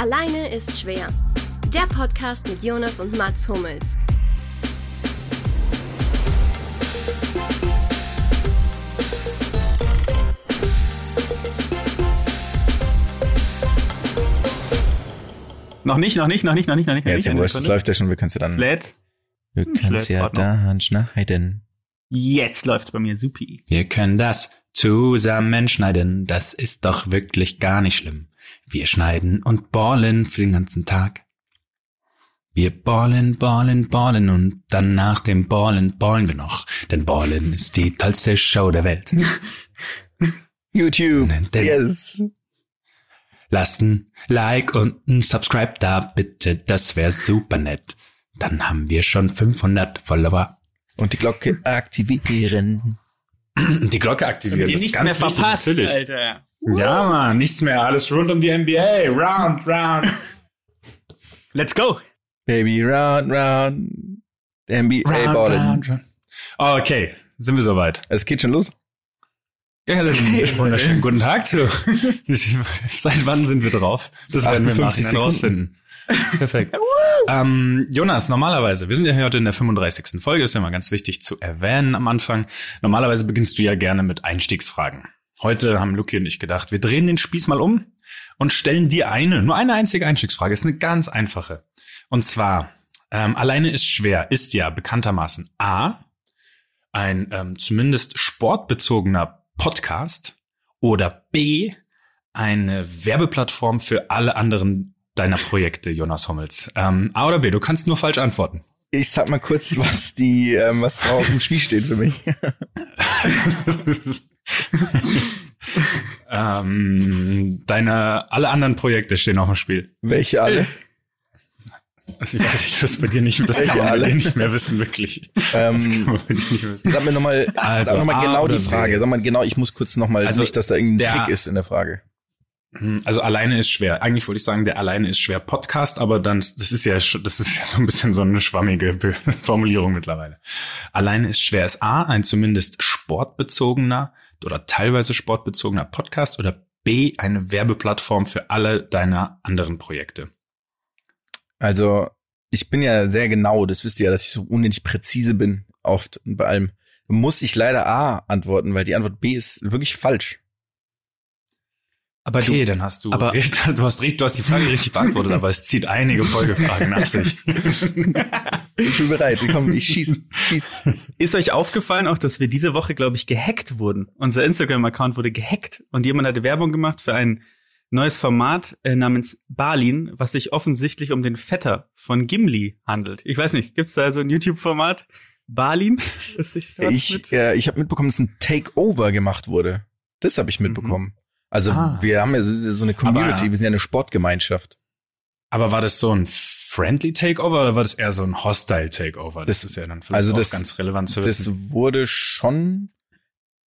Alleine ist schwer. Der Podcast mit Jonas und Mats Hummels. Noch nicht, noch nicht, noch nicht, noch nicht, noch nicht. Ja, jetzt noch ja nicht. wurscht, das läuft ja schon, wir können es ja dann. Flat. Wir können es ja da schneiden. Jetzt läuft's bei mir, supi. Wir können das zusammen schneiden, das ist doch wirklich gar nicht schlimm. Wir schneiden und ballen für den ganzen Tag. Wir ballen, ballen, ballen und dann nach dem Ballen ballen wir noch, denn Ballen ist die tollste Show der Welt. YouTube. Denn Yes. lasst ein Like und ein Subscribe da, bitte, das wäre super nett. Dann haben wir schon 500 Follower. Und die Glocke aktivieren. Die Glocke aktivieren, Die das ist nichts ganz mehr wichtig, verpasst, natürlich. Alter. Ja, man, nichts mehr, alles rund um die NBA, round, round. Let's go. Baby, round, round. NBA Round, round, round. Okay, sind wir soweit. Es geht schon los. Ja, dann wunderschönen guten Tag zu. Seit wann sind wir drauf? Das werden wir im 58 Nachhinein Sekunden. rausfinden. Perfekt. ähm, Jonas, normalerweise, wir sind ja heute in der 35. Folge, ist ja mal ganz wichtig zu erwähnen am Anfang. Normalerweise beginnst du ja gerne mit Einstiegsfragen. Heute haben Luki und ich gedacht, wir drehen den Spieß mal um und stellen dir eine, nur eine einzige Einstiegsfrage. Ist eine ganz einfache. Und zwar, ähm, alleine ist schwer, ist ja bekanntermaßen A, ein ähm, zumindest sportbezogener Podcast oder B, eine Werbeplattform für alle anderen deiner Projekte, Jonas Hommels. Ähm, A oder B, du kannst nur falsch antworten. Ich sag mal kurz, was die, ähm, was auf dem Spiel steht für mich. ähm, deine, alle anderen Projekte stehen auf dem Spiel. Welche alle? Ich weiß nicht, was bei dir nicht, das kann man bei Alle. dir nicht mehr wissen, wirklich. Das kann Ähm, wissen. sag mir nochmal, Also, sag noch mal A genau die Frage. Sag mal genau, ich muss kurz nochmal, Also, nicht, dass da irgendein der- Trick ist in der Frage. Hm, Also alleine ist schwer. Eigentlich wollte ich sagen, der alleine ist schwer Podcast, aber dann, das ist ja, das ist ja so ein bisschen so eine schwammige Formulierung mittlerweile. Alleine ist schwer ist A, ein zumindest sportbezogener oder teilweise sportbezogener Podcast oder B, eine Werbeplattform für alle deiner anderen Projekte. Also, ich bin ja sehr genau, das wisst ihr ja, dass ich so unendlich präzise bin, oft und bei allem. Muss ich leider A antworten, weil die Antwort B ist wirklich falsch. Aber Okay, du, dann hast du, aber- du hast, du hast die Frage richtig beantwortet, aber es zieht einige Folgefragen nach sich. Ich bin bereit, komm, ich schieß, schieß. ist euch aufgefallen auch, dass wir diese Woche, glaube ich, gehackt wurden? Unser Instagram-Account wurde gehackt und jemand hatte Werbung gemacht für ein neues Format äh, namens Balin, was sich offensichtlich um den Vetter von Gimli handelt. Ich weiß nicht, gibt's da so ein YouTube-Format? Balin? Ich, äh, ich habe mitbekommen, dass ein Takeover gemacht wurde. Das habe ich mitbekommen. Also Ah. wir haben ja so eine Community, Aber- wir sind ja eine Sportgemeinschaft. Aber war das so ein friendly Takeover oder war das eher so ein hostile Takeover? Das, Das- ist ja dann vielleicht also auch das- ganz relevant zu wissen. Das wurde schon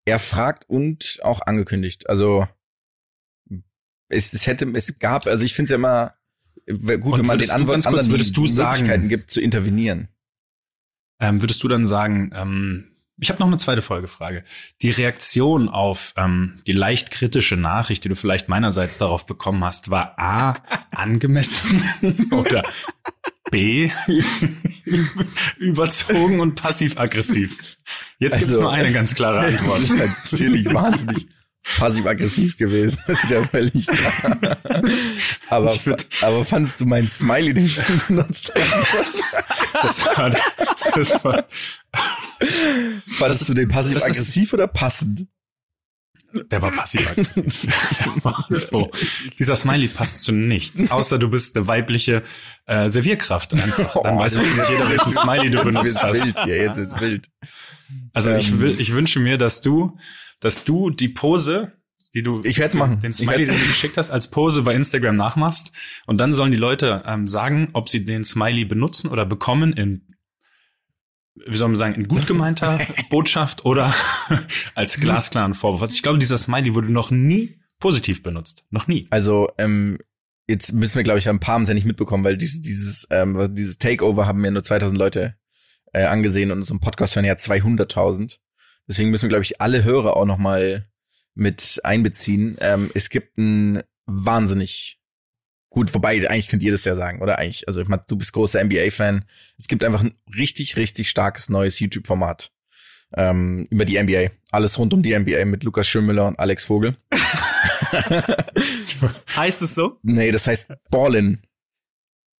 erfragt und auch angekündigt. Also es, es hätte, es gab, also ich finde es ja immer gut, Und wenn man den Antwort ganz kurz, anderen würdest du sagen- Möglichkeiten gibt zu intervenieren. Ähm, würdest du dann sagen, ähm, ich habe noch eine zweite Folgefrage. Die Reaktion auf ähm, die leicht kritische Nachricht, die du vielleicht meinerseits darauf bekommen hast, war A, angemessen oder B, überzogen und passiv-aggressiv? Jetzt gibt's Also- nur eine ganz klare Antwort. Natürlich wahnsinnig passiv-aggressiv gewesen. Das ist ja völlig klar. Aber, Ich würd- aber fandest du meinen Smiley, den ich benutzt habe? Das war, das war, Fandest du den passiv-aggressiv oder passend? der war passiv-aggressiv. So. Dieser Smiley passt zu nichts, außer du bist eine weibliche äh, Servierkraft einfach. Dann Oh, weiß wirklich jeder, welchen Smiley du benutzt wird's hast. wild hier, jetzt ist wild. Also ich Ähm. will, ich wünsche mir, dass du, dass du die Pose, die du, Ich werd's machen. den Smiley, den du geschickt hast, als Pose bei Instagram nachmachst. Und dann sollen die Leute ähm, sagen, ob sie den Smiley benutzen oder bekommen in, wie soll man sagen, in gut gemeinter Botschaft oder als glasklaren Vorwurf. Also ich glaube, dieser Smiley wurde noch nie positiv benutzt. Noch nie. Also, ähm, jetzt müssen wir, glaube ich, ein paar haben es ja nicht mitbekommen, weil dieses, dieses, ähm, dieses Takeover haben ja nur 2000 Leute äh, angesehen und unserem Podcast hören ja 200.000. Deswegen müssen wir, glaube ich, alle Hörer auch noch mal mit einbeziehen. Ähm, es gibt ein wahnsinnig Gut, wobei, eigentlich könnt ihr das ja sagen, oder eigentlich, also ich meine, du bist großer NBA-Fan. Es gibt einfach ein richtig, richtig starkes neues YouTube-Format ähm, über die NBA. Alles rund um die NBA mit Lukas Schönmüller und Alex Vogel. heißt es so? Nee, das heißt Ballin.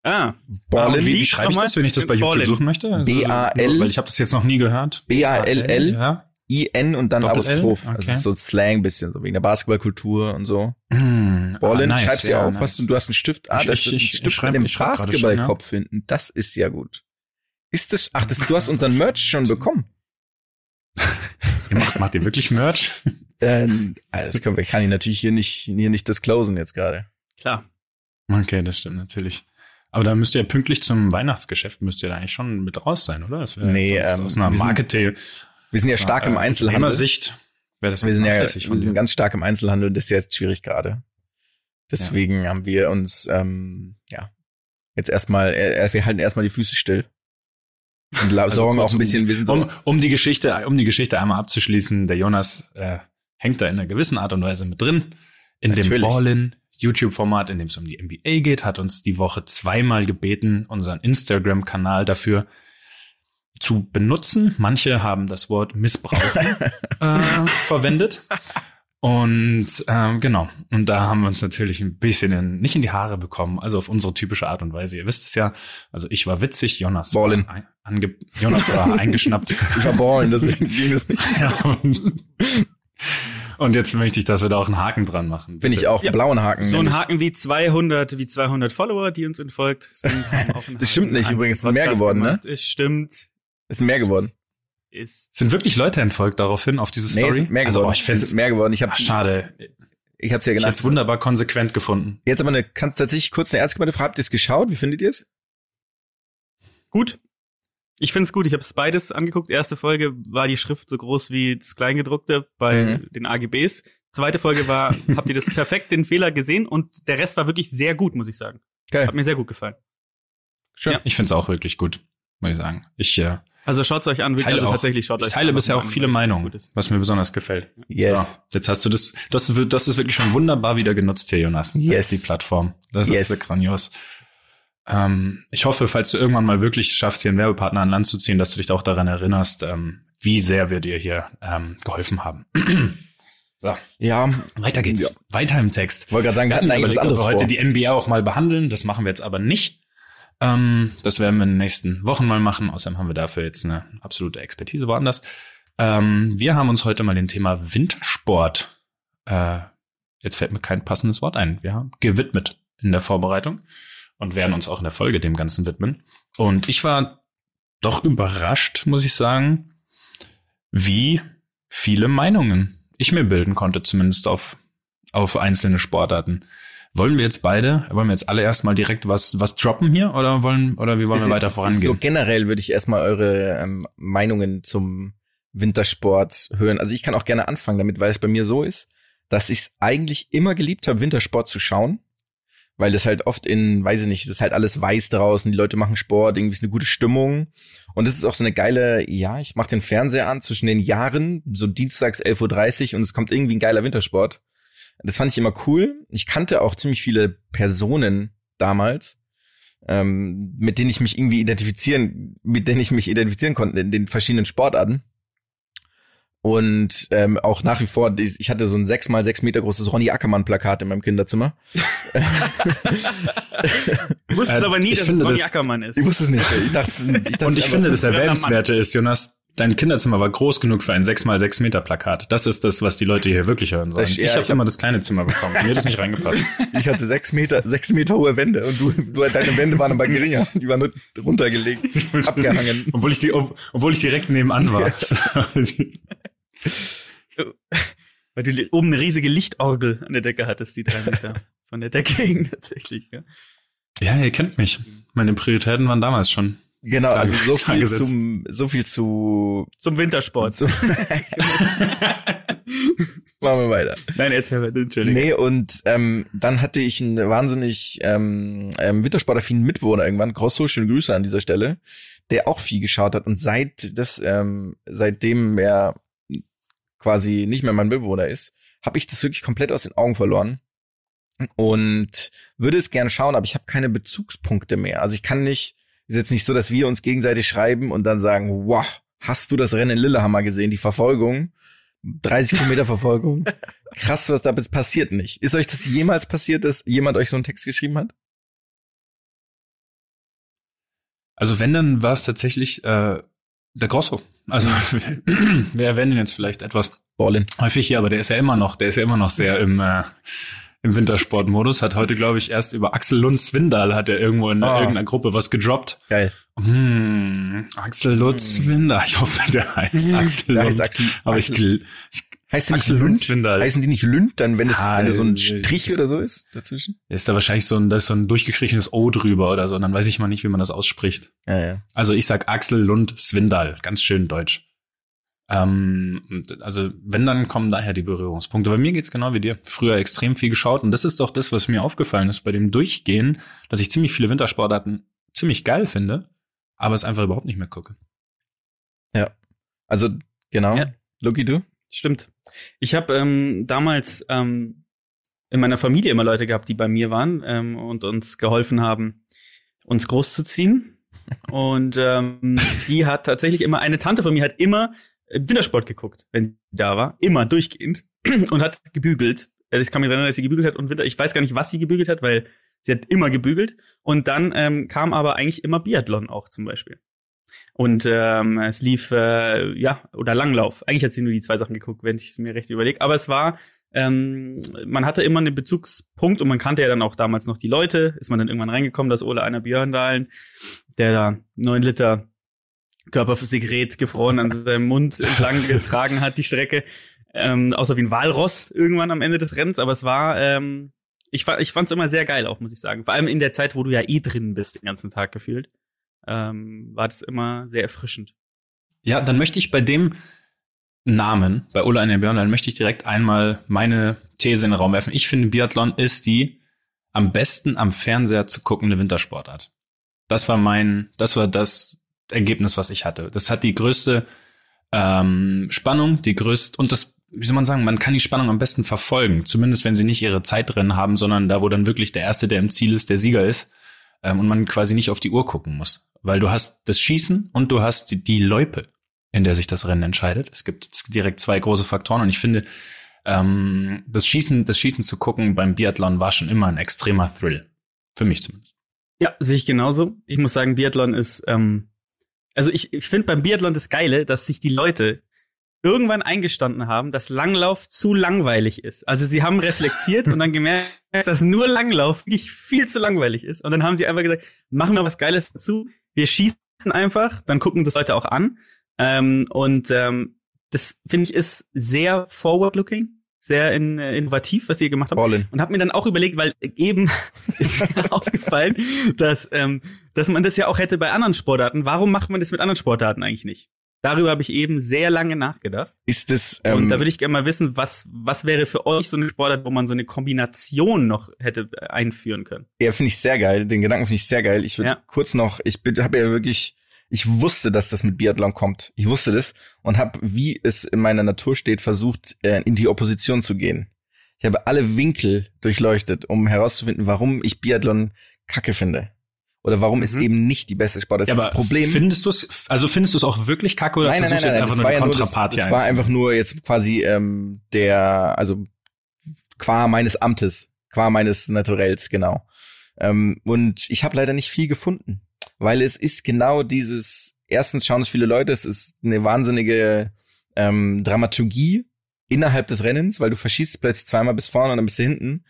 Ah. Ballin. Wie, wie schreibe ich das, wenn ich das bei YouTube Ballin. suchen möchte? Also, B-A-L. Weil ich habe das jetzt noch nie gehört. B-A-L-L. Ja. I-N und dann Doppel-L? Apostroph. Okay. Das ist so Slang bisschen, so wegen der Basketballkultur und so. Hm, Ballin, ah, nice, schreibst du ja ja, auf, nice. was du, du hast einen Stift. Ah, ich- ist ein Stift schreib- mit dem Basketballkopf hinten. Das ist ja gut. Ist das, ach, das, du hast unseren Merch schon bekommen. Ihr macht, macht ihr wirklich Merch? Ähm, also das können wir, kann ich natürlich hier nicht, hier nicht disclosen jetzt gerade. Klar. Okay, das stimmt natürlich. Aber da müsst ihr ja pünktlich zum Weihnachtsgeschäft müsst ihr da eigentlich schon mit raus sein, oder? Das wäre Nee, ähm, aus einer Marketing. Wir sind ja aus stark im äh, Einzelhandel. Sicht wäre das Wir sind ja, wir sind ganz stark im Einzelhandel, das ist jetzt schwierig gerade. Deswegen haben wir uns, ähm, ja, jetzt erstmal, äh, wir halten erstmal die Füße still. Und Also sorgen auch ein bisschen, wir sind so, Um, um die Geschichte, um die Geschichte einmal abzuschließen, der Jonas äh, hängt da in einer gewissen Art und Weise mit drin. In dem Natürlich. Ballin YouTube-Format, in dem es um die NBA geht, hat uns die Woche zweimal gebeten, unseren Instagram-Kanal dafür zu benutzen. Manche haben das Wort missbrauchen äh, verwendet. Und ähm, genau, und da haben wir uns natürlich ein bisschen in, nicht in die Haare bekommen, also auf unsere typische Art und Weise. Ihr wisst es ja, also ich war witzig, Jonas Ballin. war, ein, ange, Jonas war eingeschnappt. ich war ballen, deswegen ging es nicht. Ja, und, und jetzt möchte ich, dass wir da auch einen Haken dran machen. Finde ich auch, Ja. blauen Haken. So ein. Haken wie 200, wie 200 Follower, die uns entfolgt. Sind, haben auch einen Das stimmt nicht übrigens, sind mehr geworden, ne? gemacht. Es stimmt. Ist mehr geworden. Ist Sind wirklich Leute entfolgt daraufhin auf diese Nee, es Story? sind mehr also geworden. oh, ich finde sind mehr geworden. Ich habe Ach, schade. ich hab's ja Ich genannt. es wunderbar konsequent gefunden. Jetzt aber eine kann tatsächlich kurz eine ernst gemeinte Frage. Habt ihr es geschaut? Wie findet ihr es? gut. Ich finde es gut. Ich habe es beides angeguckt. Erste Folge war die Schrift so groß wie das Kleingedruckte bei Mhm. den AGBs. Zweite Folge war, habt ihr das perfekt den Fehler gesehen und der Rest war wirklich sehr gut, muss ich sagen. Geil. Hat mir sehr gut gefallen. Schön. Ja. Ich finde es auch wirklich gut, muss ich sagen. Ich äh, Also schaut's euch an, wirklich. teile also auch, tatsächlich schaut ich euch teile einfach bisher auch viele es Meinungen, was mir besonders gefällt. Yes. Ja, jetzt hast du das, das ist, das ist wirklich schon wunderbar wieder genutzt hier, Jonas. Yes. Die Plattform. Das Yes. ist grandios. Ähm, ich hoffe, falls du irgendwann mal wirklich schaffst, hier einen Werbepartner an Land zu ziehen, dass du dich auch daran erinnerst, ähm, wie sehr wir dir hier ähm, geholfen haben. so, Ja, weiter geht's. Ja. Weiter im Text. wollte gerade sagen, wir hatten hatten eigentlich anderes wir heute die NBA auch mal behandeln. Das machen wir jetzt aber nicht. Ähm, das werden wir in den nächsten Wochen mal machen. Außerdem haben wir dafür jetzt eine absolute Expertise woanders. Ähm, wir haben uns heute mal dem Thema Wintersport, äh, jetzt fällt mir kein passendes Wort ein, wir haben gewidmet in der Vorbereitung und werden uns auch in der Folge dem Ganzen widmen. Und ich war doch überrascht, muss ich sagen, wie viele Meinungen ich mir bilden konnte, zumindest auf, auf einzelne Sportarten. Wollen wir jetzt beide, wollen wir jetzt alle erstmal direkt was, was droppen hier oder wollen, oder wie wollen wir weiter So vorangehen? generell würde ich erstmal eure ähm, Meinungen zum Wintersport hören. Also ich kann auch gerne anfangen damit, weil es bei mir so ist, dass ich es eigentlich immer geliebt habe, Wintersport zu schauen. Weil das halt oft in, weiß ich nicht, das ist halt alles weiß draußen, die Leute machen Sport, irgendwie ist eine gute Stimmung. Und es ist auch so eine geile, ja, ich mache den Fernseher an zwischen den Jahren, so dienstags 11.30 Uhr und es kommt irgendwie ein geiler Wintersport. Das fand ich immer cool. Ich kannte auch ziemlich viele Personen damals, ähm, mit denen ich mich irgendwie identifizieren, mit denen ich mich identifizieren konnte in den verschiedenen Sportarten. Und ähm, auch nach wie vor, ich hatte so ein sechs mal sechs Meter großes Ronny Ackermann-Plakat in meinem Kinderzimmer. Du wusstest Äh, aber nie, ich dass finde es Ronny das- Ackermann ist. Ich wusste es nicht. Ich dachte, ich dachte Und ich einfach- finde, das. Erwähnenswerte ist, Jonas, dein Kinderzimmer war groß genug für ein 6x6 Meter Plakat. Das ist das, was die Leute hier wirklich hören sollen. Das- ja, ich habe hab- immer das kleine Zimmer bekommen. Mir hat das nicht reingepasst. ich hatte sechs Meter, sechs Meter hohe Wände und du, du deine Wände waren aber geringer. Die waren nur runtergelegt, abgehangen. Obwohl ich, die, ob, obwohl ich direkt nebenan war. Weil du oben eine riesige Lichtorgel an der Decke hattest, die drei Meter von der Decke hing tatsächlich. Ja. ja, ihr kennt mich. Meine Prioritäten waren damals schon. Genau, also so viel zum, so viel zu, Zum Wintersport. zu machen wir weiter. Nein, erzähl weiter, Entschuldigung. Nee, und ähm, dann hatte ich einen wahnsinnig ähm, ähm, Wintersportaffinen Mitbewohner irgendwann, Grosso, schöne Grüße an dieser Stelle, der auch viel geschaut hat und seit das, ähm, seitdem er quasi nicht mehr mein Mitbewohner ist, habe ich das wirklich komplett aus den Augen verloren. und würde es gern schauen, aber ich habe keine Bezugspunkte mehr. Also ich kann nicht, ist jetzt nicht so, dass wir uns gegenseitig schreiben und dann sagen, wow, hast du das Rennen in Lillehammer gesehen, die Verfolgung? 30 Kilometer Verfolgung. Krass, was da jetzt passiert nicht. Ist euch das jemals passiert, dass jemand euch so einen Text geschrieben hat? Also wenn, dann war es tatsächlich äh, der Grosso. Also wir erwähnen ihn jetzt vielleicht etwas Ballin. häufig hier, aber der ist ja immer noch, der ist ja immer noch sehr im äh, im Wintersportmodus, hat heute, glaube ich, erst über Axel Lund Swindal hat er irgendwo in Ah. irgendeiner Gruppe was gedroppt. Geil. Hm, Axel Lund Swindal. Ich hoffe, der heißt Axel Der Lund. heißt Axel- aber ich, Axel- ich Heißt der nicht Axel Lund Lund? Heißen die nicht Lünd, dann, wenn es Ja, wenn so ein Strich das- oder so ist dazwischen? ist da wahrscheinlich so ein, da ist so ein durchgestrichenes O drüber oder so, und dann weiß ich mal nicht, wie man das ausspricht. Ja, ja. Also ich sag Axel Lund Swindal, ganz schön deutsch. Ähm, also wenn, dann kommen daher die Berührungspunkte. Bei mir geht's genau wie dir. Früher extrem viel geschaut und das ist doch das, was mir aufgefallen ist bei dem Durchgehen, dass ich ziemlich viele Wintersportarten ziemlich geil finde, aber es einfach überhaupt nicht mehr gucke. Also, genau. Ja. Lucky, du? Stimmt. Ich habe ähm, damals ähm, in meiner Familie immer Leute gehabt, die bei mir waren ähm, und uns geholfen haben, uns großzuziehen. Und ähm, die hat tatsächlich immer, eine Tante von mir hat immer Wintersport geguckt, wenn sie da war. Immer durchgehend. Und hat gebügelt. Also Ich kann mich erinnern, dass sie gebügelt hat und Winter. Ich weiß gar nicht, was sie gebügelt hat, weil sie hat immer gebügelt. Und dann ähm, kam aber eigentlich immer Biathlon auch zum Beispiel. Und ähm, es lief, äh, ja, oder Langlauf. Eigentlich hat sie nur die zwei Sachen geguckt, wenn ich es mir recht überlege. Aber es war, ähm, man hatte immer einen Bezugspunkt und man kannte ja dann auch damals noch die Leute. Ist man dann irgendwann reingekommen, dass Ole einer Björndalen, der da neun Liter Körpersekret gefroren an seinem Mund entlang getragen hat, die Strecke. Ähm, außer wie ein Walross irgendwann am Ende des Rennens. Aber es war, ähm, ich, ich fand es immer sehr geil auch, muss ich sagen. Vor allem in der Zeit, wo du ja eh drin bist, den ganzen Tag gefühlt ähm, war das immer sehr erfrischend. Ja, dann möchte ich bei dem Namen, bei Ulla Einer Björn, dann möchte ich direkt einmal meine These in den Raum werfen. Ich finde, Biathlon ist die am besten am Fernseher zu guckende Wintersportart. Das war mein, das war das Ergebnis, was ich hatte. Das hat die größte ähm, Spannung, die größte, und das, wie soll man sagen, man kann die Spannung am besten verfolgen. Zumindest wenn sie nicht ihre Zeitrennen haben, sondern da, wo dann wirklich der Erste, der im Ziel ist, der Sieger ist. Ähm, und man quasi nicht auf die Uhr gucken muss. Weil du hast das Schießen und du hast die, die Loipe, in der sich das Rennen entscheidet. Es gibt direkt zwei große Faktoren und ich finde, ähm, das Schießen, das Schießen zu gucken beim Biathlon war schon immer ein extremer Thrill. Für mich zumindest. Ja, sehe ich genauso. Ich muss sagen, Biathlon ist, ähm, also ich, ich finde beim Biathlon das Geile, dass sich die Leute irgendwann eingestanden haben, dass Langlauf zu langweilig ist. Also sie haben reflektiert und dann gemerkt, dass nur Langlauf wirklich viel zu langweilig ist. Und dann haben sie einfach gesagt, machen wir was Geiles dazu. Wir schießen einfach, dann gucken das Leute auch an. Ähm, und ähm, das finde ich ist sehr forward-looking, sehr in, äh, innovativ, was ihr gemacht habt. Und habe mir dann auch überlegt, weil eben ist mir aufgefallen, dass, ähm, dass man das ja auch hätte bei anderen Sportarten. Warum macht man das mit anderen Sportarten eigentlich nicht? Darüber habe ich eben sehr lange nachgedacht. Ist das, ähm, Und da würde ich gerne mal wissen, was, was wäre für euch so eine Sportart, wo man so eine Kombination noch hätte einführen können? Ja, finde ich sehr geil. Den Gedanken finde ich sehr geil. Ich würde Ja. kurz noch, ich habe ja wirklich, ich wusste, dass das mit Biathlon kommt. Ich wusste das und habe, wie es in meiner Natur steht, versucht, äh, in die Opposition zu gehen. Ich habe alle Winkel durchleuchtet, um herauszufinden, warum ich Biathlon kacke finde. Oder warum es Mhm. eben nicht die beste Sportart ist. Ja, das Problem. findest du es, also findest du es auch wirklich kacke oder nein, nein, nein, versuchst du nein, jetzt einfach das nur eine ja nur das, das war einfach nur jetzt quasi ähm, der, also qua meines Amtes, qua meines Naturells, genau. Ähm, und ich habe leider nicht viel gefunden, weil es ist genau dieses, erstens schauen es viele Leute, es ist eine wahnsinnige ähm, Dramaturgie innerhalb des Rennens, weil du verschießt plötzlich zweimal bis vorne und dann bis hinten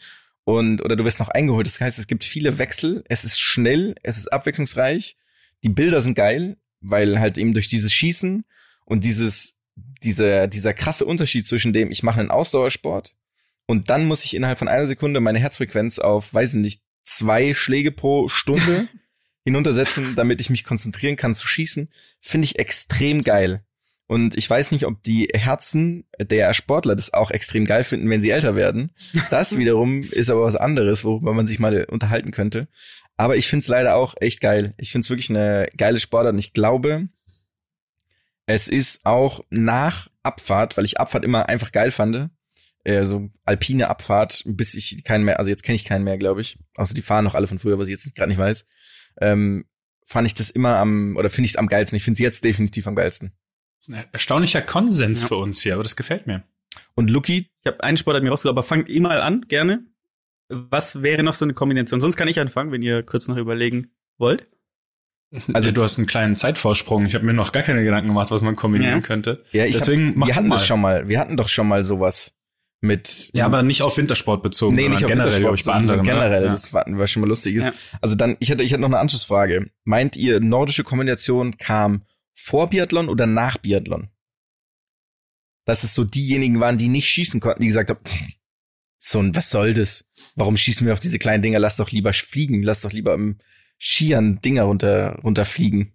und oder du wirst noch eingeholt. Das heißt, es gibt viele Wechsel, es ist schnell, es ist abwechslungsreich, die Bilder sind geil, weil halt eben durch dieses Schießen und dieses dieser dieser krasse Unterschied zwischen dem ich mache einen Ausdauersport und dann muss ich innerhalb von einer Sekunde meine Herzfrequenz auf weiß ich nicht zwei Schläge pro Stunde hinuntersetzen, damit ich mich konzentrieren kann zu schießen, finde ich extrem geil. Und ich weiß nicht, ob die Herzen der Sportler das auch extrem geil finden, wenn sie älter werden. Das wiederum ist aber was anderes, worüber man sich mal unterhalten könnte. Aber ich finde es leider auch echt geil. Ich finde es wirklich eine geile Sportart und ich glaube, es ist auch nach Abfahrt, weil ich Abfahrt immer einfach geil fand, äh, so alpine Abfahrt, bis ich keinen mehr, also jetzt kenne ich keinen mehr, glaube ich. Außer die fahren noch alle von früher, was ich jetzt gerade nicht weiß. Ähm, fand ich das immer am, oder finde ich es am geilsten. Ich finde es jetzt definitiv am geilsten. Ein erstaunlicher Konsens Ja. für uns hier, aber das gefällt mir. Und Lucky, Ich habe einen Sport hat mir rausgesucht, aber fangt ihr mal an, gerne. Was wäre noch so eine Kombination? Sonst kann ich anfangen, wenn ihr kurz noch überlegen wollt. Also du hast einen kleinen Zeitvorsprung. Ich habe mir noch gar keine Gedanken gemacht, was man kombinieren Ja. könnte. ja, ich Deswegen hab, mach wir hatten das mal. schon mal, wir hatten doch schon mal sowas mit Ja, aber nicht auf Wintersport bezogen, Nee, nicht auf generell, Wintersport, glaube ich, bei anderen. Generell, oder? das war, schon mal lustig ist. Ja. Also dann, ich hatte, ich hatte noch eine Anschlussfrage. Meint ihr, nordische Kombination kam vor Biathlon oder nach Biathlon? Dass es so diejenigen waren, die nicht schießen konnten, die gesagt haben, so ein, was soll das? Warum schießen wir auf diese kleinen Dinger? Lass doch lieber fliegen, lass doch lieber im Skiern Dinger runter, runterfliegen.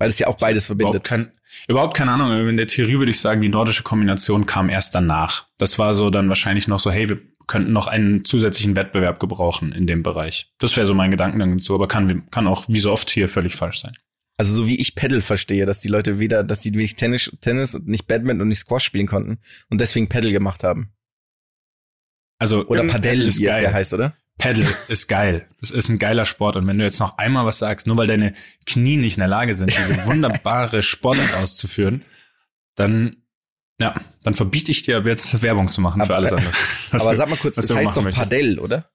Weil es ja auch beides Überhaupt, verbindet. kein, überhaupt keine Ahnung. In der Theorie würde ich sagen, die nordische Kombination kam erst danach. Das war so dann wahrscheinlich noch so, hey, wir könnten noch einen zusätzlichen Wettbewerb gebrauchen in dem Bereich. Das wäre so mein Gedankengang dazu, aber kann, kann auch wie so oft hier völlig falsch sein. Also so wie ich Paddle verstehe, dass die Leute weder, dass die nicht Tennis, Tennis und nicht Badminton und nicht Squash spielen konnten und deswegen Paddle gemacht haben. Also Oder Padel, ist wie es ja heißt, oder? Paddle ist geil. Das ist ein geiler Sport. Und wenn du jetzt noch einmal was sagst, nur weil deine Knie nicht in der Lage sind, diese wunderbare Sportart auszuführen, dann, ja, dann verbiete ich dir ab jetzt Werbung zu machen für alles andere. Was Aber du- sag mal kurz, das du heißt doch. Padel, oder?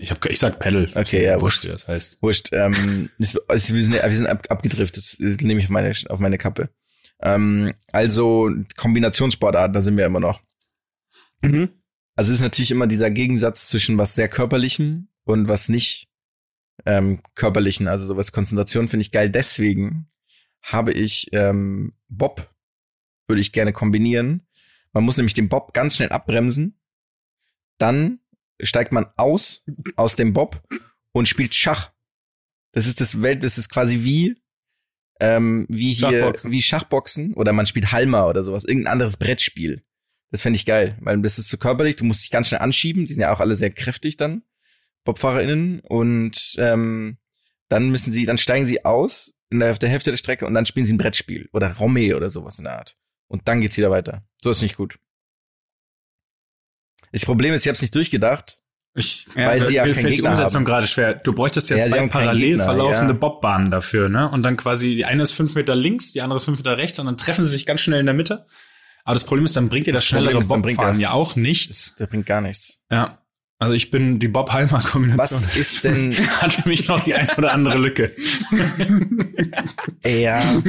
Ich, hab, ich sag Paddle. Okay, ja, wurscht, wie das heißt. Wurscht. Ähm, das, also wir sind, wir sind ab, abgedriftet, das nehme ich auf meine, auf meine Kappe. Ähm, also Kombinationssportarten, da sind wir immer noch. Mhm. Also es ist natürlich immer dieser Gegensatz zwischen was sehr körperlichem und was nicht ähm, körperlichen, also sowas Konzentration finde ich geil. Deswegen habe ich ähm, Bob, würde ich gerne kombinieren. Man muss nämlich den Bob ganz schnell abbremsen, dann steigt man aus aus dem Bob und spielt Schach. Das ist das Welt, das ist quasi wie ähm, wie hier Schachboxen. wie Schachboxen oder man spielt Halma oder sowas, irgendein anderes Brettspiel. Das fände ich geil, weil das ist so körperlich, du musst dich ganz schnell anschieben, die sind ja auch alle sehr kräftig dann, BobfahrerInnen, und ähm, dann müssen sie, dann steigen sie aus in der, auf der Hälfte der Strecke und dann spielen sie ein Brettspiel oder Romme oder sowas in der Art. Und dann geht's wieder weiter. So ist nicht gut. Das Problem ist, ich habe es nicht durchgedacht. Ich, Ja, weil sie ja mir keinen fällt die Umsetzung haben. gerade schwer. Du bräuchtest ja, Ja, zwei parallel Gegner, verlaufende ja. Bobbahnen dafür, ne? Und dann quasi, die eine ist fünf Meter links, die andere ist fünf Meter rechts und dann treffen sie sich ganz schnell in der Mitte. Aber das Problem ist, dann bringt dir das, Das schnellere ist, Bobfahren ja auch nichts. Der bringt gar nichts. Ja. Also ich bin die Bob-Halmer-Kombination. Was ist denn, Hat für mich noch die ein oder andere Lücke. ja,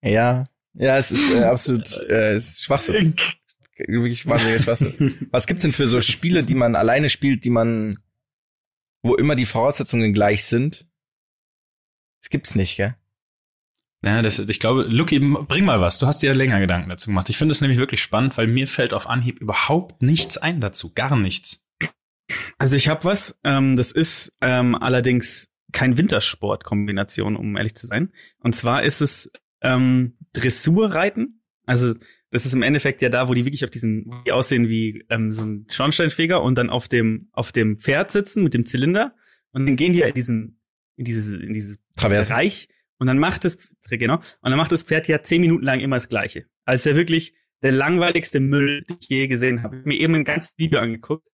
ja, ja, es ist äh, absolut, äh, es ist Schwachsinn. Wirklich wahnsinniger Schwachsinn. Was gibt's denn für so Spiele, die man alleine spielt, die man, wo immer die Voraussetzungen gleich sind? Das gibt's nicht, gell? Ja, das, ich glaube, Lucky, bring mal was. Du hast dir ja länger Gedanken dazu gemacht. Ich finde es nämlich wirklich spannend, weil mir fällt auf Anhieb überhaupt nichts ein dazu. Gar nichts. Also ich habe was. Ähm, das ist ähm, allerdings kein Wintersport-Kombination, um ehrlich zu sein. Und zwar ist es ähm, Dressurreiten. Also das ist im Endeffekt ja da, wo die wirklich auf diesen, wo die aussehen wie ähm, so ein Schornsteinfeger und dann auf dem auf dem Pferd sitzen mit dem Zylinder und dann gehen die ja in diesen in dieses in dieses Traversen. Bereich und dann macht das genau und dann macht das Pferd ja zehn Minuten lang immer das Gleiche. Also ja wirklich der langweiligste Müll, den ich je gesehen habe. Ich hab mir eben ein ganzes Video angeguckt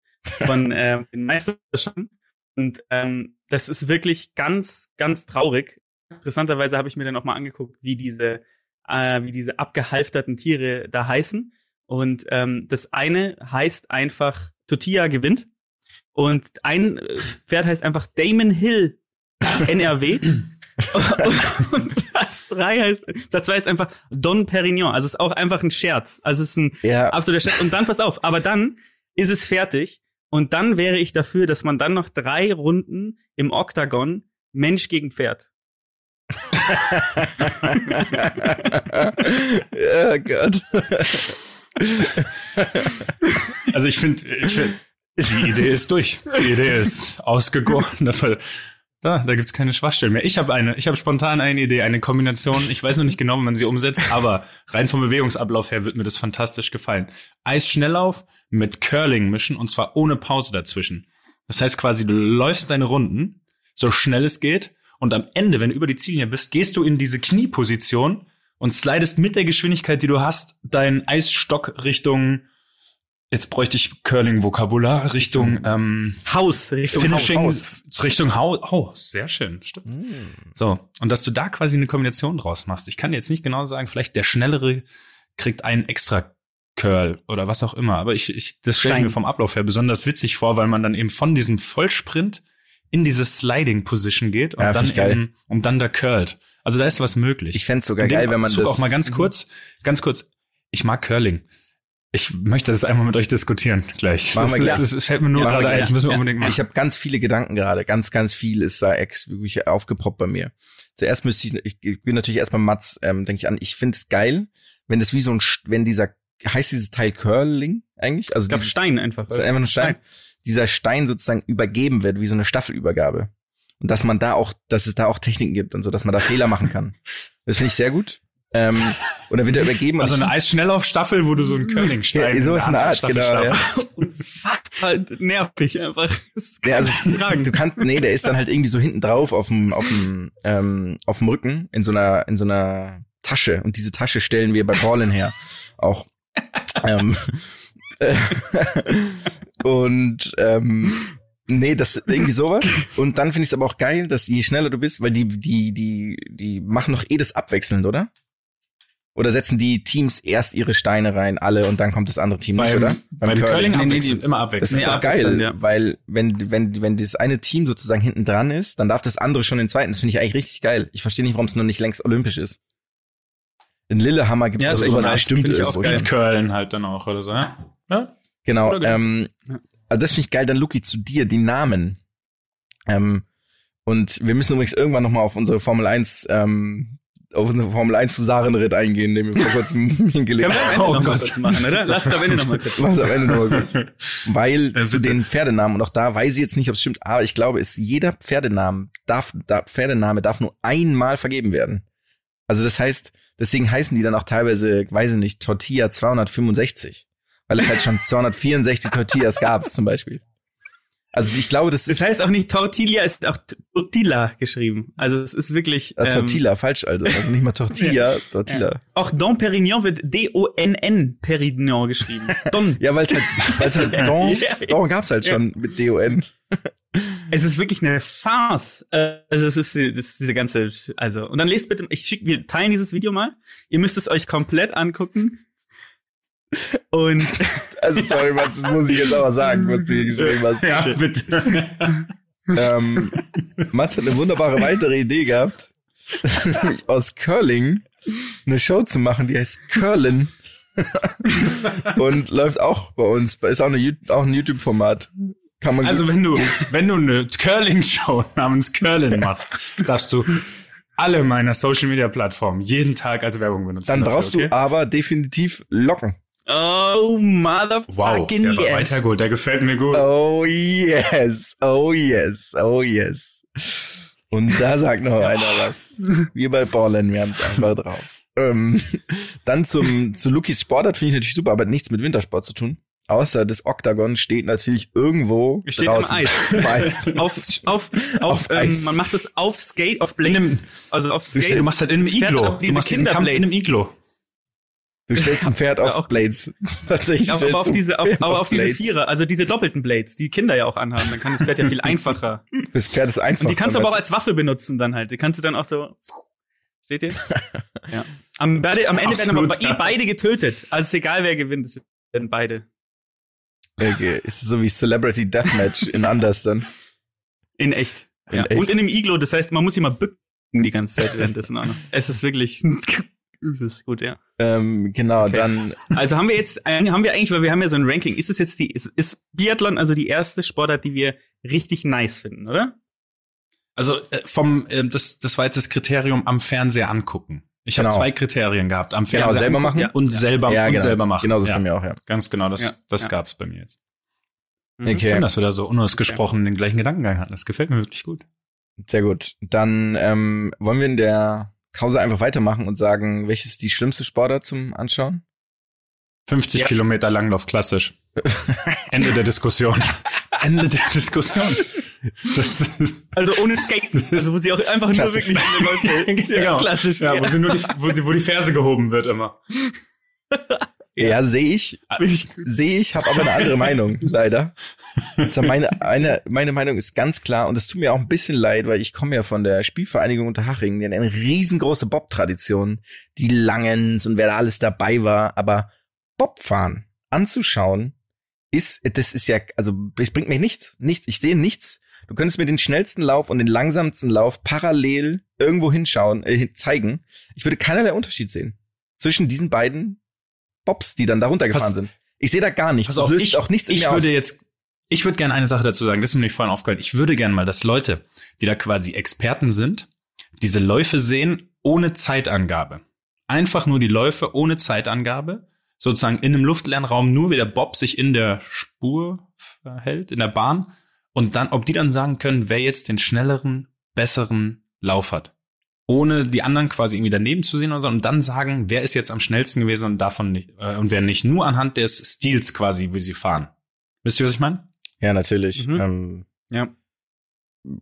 von äh, den Meisterschaften und ähm, das ist wirklich ganz ganz traurig. Interessanterweise habe ich mir dann auch mal angeguckt, wie diese äh, wie diese abgehalfterten Tiere da heißen und ähm, das eine heißt einfach Tortilla gewinnt und ein äh, Pferd heißt einfach Damon Hill NRW und, und Platz drei heißt Platz zwei ist einfach Don Perignon also es ist auch einfach ein Scherz also es ist ein Ja, absoluter Scherz und dann pass auf aber dann ist es fertig und dann wäre ich dafür dass man dann noch drei Runden im Oktagon Mensch gegen Pferd oh Gott. Also ich finde, ich find, die Idee ist durch. Die Idee ist ausgegoren. Da, da gibt's keine Schwachstellen mehr. Ich habe eine, ich habe spontan eine Idee, eine Kombination. Ich weiß noch nicht genau, wie man sie umsetzt, aber rein vom Bewegungsablauf her wird mir das fantastisch gefallen. Eisschnelllauf mit Curling mischen und zwar ohne Pause dazwischen. Das heißt quasi, du läufst deine Runden so schnell es geht und am Ende, wenn du über die Ziellinie bist, gehst du in diese Knieposition und slidest mit der Geschwindigkeit, die du hast, deinen Eisstock Richtung, jetzt bräuchte ich Curling-Vokabular, Richtung ähm, Haus, Richtung Finishing, Haus. Richtung Haus. Oh, sehr schön, stimmt. So, und dass du da quasi eine Kombination draus machst. Ich kann jetzt nicht genau sagen, vielleicht der Schnellere kriegt einen extra Curl oder was auch immer. Aber ich, ich das stelle ich mir vom Ablauf her besonders witzig vor, weil man dann eben von diesem Vollsprint in diese Sliding-Position geht und Ja, dann eben, und dann da curlt. Also da ist was möglich. Ich fänd's sogar In dem geil, wenn man Zug das. auch mal ganz kurz, ganz kurz. Ich mag Curling. Ich möchte das einmal mit euch diskutieren gleich. Machen das, wir das, das, das fällt mir nur wir gerade ein. Das müssen wir Ja. unbedingt machen. Ich habe ganz viele Gedanken gerade, ganz, ganz viel ist da ex wirklich aufgepoppt bei mir. Zuerst müsste ich, ich, bin natürlich erstmal Mats, ähm, denke ich an. Ich finde es geil, wenn das wie so ein, wenn dieser, heißt dieses Teil Curling eigentlich? Also Ich glaube Stein einfach. Ist einfach nur Stein. Dieser Stein sozusagen übergeben wird, wie so eine Staffelübergabe. Und dass man da auch, dass es da auch Techniken gibt und so, dass man da Fehler machen kann. Das finde ich sehr gut. Ähm, und dann wird er übergeben. Also eine Eisschnelllaufstaffel, wo du so einen Curlingstein Ja, sowas in der Art, Staffel genau, ja. Fuck, nervig einfach. Ja, also, du kannst, nee, der ist dann halt irgendwie so hinten drauf auf dem, auf dem, ähm, auf dem Rücken in so einer, in so einer Tasche. Und diese Tasche stellen wir bei Paulin her. Auch. ähm, äh, und ähm, nee, das ist irgendwie sowas. Und dann finde ich es aber auch geil, dass je schneller du bist, weil die, die, die, die machen doch eh das abwechselnd, oder? Oder setzen die Teams erst ihre Steine rein, alle, und dann kommt das andere Team nicht, Beim, oder? beim, Curling, Nee, nee, abwechselnd, die- immer Das abwechselnd. ist Nee, doch geil, ja. weil wenn, wenn, wenn das eine Team sozusagen hinten dran ist, dann darf das andere schon den zweiten. Das finde ich eigentlich richtig geil. Ich verstehe nicht, warum es noch nicht längst olympisch ist. In Lillehammer gibt es Ja, das das ist sowas nice. bestimmt ich auch geil. Curlen halt dann auch oder so, ja? ja? Genau. Oder. Ähm, Ja. also das finde ich geil. Dann Luki zu dir die Namen. Ähm, und wir müssen übrigens irgendwann noch mal auf unsere Formel 1 ähm, auf unsere Formel 1 zum Sarenritt eingehen, den wir vor kurzem hingelegt haben. Ende Oh Gott. machen, oder? Lass da am Ende noch mal kurz. Was am Ende nur kurz. Weil Ja, zu den Pferdenamen, und auch da weiß ich jetzt nicht, ob es stimmt, aber ich glaube, es jeder Pferdenamen darf, da, Pferdename darf nur einmal vergeben werden. Also das heißt, deswegen heißen die dann auch teilweise, weiß ich nicht, Tortilla 265. Weil es halt schon 264 Tortillas gab, zum Beispiel. Also ich glaube, das Das ist heißt auch nicht Tortilla, es ist auch Tortilla geschrieben. Also es ist wirklich. äh, ähm, Tortilla, falsch, also. Also nicht mal Tortilla, Tortilla. Auch Don Perignon wird D-O-N-N Perignon geschrieben. Don. Ja, weil es halt, weil's halt Don, Ja, ja. Don gab's halt Ja. schon mit D-O-N. Es ist wirklich eine Farce. Also es ist, das ist diese ganze, also und dann lest bitte, ich schick, wir teilen dieses Video mal. Ihr müsst es euch komplett angucken. Und Also sorry, Mats, das muss ich jetzt aber sagen, was du hier geschrieben hast. Ja, bitte. ähm, Mats hat eine wunderbare weitere Idee gehabt, aus Curling eine Show zu machen, die heißt Curlin. und läuft auch bei uns, ist auch, eine, auch ein YouTube-Format. Kann man Also wenn du, wenn du eine Curling-Show namens Curlin machst, darfst du alle meiner Social-Media-Plattformen jeden Tag als Werbung benutzen. dann dafür, brauchst okay? du aber definitiv Locken. Oh motherfucking Wow, der war yes. weiter gut, der gefällt mir gut. Oh yes, oh yes, oh yes. Und da sagt noch einer was. Wir bei Borland, wir haben es einfach drauf. Ähm, dann zum, zu Lukis Sportart finde ich natürlich super, aber hat nichts mit Wintersport zu tun. Außer das Oktagon steht natürlich irgendwo Steht draußen. im Eis. Im Eis. auf, auf, auf, Auf ähm, Eis. man macht es auf Skate, auf In einem- Blades. Also auf Skate. Du machst halt in einem Iglo. Du machst diesen Kampf in einem. Iglo. Du stellst ein Pferd auf Ja, auch- Blades. Tatsächlich. Aber, aber auf diese, auf, aber auf diese. Vierer, also diese doppelten Blades, die Kinder ja auch anhaben, dann kann das Pferd ja viel einfacher. Das Pferd ist einfach. Und die kannst du aber auch als Waffe benutzen dann halt. Die kannst du dann auch so. Steht ihr? ja. Am, beide, am Ende werden Absolut, aber eh beide getötet. Also ist egal, wer gewinnt, es werden beide. Okay, ist so wie Celebrity Deathmatch in Anders dann. In echt. In ja. echt. Und in einem Iglo, das heißt, man muss sich mal bücken die ganze Zeit währenddessen auch noch. Es ist wirklich. Es ist gut, ja. Ähm, genau, Okay. dann Also haben wir jetzt, haben wir eigentlich, weil wir haben ja so ein Ranking, ist es jetzt die, ist, ist Biathlon also die erste Sportart, die wir richtig nice finden, oder? Also äh, vom, äh, das, das war jetzt das Kriterium am Fernseher angucken. Ich habe Genau. zwei Kriterien gehabt. Am Genau, Fernseher selber angucken machen? und selber ja, und genau, selber machen. Genau, das ist ja, bei mir auch, ja. Ganz genau, das, Ja, das ja. gab's bei mir jetzt. Mhm. Okay. Schön, dass wir da so unausgesprochen den gleichen Gedankengang hatten. Das gefällt mir wirklich gut. Sehr gut. Dann ähm, wollen wir in der Pause einfach weitermachen und sagen, welches ist die schlimmste Sportart zum Anschauen? 50 Ja. Kilometer Langlauf, klassisch. Ende der Diskussion. Ende der Diskussion. Das ist, Also ohne Skaten. Also wo sie auch einfach Klassisch. nur wirklich Leute. genau. Klassisch. Ja, wo, sie nur die, wo, die, wo die Ferse gehoben wird immer. Ja, sehe ich, sehe ich, habe aber eine andere Meinung, leider. Also meine, eine, meine Meinung ist ganz klar und es tut mir auch ein bisschen leid, weil ich komme ja von der Spielvereinigung Unterhaching, die hat eine riesengroße Bob-Tradition, die Langens und wer da alles dabei war, aber Bobfahren anzuschauen ist, das ist ja, also es bringt mir nichts, nichts, ich sehe nichts. Du könntest mir den schnellsten Lauf und den langsamsten Lauf parallel irgendwo hinschauen, äh, zeigen. Ich würde keinerlei Unterschied sehen zwischen diesen beiden Bobs, die dann da runtergefahren sind. Ich sehe da gar nichts. Pass Das löst ich, auch nichts in ich mir würde aus. jetzt, ich würde gerne eine Sache dazu sagen, das ist mir nicht vorhin aufgefallen. Ich würde gerne mal, dass Leute, die da quasi Experten sind, diese Läufe sehen ohne Zeitangabe. Einfach nur die Läufe ohne Zeitangabe, sozusagen in einem luftleeren Raum, nur wie der Bob sich in der Spur verhält, in der Bahn. Und dann, ob die dann sagen können, wer jetzt den schnelleren, besseren Lauf hat. Ohne die anderen quasi irgendwie daneben zu sehen oder so, und dann sagen, wer ist jetzt am schnellsten gewesen und davon nicht, äh, und wer nicht. Nur anhand des Stils quasi, wie sie fahren. Wisst ihr, was ich meine? Ja, natürlich. Mhm. Ähm, Ja.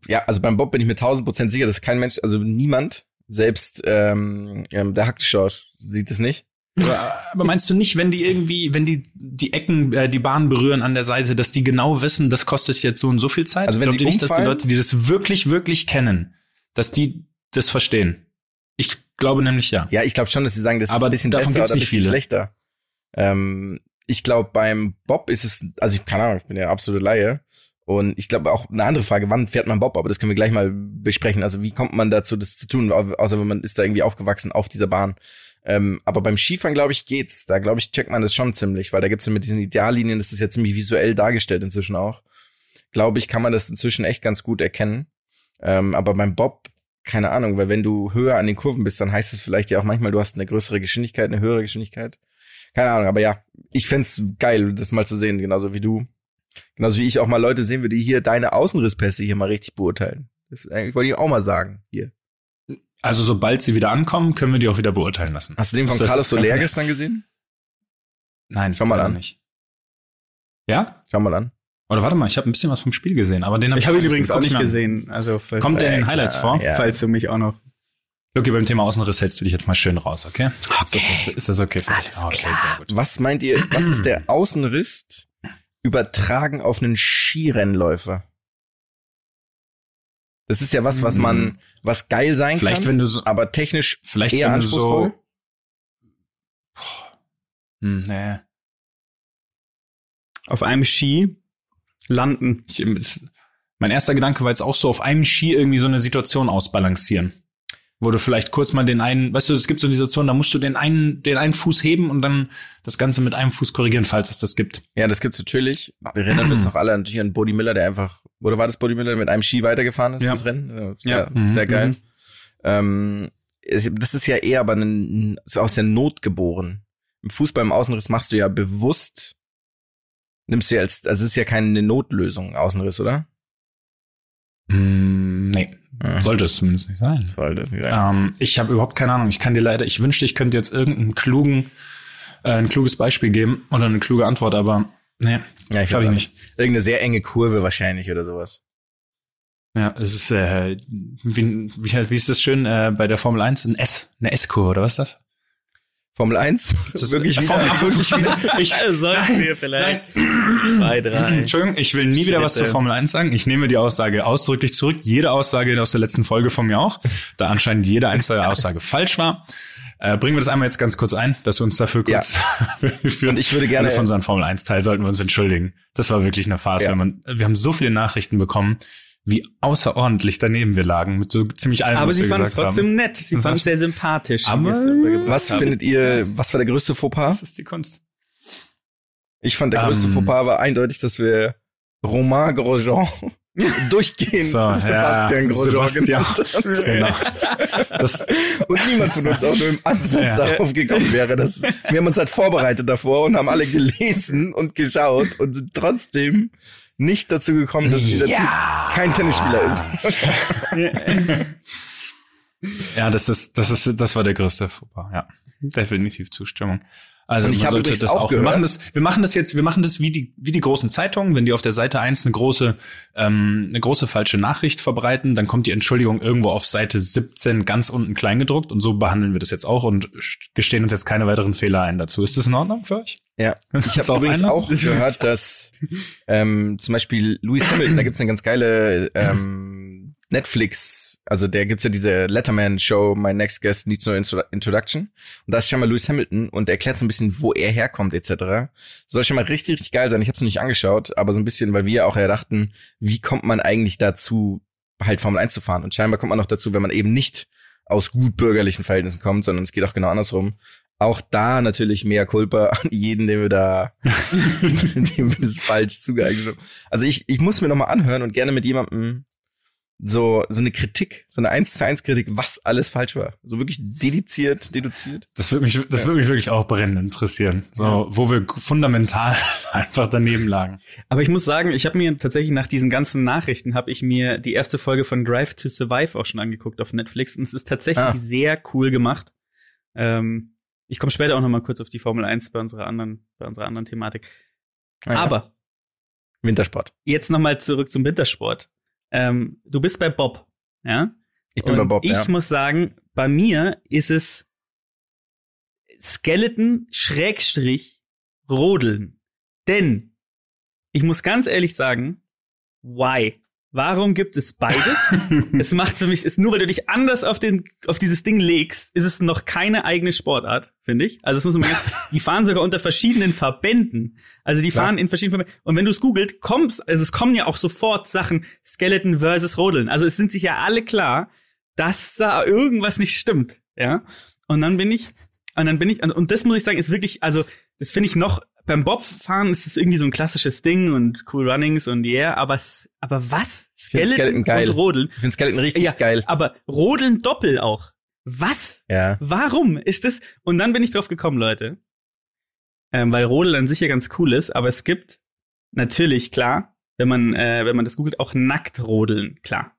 ja, also beim Bob bin ich mir tausend Prozent sicher, dass kein Mensch, also niemand, selbst ähm, ähm, der Hackschau sieht es nicht. Aber, meinst du nicht, wenn die irgendwie, wenn die die Ecken, äh, die Bahn berühren an der Seite, dass die genau wissen, das kostet jetzt so und so viel Zeit? Also wenn Glaubt sie ihr nicht, dass die? Leute, die das wirklich, wirklich kennen, dass die das verstehen? Ich glaube nämlich ja. Ja, ich glaube schon, dass sie sagen, das ist Aber ein bisschen davon besser oder ein bisschen viele. schlechter. Ähm, ich glaube, beim Bob ist es, also ich keine Ahnung, ich bin ja absolute Laie. Und ich glaube auch eine andere Frage, wann fährt man Bob? Aber das können wir gleich mal besprechen. Also wie kommt man dazu, das zu tun? Au- Außer wenn man ist da irgendwie aufgewachsen auf dieser Bahn. Ähm, aber beim Skifahren, glaube ich, geht's. Da, glaube ich, checkt man das schon ziemlich, weil da gibt's ja mit diesen Ideallinien, das ist ja ziemlich visuell dargestellt inzwischen auch. Glaube ich, kann man das inzwischen echt ganz gut erkennen. Ähm, aber beim Bob, keine Ahnung, weil wenn du höher an den Kurven bist, dann heißt es vielleicht ja auch manchmal, du hast eine größere Geschwindigkeit, eine höhere Geschwindigkeit. Keine Ahnung, aber ja, ich fänd's geil, das mal zu sehen, genauso wie du. Genauso wie ich auch mal Leute sehen würde, die hier deine Außenrisspässe hier mal richtig beurteilen. Das äh, wollte ich auch mal sagen, hier. Also sobald sie wieder ankommen, können wir die auch wieder beurteilen lassen. Hast du den von das- Carlos Soler gestern gesehen? Nein, Schau mal an. Nicht. Ja? Schau mal an. Oder warte mal, ich habe ein bisschen was vom Spiel gesehen, aber den hab Ich habe ihn nicht übrigens auch ich nicht gesehen. Also Kommt der in den Highlights klar, vor? ja. falls du mich auch noch. Lucky, beim Thema Außenriss hältst du dich jetzt mal schön raus, okay? Okay. Ist das, ist das okay für dich? Alles okay, klar. sehr gut. Was meint ihr, was ist der Außenriss übertragen auf einen Skirennläufer? Das ist ja was, was man, was geil sein Vielleicht, kann, wenn du so, aber technisch vielleicht, eher wenn du anspruchsvoll. so, Boah. hm, nee. Auf einem Ski landen. Ich, es, mein erster Gedanke war jetzt auch so auf einem Ski irgendwie so eine Situation ausbalancieren. Wo du vielleicht kurz mal den einen, weißt du, es gibt so eine Situation, da musst du den einen, den einen Fuß heben und dann das Ganze mit einem Fuß korrigieren, falls es das gibt. Ja, das gibt's natürlich. Wir erinnern uns noch alle natürlich an Bodie Miller, der einfach, oder war das Bodie Miller, der mit einem Ski weitergefahren ist, Ja. das Rennen? Ja, Ja. Sehr, Mhm, sehr geil. mhm. Ähm, das ist ja eher aber ein, ist aus der Not geboren. Im Fußball im Außenriss machst du ja bewusst, nimmst du ja als, also es ist ja keine Notlösung, Außenriss, oder? Mm, nee, Ja. sollte es zumindest nicht sein. Sollte es nicht sein. Ähm, ich habe überhaupt keine Ahnung. Ich kann dir leider, ich wünschte, ich könnte jetzt irgendeinen klugen, äh, ein kluges Beispiel geben oder eine kluge Antwort, aber nee, Ja, ich auch nicht. Irgendeine sehr enge Kurve wahrscheinlich oder sowas. Ja, es ist, äh, wie, wie, wie ist das schön äh, bei der Formel 1? Ein S, eine S-Kurve, oder was ist das? Formel 1? Das- wirklich wieder, Formel- wirklich wieder. Ich, Sollten wir vielleicht zwei, drei. Entschuldigung, ich will nie wieder was zur Formel 1 sagen. Ich nehme die Aussage ausdrücklich zurück. Jede Aussage aus der letzten Folge von mir auch, da anscheinend jede einzelne Aussage falsch war. Äh, bringen wir das einmal jetzt ganz kurz ein, dass wir uns dafür Ja. kurz für, Und ich würde gerne- von unseren Formel 1 Teil sollten wir uns entschuldigen. Das war wirklich eine Farce. Ja. Wenn man, wir haben so viele Nachrichten bekommen, wie außerordentlich daneben wir lagen mit so ziemlich allem, Aber was sie fand es trotzdem haben. nett. Sie fand es sehr sympathisch. Aber- Was haben. findet ihr, was war der größte Fauxpas? Das ist die Kunst. Ich fand, der größte Ähm. Fauxpas war eindeutig, dass wir Romain Grosjean durchgehend So, ja, Sebastian Grosjean Sebastian. genannt. Genau. Das, Und niemand von uns auch nur im Ansatz Ja. darauf gekommen wäre. Dass, wir haben uns halt vorbereitet davor und haben alle gelesen und geschaut und sind trotzdem nicht dazu gekommen, dass dieser Typ kein Tennisspieler ist. Ja, das ist, das ist, das war der größte Fauxpas, ja. Definitiv Zustimmung. Also Und ich man habe sollte das auch auch, wir machen das, wir machen das jetzt, wir machen das wie die, wie die großen Zeitungen, wenn die auf der Seite eins eine große, ähm, eine große falsche Nachricht verbreiten, dann kommt die Entschuldigung irgendwo auf Seite 17 ganz unten klein gedruckt und so behandeln wir das jetzt auch und gestehen uns jetzt keine weiteren Fehler ein dazu. Ist das in Ordnung für euch? Ja, ich habe übrigens auch gehört, dass ähm, zum Beispiel Lewis Hamilton, da gibt's eine ganz geile ähm, Netflix, also der gibt's ja diese Letterman-Show, My Next Guest Needs No Intro- Introduction. Und da ist schon mal Lewis Hamilton und der erklärt so ein bisschen, wo er herkommt etc. Soll schon mal richtig, richtig geil sein. Ich habe es noch nicht angeschaut, aber so ein bisschen, weil wir auch ja dachten, wie kommt man eigentlich dazu, halt Formel 1 zu fahren? Und scheinbar kommt man noch dazu, wenn man eben nicht aus gut bürgerlichen Verhältnissen kommt, sondern es geht auch genau andersrum. Auch da natürlich mehr Culpa an jeden, den wir da, dem wir das falsch zugeeignet haben. Also ich, ich muss mir noch mal anhören und gerne mit jemandem so, so eine Kritik, so eine 1 zu 1 Kritik, was alles falsch war. So wirklich dediziert, deduziert. Das würde mich, das würde mich wirklich auch brennend interessieren. So, wo wir fundamental einfach daneben lagen. Aber ich muss sagen, ich habe mir tatsächlich nach diesen ganzen Nachrichten habe ich mir die erste Folge von Drive to Survive auch schon angeguckt auf Netflix und es ist tatsächlich Ah. sehr cool gemacht. Ähm, ich komme später auch noch mal kurz auf die Formel 1 bei unserer anderen bei unserer anderen Thematik. Ah ja. Aber Wintersport. jetzt noch mal zurück zum Wintersport. Ähm, du bist bei Bob, ja? Ich bin und bei Bob, ich ja. muss sagen, bei mir ist es Skeleton Schrägstrich Rodeln. Denn ich muss ganz ehrlich sagen, why? Warum gibt es beides? es macht für mich, ist nur weil du dich anders auf den, auf dieses Ding legst, ist es noch keine eigene Sportart, finde ich. Also das muss man ganz, die fahren sogar unter verschiedenen Verbänden. Also die fahren in verschiedenen Verbänden. Und wenn du es googelt, kommst, also es kommen ja auch sofort Sachen Skeleton versus Rodeln. Also es sind sich ja alle klar, dass da irgendwas nicht stimmt, ja. Und dann bin ich, und dann bin ich, und das muss ich sagen, ist wirklich, also das finde ich noch beim Bobfahren ist es irgendwie so ein klassisches Ding und cool Runnings und yeah, aber aber was? find Skeleton geil. und Rodeln. Ich finde Skeleton richtig Ja, geil. Aber Rodeln doppel auch. Was? Ja. Warum ist das? Und dann bin ich drauf gekommen, Leute. Ähm, weil Rodeln an sich ja ganz cool ist, aber es gibt natürlich, klar, wenn man, äh, wenn man das googelt, auch Nacktrodeln, klar.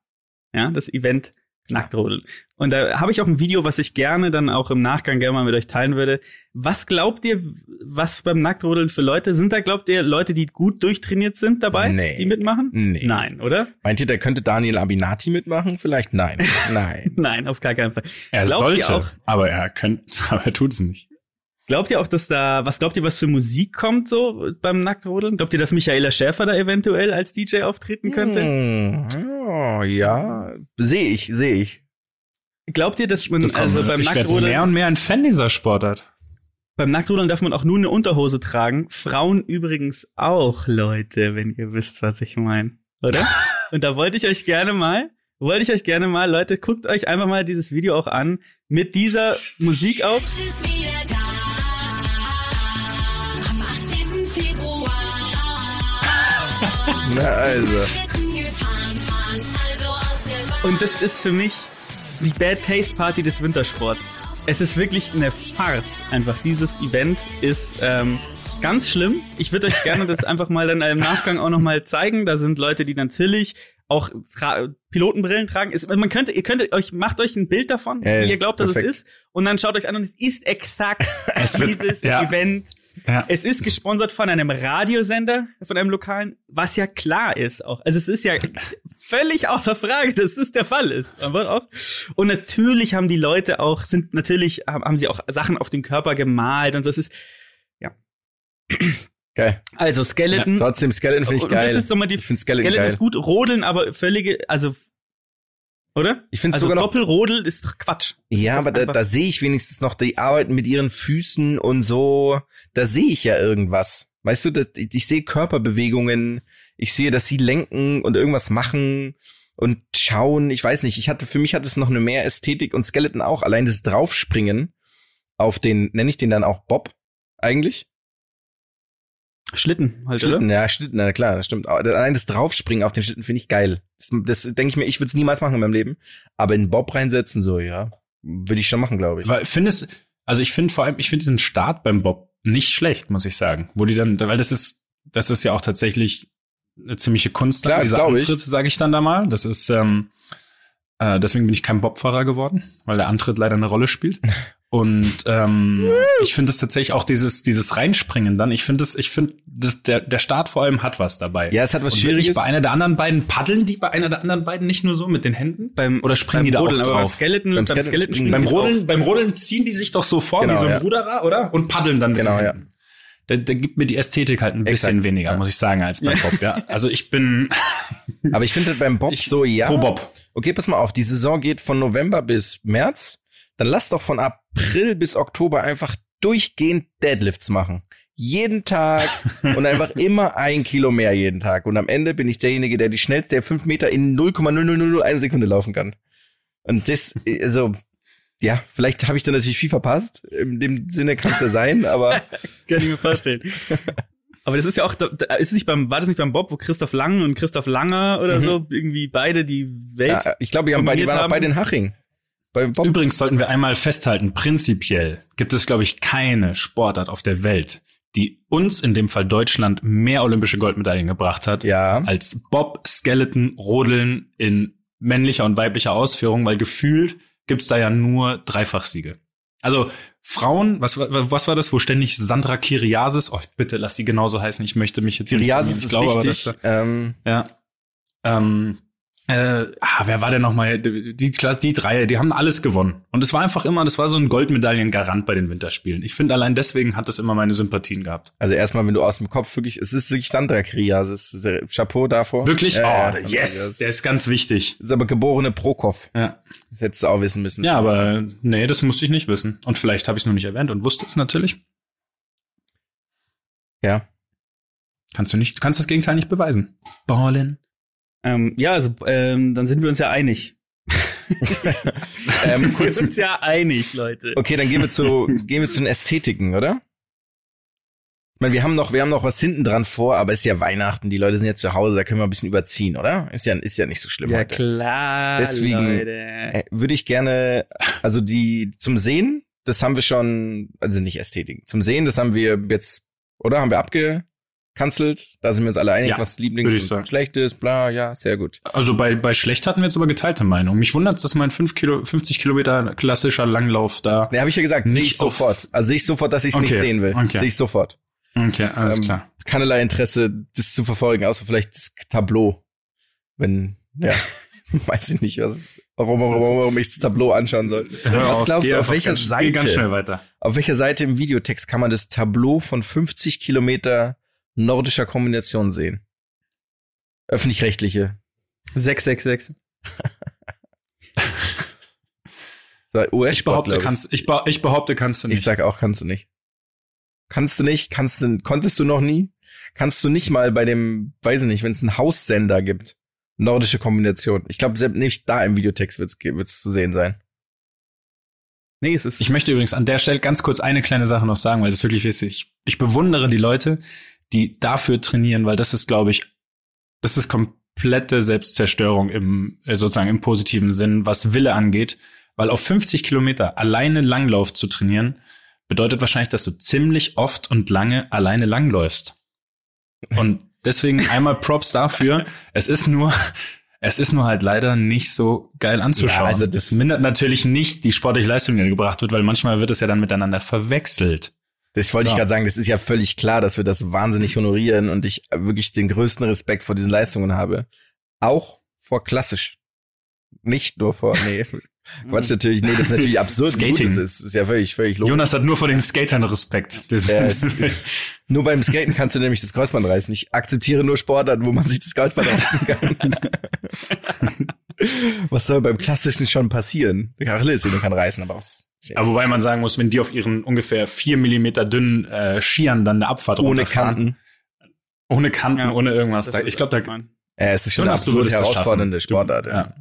Ja, das Event Nacktrodeln. Und da habe ich auch ein Video, was ich gerne dann auch im Nachgang gerne mal mit euch teilen würde. Was glaubt ihr, was beim Nacktrodeln für Leute sind da? Glaubt ihr Leute, die gut durchtrainiert sind dabei, Nee. die mitmachen? Nee. Nein, oder? Meint ihr, da könnte Daniel Abinati mitmachen? Vielleicht nein. Nein. Nein, auf gar keinen Fall. Er Glaubt sollte, auch- aber er könnte, aber er tut es nicht. Glaubt ihr auch, dass da, was glaubt ihr, was für Musik kommt so beim Nacktrodeln? Glaubt ihr, dass Michaela Schäfer da eventuell als DJ auftreten könnte? Hm, oh, ja, sehe ich, sehe ich. Glaubt ihr, dass man, also beim ich werde mehr und mehr ein Fan dieser Sportart. beim Nacktrodeln darf man auch nur eine Unterhose tragen. Frauen übrigens auch, Leute, wenn ihr wisst, was ich meine. Oder? Und da wollte ich euch gerne mal, wollte ich euch gerne mal, Leute, guckt euch einfach mal dieses Video auch an, mit dieser Musik auf. Es ist wieder da. Am 18. Februar. Na also. Und das ist für mich die Bad Taste Party des Wintersports. Es ist wirklich eine Farce. Einfach dieses Event ist ähm, ganz schlimm. Ich würde euch gerne das einfach mal dann im Nachgang auch noch mal zeigen. Da sind Leute, die natürlich auch tra Pilotenbrillen tragen. Es, man könnte, ihr könntet euch, macht euch ein Bild davon, Ja, wie ihr glaubt, dass perfekt. es ist, und dann schaut euch an und es ist exakt Es wird- dieses ja. Event. Ja. Es ist gesponsert von einem Radiosender, von einem lokalen, was ja klar ist auch. Also es ist ja völlig außer Frage, dass das der Fall ist. Aber auch. Und natürlich haben die Leute auch, sind natürlich, haben sie auch Sachen auf dem Körper gemalt und so. Es ist, Geil. also Skeleton. Trotzdem, Skeleton finde ich geil. das ist nochmal die, ich finde Skeleton, Skeleton geil. ist gut, Rodeln aber völlige, also, oder? Ich finde Also sogar noch Doppelrodel ist doch Quatsch. Das Ja, ist aber doch da, da sehe ich wenigstens noch, die arbeiten mit ihren Füßen und so. Da sehe ich ja irgendwas. Weißt du, das, ich, ich sehe Körperbewegungen, ich sehe, dass sie lenken und irgendwas machen und schauen. Ich weiß nicht, ich hatte, für mich hat es noch eine mehr Ästhetik und Skeleton auch. Allein das Draufspringen auf den, nenne ich den dann auch Bob eigentlich? Schlitten halt, Schlitten, oder? ja, Schlitten, na klar, das stimmt. Aber Allein das Draufspringen auf den Schlitten finde ich geil. Das, das denke ich mir, ich würde es niemals machen in meinem Leben. Aber in Bob reinsetzen, so, ja, würde ich schon machen, glaube ich. Aber findest, also ich finde vor allem, ich finde diesen Start beim Bob nicht schlecht, muss ich sagen. Wo die dann, weil das ist, das ist ja auch tatsächlich eine ziemliche Kunst, Klar, diese glaub ich. Antritte, sage ich dann da mal. Das ist, ähm, Äh, deswegen bin ich kein Bobfahrer geworden, weil der Antritt leider eine Rolle spielt. Und ähm, ich finde es tatsächlich auch dieses dieses Reinspringen dann. Ich finde es, ich finde das- der der Start vor allem hat was dabei. Ja, es hat was Und Schwieriges. Bei einer der anderen beiden paddeln die bei einer der anderen beiden nicht nur so mit den Händen Beim, oder springen beim die da Rodeln, auch aber beim drauf? Skeleton, Beim beim Skeleton Skeleton beim Rodeln, beim Rodeln ziehen die sich doch so vor Genau, wie so ein ja. Ruderer, oder? Und paddeln dann mit Genau, den ja. Händen. Da, da gibt mir die Ästhetik halt ein bisschen Exakt, weniger, ja. muss ich sagen, als beim Ja. Bob. Ja, also ich bin Aber ich finde halt beim Bob ich, so, ja. pro Bob. Okay, pass mal auf, die Saison geht von November bis März. Dann lass doch von April bis Oktober einfach durchgehend Deadlifts machen. Jeden Tag und einfach immer ein Kilo mehr jeden Tag. Und am Ende bin ich derjenige, der die schnellste der fünf Meter in 0,00001 Sekunde laufen kann. Und das, also, ja, vielleicht habe ich da natürlich viel verpasst. In dem Sinne kann es ja sein, aber Kann ich mir vorstellen. Aber das ist ja auch, ist es nicht beim, war das nicht beim Bob, wo Christoph Lang und Christoph Langer oder Mhm. so irgendwie beide die Welt. ja, ich glaube, die, haben bei, die waren auch haben. bei den Haching. Übrigens sollten wir einmal festhalten, prinzipiell gibt es, glaube ich, keine Sportart auf der Welt, die uns, in dem Fall Deutschland, mehr olympische Goldmedaillen gebracht hat, Ja. als Bob, Skeleton, Rodeln in männlicher und weiblicher Ausführung, weil gefühlt gibt's da ja nur Dreifachsiege. Also Frauen, was, war- was war das, wo ständig Sandra Kiriasis, oh bitte lass sie genauso heißen, ich möchte mich jetzt hier nicht Kiriasis ich ist glaube, aber wichtig. das- ähm, ja. Ähm, äh, ah, wer war denn nochmal? Die, die, die drei, die haben alles gewonnen. Und es war einfach immer, das war so ein Goldmedaillengarant bei den Winterspielen. Ich finde, allein deswegen hat das immer meine Sympathien gehabt. Also erstmal, wenn du aus dem Kopf wirklich, es ist wirklich Sandra Krias, es ist äh, Chapeau davor. Wirklich? Ja, oh, ja, yes, der ist ganz wichtig. Ist aber geborene Prokop. Ja. Das hättest du auch wissen müssen. ja, aber nee, das musste ich nicht wissen. Und vielleicht habe ich es nur nicht erwähnt und wusste es natürlich. Ja. Kannst du nicht, du kannst das Gegenteil nicht beweisen. Ballen. Ähm, ja, also ähm, dann sind wir uns ja einig. Ähm, Wir sind uns ja einig, Leute. okay, dann gehen wir zu, gehen wir zu den Ästhetiken, oder? Ich meine, wir haben noch, wir haben noch was hinten dran vor, aber es ist ja Weihnachten, die Leute sind jetzt zu Hause, da können wir ein bisschen überziehen, oder? Ist ja, ist ja nicht so schlimm Ja heute. klar, Deswegen- Leute. Äh, Würde ich gerne, also die zum Sehen, das haben wir schon, also nicht Ästhetik. Zum Sehen, das haben wir jetzt, oder? Haben wir abgekanzelt? Da sind wir uns alle einig, Ja, was Lieblings und schlecht ist, bla, ja, sehr gut. Also bei, bei schlecht hatten wir jetzt aber geteilte Meinung. Mich wundert, dass mein 5 Kilo, 50 Kilometer klassischer Langlauf da. Ne, habe ich ja gesagt, sehe Nicht ich auf- sofort. Also sehe ich sofort, dass ich es nicht Okay, sehen will. okay. Sehe ich sofort. Okay, alles Ähm, klar. Keinerlei Interesse, das zu verfolgen, außer vielleicht das Tableau. Wenn, ja, weiß ich nicht, was, warum, warum, warum ich das Tableau anschauen soll. was glaubst geh du, auf einfach welcher ganz, Seite? schnell weiter. Auf welcher Seite im Videotext kann man das Tableau von 50 Kilometer nordischer Kombination sehen? Öffentlich-rechtliche. 666. So, Ich behaupte, ich. kannst, ich, be ich behaupte, kannst du Ich nicht. sag auch, kannst du nicht. Kannst du nicht, kannst du, konntest du noch nie? Kannst du nicht mal bei dem, weiß ich nicht, wenn es einen Haussender gibt, nordische Kombination. Ich glaube, selbst nicht da im Videotext wird's wird's zu sehen sein. Nee, es ist. Ich möchte übrigens an der Stelle ganz kurz eine kleine Sache noch sagen, weil das ist wirklich wichtig. Ich, ich bewundere die Leute, die dafür trainieren, weil das ist, glaube ich, das ist komplette Selbstzerstörung im, äh, sozusagen im positiven Sinn, was Wille angeht. Weil auf 50 Kilometer alleine Langlauf zu trainieren, bedeutet wahrscheinlich, dass du ziemlich oft und lange alleine langläufst. Und deswegen einmal Props dafür. Es ist nur, es ist nur halt leider nicht so geil anzuschauen. Ja, also das- das mindert natürlich nicht die sportliche Leistung, die gebracht wird, weil manchmal wird es ja dann miteinander verwechselt. Das wollte ich So. gerade sagen, das ist ja völlig klar, dass wir das wahnsinnig honorieren und ich wirklich den größten Respekt vor diesen Leistungen habe. Auch vor klassisch. Nicht nur vor, nee, Quatsch natürlich, nee, das ist natürlich absurd. gut Skating. Das ist, ist ja völlig, völlig logisch. Jonas hat nur vor den Skatern Respekt. Ja, es- Nur beim Skaten kannst du nämlich das Kreuzband reißen. Ich akzeptiere nur Sportarten, wo man sich das Kreuzband reißen kann. was soll beim Klassischen schon passieren? Achillessehne kann reißen, aber was? aber wobei man sagen muss, wenn die auf ihren ungefähr vier Millimeter dünnen äh, Skiern dann eine Abfahrt ohne Kanten. ohne Kanten, Ja, ohne irgendwas. Da, ich glaube, da. Ja, es ist schon eine Jonas, du absolut schaffen. Sportart. Du, ja.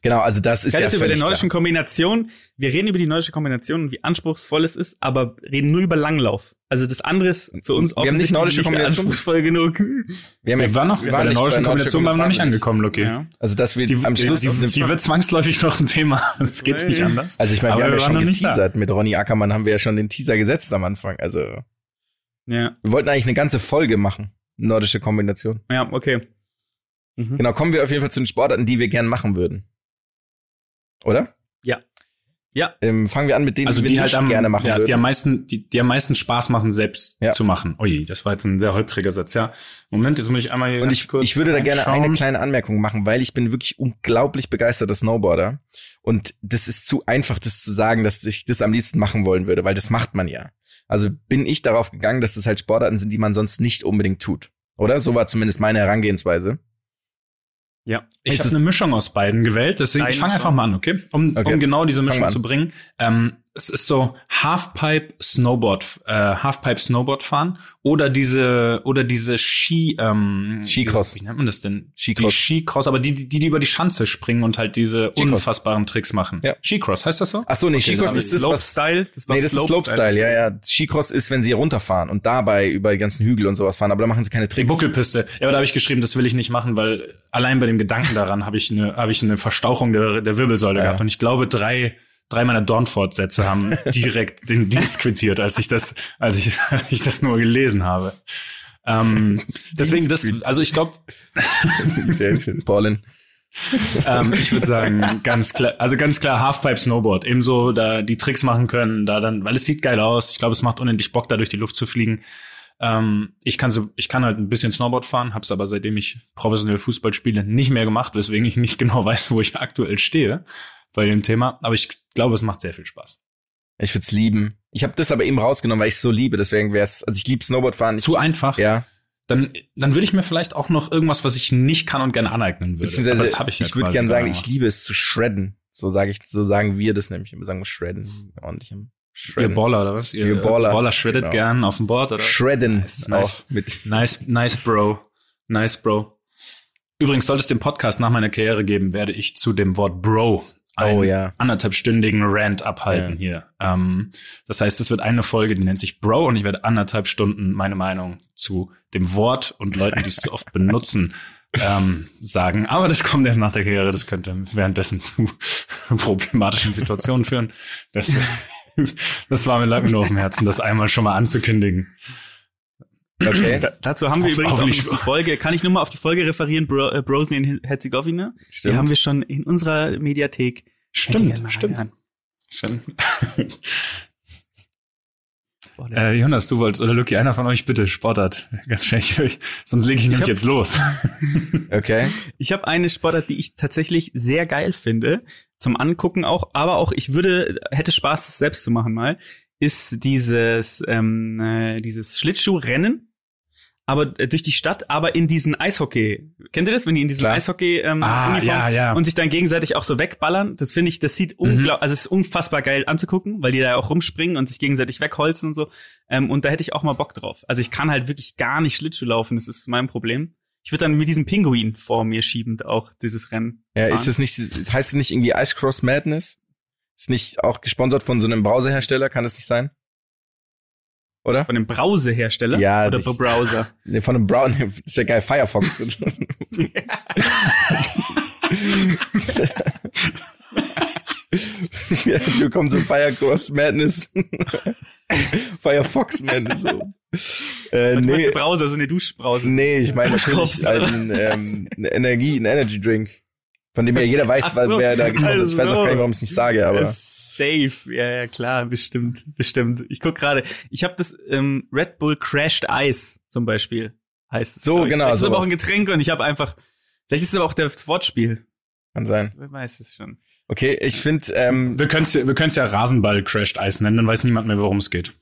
Genau, also das ist Geil ja über die klar. Kombination. Wir reden über die nordische Kombination und wie anspruchsvoll es ist, aber reden nur über Langlauf. Also das andere ist für uns Wir haben nicht nordische Kombination. anspruchsvoll genug. Wir, haben Wir waren noch, wir bei der nicht nordischen Kombination waren wir noch nicht angekommen, Lucky. Ja. Also dass wir Die, am Schluss die, die, die wird zwangsläufig noch ein Thema. Das geht nicht anders. also ich meine, wir Aber haben ja waren schon nicht geteasert. Mit Ronny Ackermann haben wir ja schon den Teaser gesetzt am Anfang. Also Ja, wir wollten eigentlich eine ganze Folge machen. Nordische Kombination. ja, okay. Mhm. Genau, kommen wir auf jeden Fall zu den Sportarten, die wir gern machen würden. Oder? Ja. Ja. Ähm, fangen wir an mit denen, Also die, die, halt am, gerne machen ja, die würden. am meisten, die, die am meisten Spaß machen, selbst Ja. zu machen. Ui, das war jetzt ein sehr holpriger Satz, ja. Moment, jetzt muss ich einmal hier Und ich, kurz ich würde da gerne eine kleine Anmerkung machen, weil ich bin wirklich unglaublich begeisterter Snowboarder. Und das ist zu einfach, das zu sagen, dass ich das am liebsten machen wollen würde, weil das macht man ja. Also bin ich darauf gegangen, dass das halt Sportarten sind, die man sonst nicht unbedingt tut. Oder? So war zumindest meine Herangehensweise. Ja. Ich Ist habe eine Mischung aus beiden gewählt, deswegen ich fange einfach mal an, okay? Um, Okay. um genau diese Mischung zu bringen. Ähm, es ist so Halfpipe Snowboard, äh, Halfpipe Snowboard fahren oder diese oder diese Ski, ähm, Skicross. Wie nennt man das denn? Skicross. Die Skicross, aber die, die, die über die Schanze springen und halt diese unfassbaren Tricks machen. Ja. Skicross, heißt das so? Ach so, nee, Okay, Skicross ist das, was... Slopestyle. Das ist Nee, das ist Slopestyle, ja, ja. Skicross ist, wenn sie runterfahren und dabei über die ganzen Hügel und sowas fahren, aber da machen sie keine Die Tricks. Buckelpiste. Ja, aber da habe ich geschrieben, das will ich nicht machen, weil allein bei dem Gedanken daran habe ich eine habe ich eine Verstauchung der, der Wirbelsäule Ja. gehabt und ich glaube drei drei meiner Dornfort-Sätze haben direkt den Dienst quittiert, als ich das als ich als ich das nur gelesen habe. Ähm, deswegen das also ich glaube Sehr schön. Paulin. ähm, ich würde sagen ganz klar also ganz klar Halfpipe Snowboard ebenso da die Tricks machen können da dann weil es sieht geil aus ich glaube es macht unendlich Bock da durch die Luft zu fliegen ähm, ich kann so ich kann halt ein bisschen Snowboard fahren hab's aber seitdem ich professionell Fußball spiele nicht mehr gemacht weswegen ich nicht genau weiß wo ich aktuell stehe bei dem Thema aber ich glaube es macht sehr viel Spaß Ich würd's lieben. Ich habe das aber eben rausgenommen, weil ich so liebe. Deswegen wär's, also ich liebe Snowboardfahren. zu einfach ja. dann dann würde ich mir vielleicht auch noch irgendwas was ich nicht kann und gerne aneignen würde aber das habe ich ja ich würde gerne sagen, ich liebe es zu shredden. So sage ich, so sagen wir das nämlich. Wir sagen shredden, ordentlich im Ihr Shredden. Baller oder was? Ihr, Ihr Baller. Baller shreddet Genau. gern auf dem Board oder? Shredden Nice, nice. mit. Nice, nice, Bro. Nice, Bro. Übrigens, sollte es den Podcast nach meiner Karriere geben, werde ich zu dem Wort Bro einen Oh, ja. anderthalbstündigen Rant abhalten Ja. hier. Ähm, das heißt, es wird eine Folge, die nennt sich Bro und ich werde anderthalb Stunden meine Meinung zu dem Wort und Leuten, die es zu oft benutzen, ähm, sagen. Aber das kommt erst nach der Karriere. Das könnte währenddessen zu problematischen Situationen führen. Das, das war mir mir nur auf dem Herzen, das einmal schon mal anzukündigen. Okay, Da, dazu haben wir übrigens auch die Folge, kann ich nur mal auf die Folge referieren, Bro, äh, Brosen in Herzegowina. Die stimmt. haben wir schon in unserer Mediathek. Stimmt, stimmt. reinhören. Schön. Äh, Jonas, du wolltest, oder Lucky, einer von euch bitte, Sportart. Ganz schnell, ich, sonst lege ich nämlich jetzt los. okay. Ich habe eine Sportart, die ich tatsächlich sehr geil finde, zum Angucken auch, aber auch ich würde, hätte Spaß, das selbst zu machen mal, ist dieses, ähm, äh, dieses Schlittschuhrennen, aber äh, durch die Stadt, aber in diesen Eishockey. Kennt ihr das, wenn die in diesen Klar. Eishockey ähm, Ah, Uniform ja, ja. und sich dann gegenseitig auch so wegballern? Das finde ich, das sieht Mhm. unglaublich, also es ist unfassbar geil anzugucken, weil die da auch rumspringen und sich gegenseitig wegholzen und so. Ähm, und da hätte ich auch mal Bock drauf. Also ich kann halt wirklich gar nicht Schlittschuh laufen, das ist mein Problem. Ich würde dann mit diesem Pinguin vor mir schiebend auch dieses Rennen. Ja, fahren. ist das nicht, heißt es nicht irgendwie Ice Cross Madness? Ist nicht auch gesponsert von so einem Browserhersteller? Kann das nicht sein? Oder? Von dem Browserhersteller? Ja, Oder von Browser? Nee, von einem Brown, ist ja geil, Firefox. Wir kommen zum Firecross Madness. Firefox Madness. Äh, meinst nee, Browser, so eine Duschbrause. nee, ich meine natürlich Kopf. halt ein, ähm, eine Energie, ein Energy Drink. Von dem ja jeder weiß, so, wer da gesprochen hat. Ich weiß auch gar nicht, warum ich es nicht sage, aber. Safe, ja, ja, klar, bestimmt, bestimmt. Ich guck gerade, ich habe das ähm, Red Bull Crashed Ice zum Beispiel, heißt es. So, genau, Vielleicht ist aber auch ein Getränk und ich habe einfach, vielleicht ist es aber auch das Wortspiel. Kann sein. Wer weiß es schon. Okay, ich finde, ähm, Wir können es ja, wir können's ja Rasenball Crashed Eis nennen, dann weiß niemand mehr, worum es geht.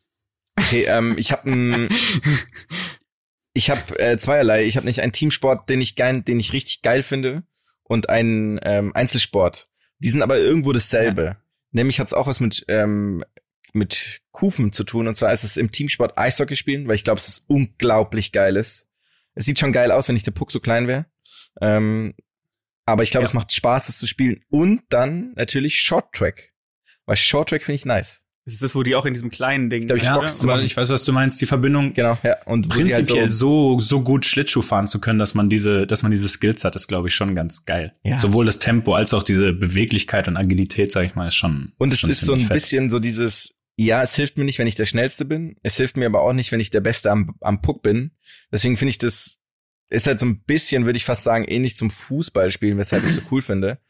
okay, ähm, ich habe ein, ich habe äh, zweierlei. Ich habe nicht einen Teamsport, den ich geil, den ich richtig geil finde, und einen ähm, Einzelsport. Die sind aber irgendwo dasselbe. Nämlich hat's auch was mit ähm, mit Kufen zu tun. Und zwar ist es im Teamsport Eishockey spielen, weil ich glaube, es ist unglaublich geil ist. Es sieht schon geil aus, wenn nicht der Puck so klein wäre. Ähm, aber ich glaube, Ja. es macht Spaß, es zu spielen. Und dann natürlich Short Track. Weil Short Track finde ich nice. Das ist das, wo die auch in diesem kleinen Ding. glaub, ich Ja, zu aber ich weiß, was du meinst. Die Verbindung Genau, ja. Und wo sie halt prinzipiell so, so gut Schlittschuh fahren zu können, dass man diese, dass man diese Skills hat, ist, glaube ich, schon ganz geil. Ja. Sowohl das Tempo als auch diese Beweglichkeit und Agilität, sag ich mal, ist schon. Und es schon ist so ein fett. bisschen so dieses, ja, es hilft mir nicht, wenn ich der Schnellste bin. Es hilft mir aber auch nicht, wenn ich der Beste am, am Puck bin. Deswegen finde ich das, ist halt so ein bisschen, würde ich fast sagen, ähnlich zum Fußballspielen, weshalb ich so cool finde.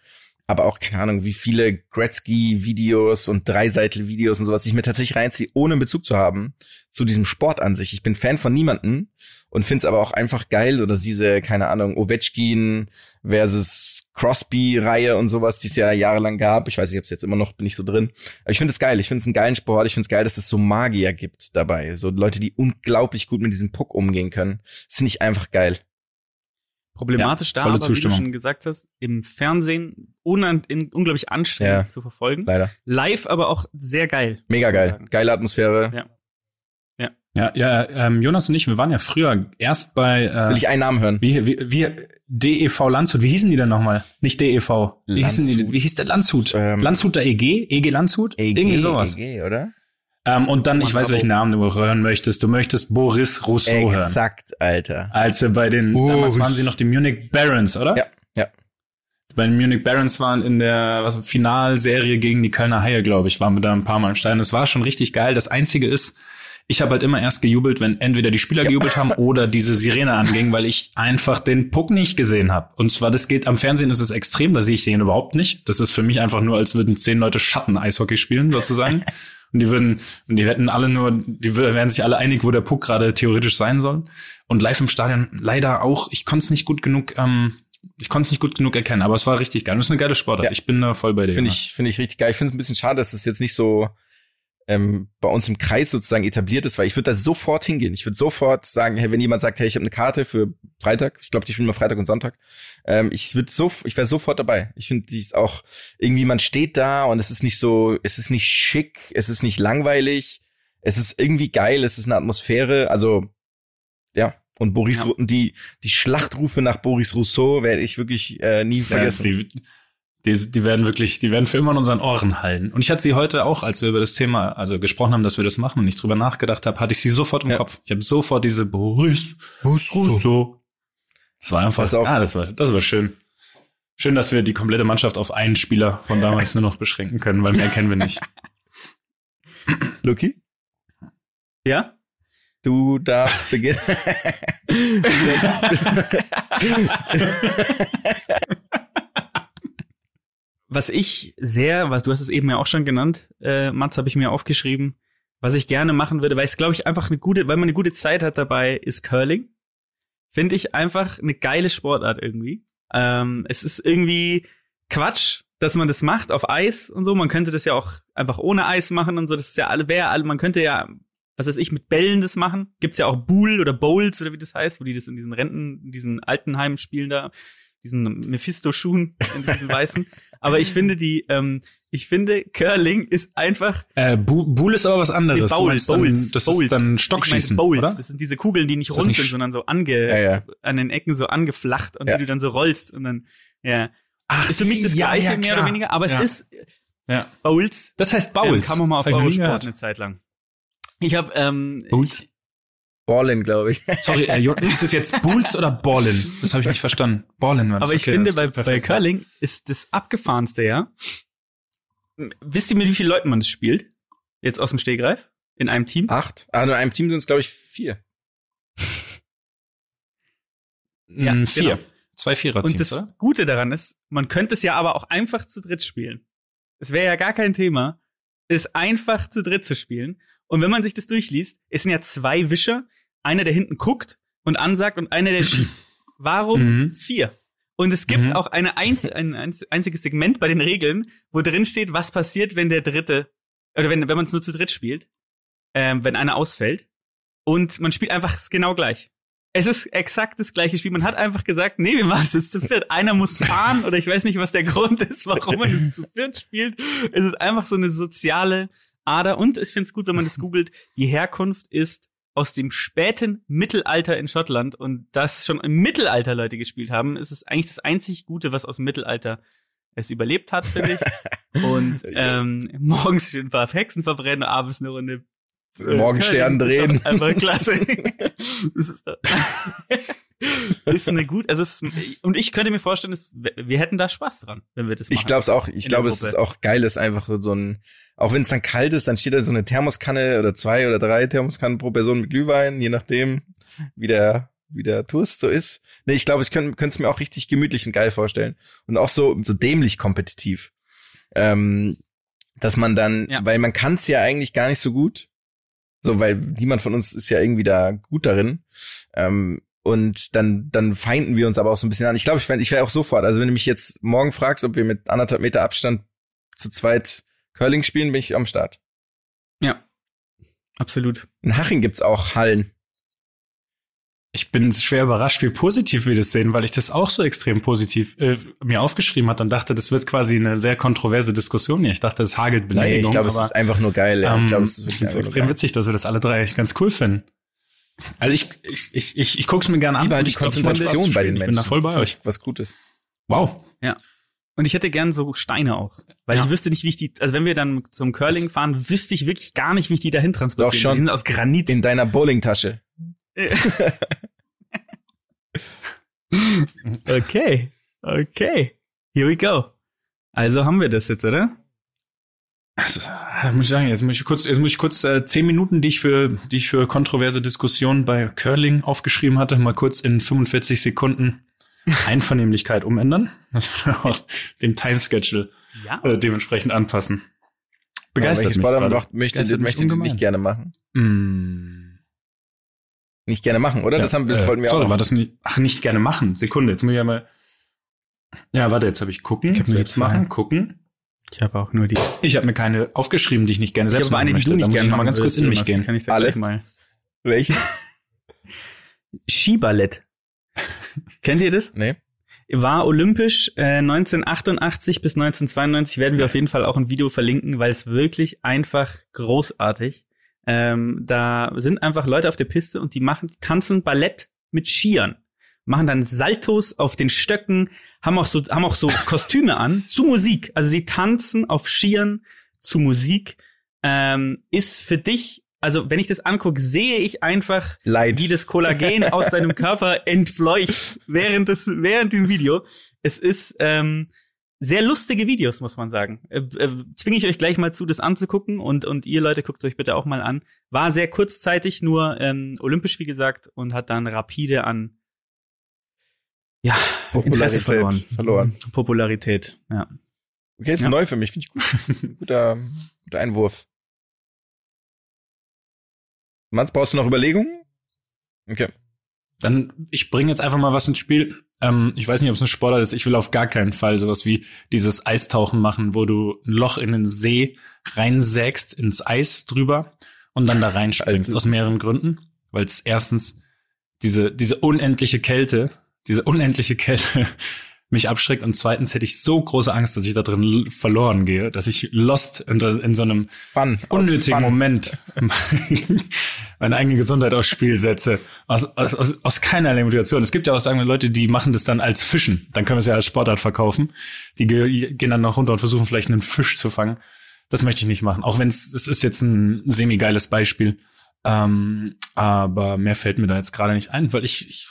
Aber auch, keine Ahnung, wie viele Gretzky-Videos und Dreiseitel-Videos und sowas ich mir tatsächlich reinziehe, ohne einen Bezug zu haben zu diesem Sport an sich. Ich bin Fan von niemanden und find's aber auch einfach geil oder diese, keine Ahnung, Ovechkin versus Crosby-Reihe und sowas, die es ja jahrelang gab. Ich weiß nicht, ob es jetzt immer noch, bin ich so drin. Aber ich finde es geil. Ich finde es einen geilen Sport. Ich finde es geil, dass es so Magier gibt dabei. So Leute, die unglaublich gut mit diesem Puck umgehen können. Das finde ich einfach geil. Problematisch Ja, da, aber wie du Zustimmung. schon gesagt hast, im Fernsehen unan in, unglaublich anstrengend Ja. zu verfolgen. Leider. Live aber auch sehr geil. Mega geil. Geile Atmosphäre. Ja. Ja, ja, ähm, Jonas und ich, wir waren ja früher erst bei äh, Will ich einen Namen hören? wie, wie, wie DEV Landshut. Wie hießen die denn nochmal? Nicht DEV. Wie, hießen die, wie hieß der Landshut? Ähm, Landshuter EG? EG Landshut? Irgendwie sowas. EG, oder? Ähm, und dann, ich weiß, welchen Namen du hören möchtest. Du möchtest Boris Rousseau hören. Exakt, Alter. Als wir bei den, Boris. damals waren sie noch die Munich Barons, oder? Ja, ja. Bei den Munich Barons waren in der was, Finalserie gegen die Kölner Haie, glaube ich, waren wir da ein paar Mal im Stein. Das war schon richtig geil. Das Einzige ist, ich habe halt immer erst gejubelt, wenn entweder die Spieler gejubelt haben oder diese Sirene anging, weil ich einfach den Puck nicht gesehen habe. Und zwar, das geht am Fernsehen ist es extrem, da sehe ich den überhaupt nicht. Das ist für mich einfach nur, als würden zehn Leute Schatten-Eishockey spielen, sozusagen. Und die würden, und die hätten alle nur, die wär- wären sich alle einig, wo der Puck gerade theoretisch sein soll. Und live im Stadion leider auch, ich konnte es nicht gut genug, ähm, ich konnte es nicht gut genug erkennen, aber es war richtig geil. Das ist eine geile Sportart. Ja. Ich bin da voll bei dir. Finde ich, finde ich richtig geil. Ich finde es ein bisschen schade, dass es jetzt nicht so ähm, bei uns im Kreis sozusagen etabliert ist, weil ich würde da sofort hingehen. Ich würde sofort sagen, hey, wenn jemand sagt, hey, ich habe eine Karte für Freitag, ich glaube, die spielen immer Freitag und Sonntag, ähm, ich würde so, ich wäre sofort dabei. Ich finde, die ist auch irgendwie, man steht da und es ist nicht so, es ist nicht schick, es ist nicht langweilig, es ist irgendwie geil, es ist eine Atmosphäre, also ja. Und Boris, Ja. Die die Schlachtrufe nach Boris Rousseau werde ich wirklich äh, nie vergessen. Ja, die, die, die werden wirklich, die werden für immer in unseren Ohren hallen. Und ich hatte sie heute auch, als wir über das Thema, also gesprochen haben, dass wir das machen und ich drüber nachgedacht habe, hatte ich sie sofort im Ja. Kopf. Ich habe sofort diese Boris Rousseau. Das war einfach, auf. ah, das war, das war schön. Schön, dass wir die komplette Mannschaft auf einen Spieler von damals nur noch beschränken können, weil mehr kennen wir nicht. Lucky? Ja? Du darfst beginnen. Was ich sehr, was du hast es eben ja auch schon genannt, äh, Mats, habe ich mir aufgeschrieben, was ich gerne machen würde, weil es glaube ich einfach eine gute, weil man eine gute Zeit hat dabei, ist Curling. Finde ich einfach eine geile Sportart irgendwie. Ähm, es ist irgendwie Quatsch, dass man das macht auf Eis und so. Man könnte das ja auch einfach ohne Eis machen und so. Das ist ja alle, wäre alle, man könnte ja, was weiß ich, mit Bällen das machen. Gibt's ja auch Bull oder Bowls oder wie das heißt, wo die das in diesen Renten, in diesen Altenheimen spielen da, diesen Mephisto-Schuhen, in diesen weißen. Aber ich finde die, ähm, ich finde Curling ist einfach Äh, Bu Buhl ist aber was anderes. Nee, Du meinst dann, Bowls, das Bowls. ist dann Ich meine Stockschießen, Bowls. oder? Das sind diese Kugeln, die nicht rund nicht sind, sondern so ange, Ja, ja. an den Ecken so angeflacht und Ja. die du dann so rollst und dann, ja. Ach, Ist für mich das ja, Gleiche, ja, mehr oder weniger, aber Ja. es ist Ja. Bowls. Das heißt Ähm, Bowls. kann man mal auf ich Eurosport eine Zeit lang. Ich habe ähm, Bowls? ich, Ballin, glaube ich. Sorry, äh, ist es jetzt Bulls oder Ballin? Das habe ich nicht verstanden. Ballin war das. aber ich okay, finde, bei, bei. Curling ist das abgefahrenste, ja. Wisst ihr, mit wie vielen Leuten man das spielt? Jetzt aus dem Stegreif? In einem Team? Acht. Ah, nur in einem Team sind es, glaube ich, vier. Ja, Mm, vier. genau. Zwei Und Vierer-Teams, das oder? Gute daran ist, man könnte es ja aber auch einfach zu dritt spielen. Es wäre ja gar kein Thema, es einfach zu dritt zu spielen. Und wenn man sich das durchliest, es sind ja zwei Wischer, einer, der hinten guckt und ansagt und einer, der schiebt. Warum Mhm. vier? Und es gibt Mhm. auch eine einz ein einz einziges Segment bei den Regeln, wo drin steht, was passiert, wenn der dritte, oder wenn, wenn man es nur zu dritt spielt, ähm, wenn einer ausfällt. Und man spielt einfach genau gleich. Es ist exakt das gleiche Spiel. Man hat einfach gesagt, nee, wir machen es jetzt zu viert. Einer muss fahren oder ich weiß nicht, was der Grund ist, warum man es zu viert spielt. Es ist einfach so eine soziale Ader. Und ich finde es gut, wenn man das googelt. Die Herkunft ist aus dem späten Mittelalter in Schottland und das schon im Mittelalter Leute gespielt haben, ist es eigentlich das einzig Gute, was aus dem Mittelalter es überlebt hat, finde ich. Und ähm, morgens schön ein paar Hexen verbrennen, abends eine Runde äh, Morgenstern drehen. Einfach klasse. das ist, doch, ist eine gut, also es, und ich könnte mir vorstellen, es, wir hätten da Spaß dran, wenn wir das machen. Ich glaube es auch. Ich glaube, es ist auch geil, ist einfach so ein, auch wenn es dann kalt ist, dann steht da so eine Thermoskanne oder zwei oder drei Thermoskannen pro Person mit Glühwein, je nachdem, wie der wie der Tourist so ist. Nee, ich glaube, ich könnte es mir auch richtig gemütlich und geil vorstellen. Und auch so, so dämlich kompetitiv. Ähm, dass man dann, Ja. weil man kann es ja eigentlich gar nicht so gut. So, weil niemand von uns ist ja irgendwie da gut darin. Ähm, und dann, dann feinden wir uns aber auch so ein bisschen an. Ich glaube, ich wäre ich wär auch sofort. Also wenn du mich jetzt morgen fragst, ob wir mit anderthalb Meter Abstand zu zweit Curling spielen, bin ich am Start. Ja. Absolut. In Haching gibt's auch Hallen. Ich bin schwer überrascht, wie positiv wir das sehen, weil ich das auch so extrem positiv äh, mir aufgeschrieben hatte und dachte, das wird quasi eine sehr kontroverse Diskussion hier. Ich dachte, es hagelt Nee, Beleidigungen. ich glaube, es ist einfach nur geil. Ja. ähm, ich glaube, es ist ich finde es extrem geil. witzig, dass wir das alle drei ganz cool finden. Also ich, ich, ich, ich, ich guck's mir gerne an. Lieber die ich ich Konzentration das bei den Ich Menschen. bin da voll bei Das ist euch. Was Gutes. Wow. Und ich hätte gern so Steine auch. Weil Ja. ich wüsste nicht, wie ich die, also wenn wir dann zum Curling fahren, wüsste ich wirklich gar nicht, wie ich die dahin transportiere. Doch schon. Die sind aus Granit. In deiner Bowlingtasche. Okay. Okay. Here we go. Also haben wir das jetzt, oder? Also, äh, muss ich sagen, jetzt muss ich kurz, jetzt muss ich kurz äh, zehn Minuten, die ich für, die ich für kontroverse Diskussionen bei Curling aufgeschrieben hatte, mal kurz in 45 Sekunden Einvernehmlichkeit umändern. Den Timeschedule Ja. äh, dementsprechend anpassen. Begeistert Welche mich Sportart gerade. macht, möchtet, Begeistert ihr ungemein. nicht gerne machen? Mm. Nicht gerne machen, oder? das Ja, haben das äh, wollten wir sorry, auch. war das nicht? Ach, nicht gerne machen. Sekunde, jetzt muss ich ja mal. Ja, warte, jetzt habe ich gucken. Ich zwei. machen, gucken. Ich habe auch nur die. Ich habe mir keine aufgeschrieben, die ich nicht gerne Ich selbst habe eine, die du nicht gerne ich noch mal ganz kurz in mich gehen. Kann ich da Alle? gleich mal. Welche? Skiballett. Kennt ihr das? Nee. War olympisch äh, 1988 bis 1992 werden wir auf jeden Fall auch ein Video verlinken, weil es wirklich einfach großartig. Ähm, da sind einfach Leute auf der Piste und die machen tanzen Ballett mit Skiern, machen dann Saltos auf den Stöcken, haben auch so haben auch so Kostüme an zu Musik. Also sie tanzen auf Skiern zu Musik. Ähm, ist für dich also wenn ich das angucke, sehe ich einfach Leid. wie das Kollagen aus deinem Körper entfleucht während des während dem Video. Es ist ähm, sehr lustige Videos, muss man sagen. Äh, äh, zwinge ich euch gleich mal zu, das anzugucken und und ihr Leute guckt euch bitte auch mal an. War sehr kurzzeitig nur ähm, olympisch wie gesagt und hat dann rapide an ja Interesse verloren. verloren. Popularität. Ja. Okay, ist Ja. neu für mich, finde ich gut. guter, guter Einwurf. Mats, brauchst du noch Überlegungen? Okay. Dann, ich bringe jetzt einfach mal was ins Spiel. Ähm, ich weiß nicht, ob es ein Sportart ist. Ich will auf gar keinen Fall sowas wie dieses Eistauchen machen, wo du ein Loch in den See reinsägst, ins Eis drüber und dann da reinspringst. Aus mehreren Gründen. Weil es erstens diese, diese unendliche Kälte, diese unendliche Kälte mich abschreckt und zweitens hätte ich so große Angst, dass ich da drin verloren gehe, dass ich lost in, in so einem Fun. Unnötigen Fun. Moment meine eigene Gesundheit aufs Spiel setze. Aus, aus, aus, aus keinerlei Motivation. Es gibt ja auch sagen wir, Leute, die machen das dann als Fischen. Dann können wir es ja als Sportart verkaufen. Die ge gehen dann noch runter und versuchen vielleicht einen Fisch zu fangen. Das möchte ich nicht machen. Auch wenn es, das ist jetzt ein semi-geiles Beispiel. Ähm, aber mehr fällt mir da jetzt gerade nicht ein, weil ich, ich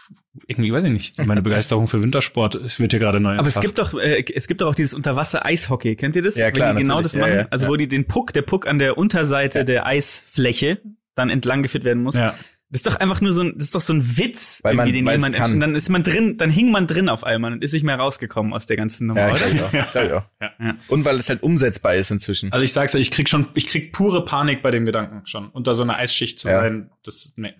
irgendwie weiß ich nicht, meine Begeisterung für Wintersport, es wird hier gerade neu Aber es entfacht. gibt doch, äh, es gibt doch auch dieses Unterwasser-Eishockey. Kennt ihr das? Ja, klar, Wenn die genau das machen. Ja, ja, also ja. wo die den Puck, der Puck an der Unterseite der Eisfläche dann entlang geführt werden muss. ja. Das ist doch einfach nur so ein, das ist doch so ein Witz, Weil man- den jemand kann. und dann ist man drin, dann hing man drin auf einmal und ist nicht mehr rausgekommen aus der ganzen Nummer, Ja, oder? ich auch. Ich auch. Ja. Ja. Und weil es halt umsetzbar ist inzwischen. Also ich sag's ja, ich krieg schon, ich krieg pure Panik bei dem Gedanken schon. Unter so einer Eisschicht zu Ja. sein, das, nee.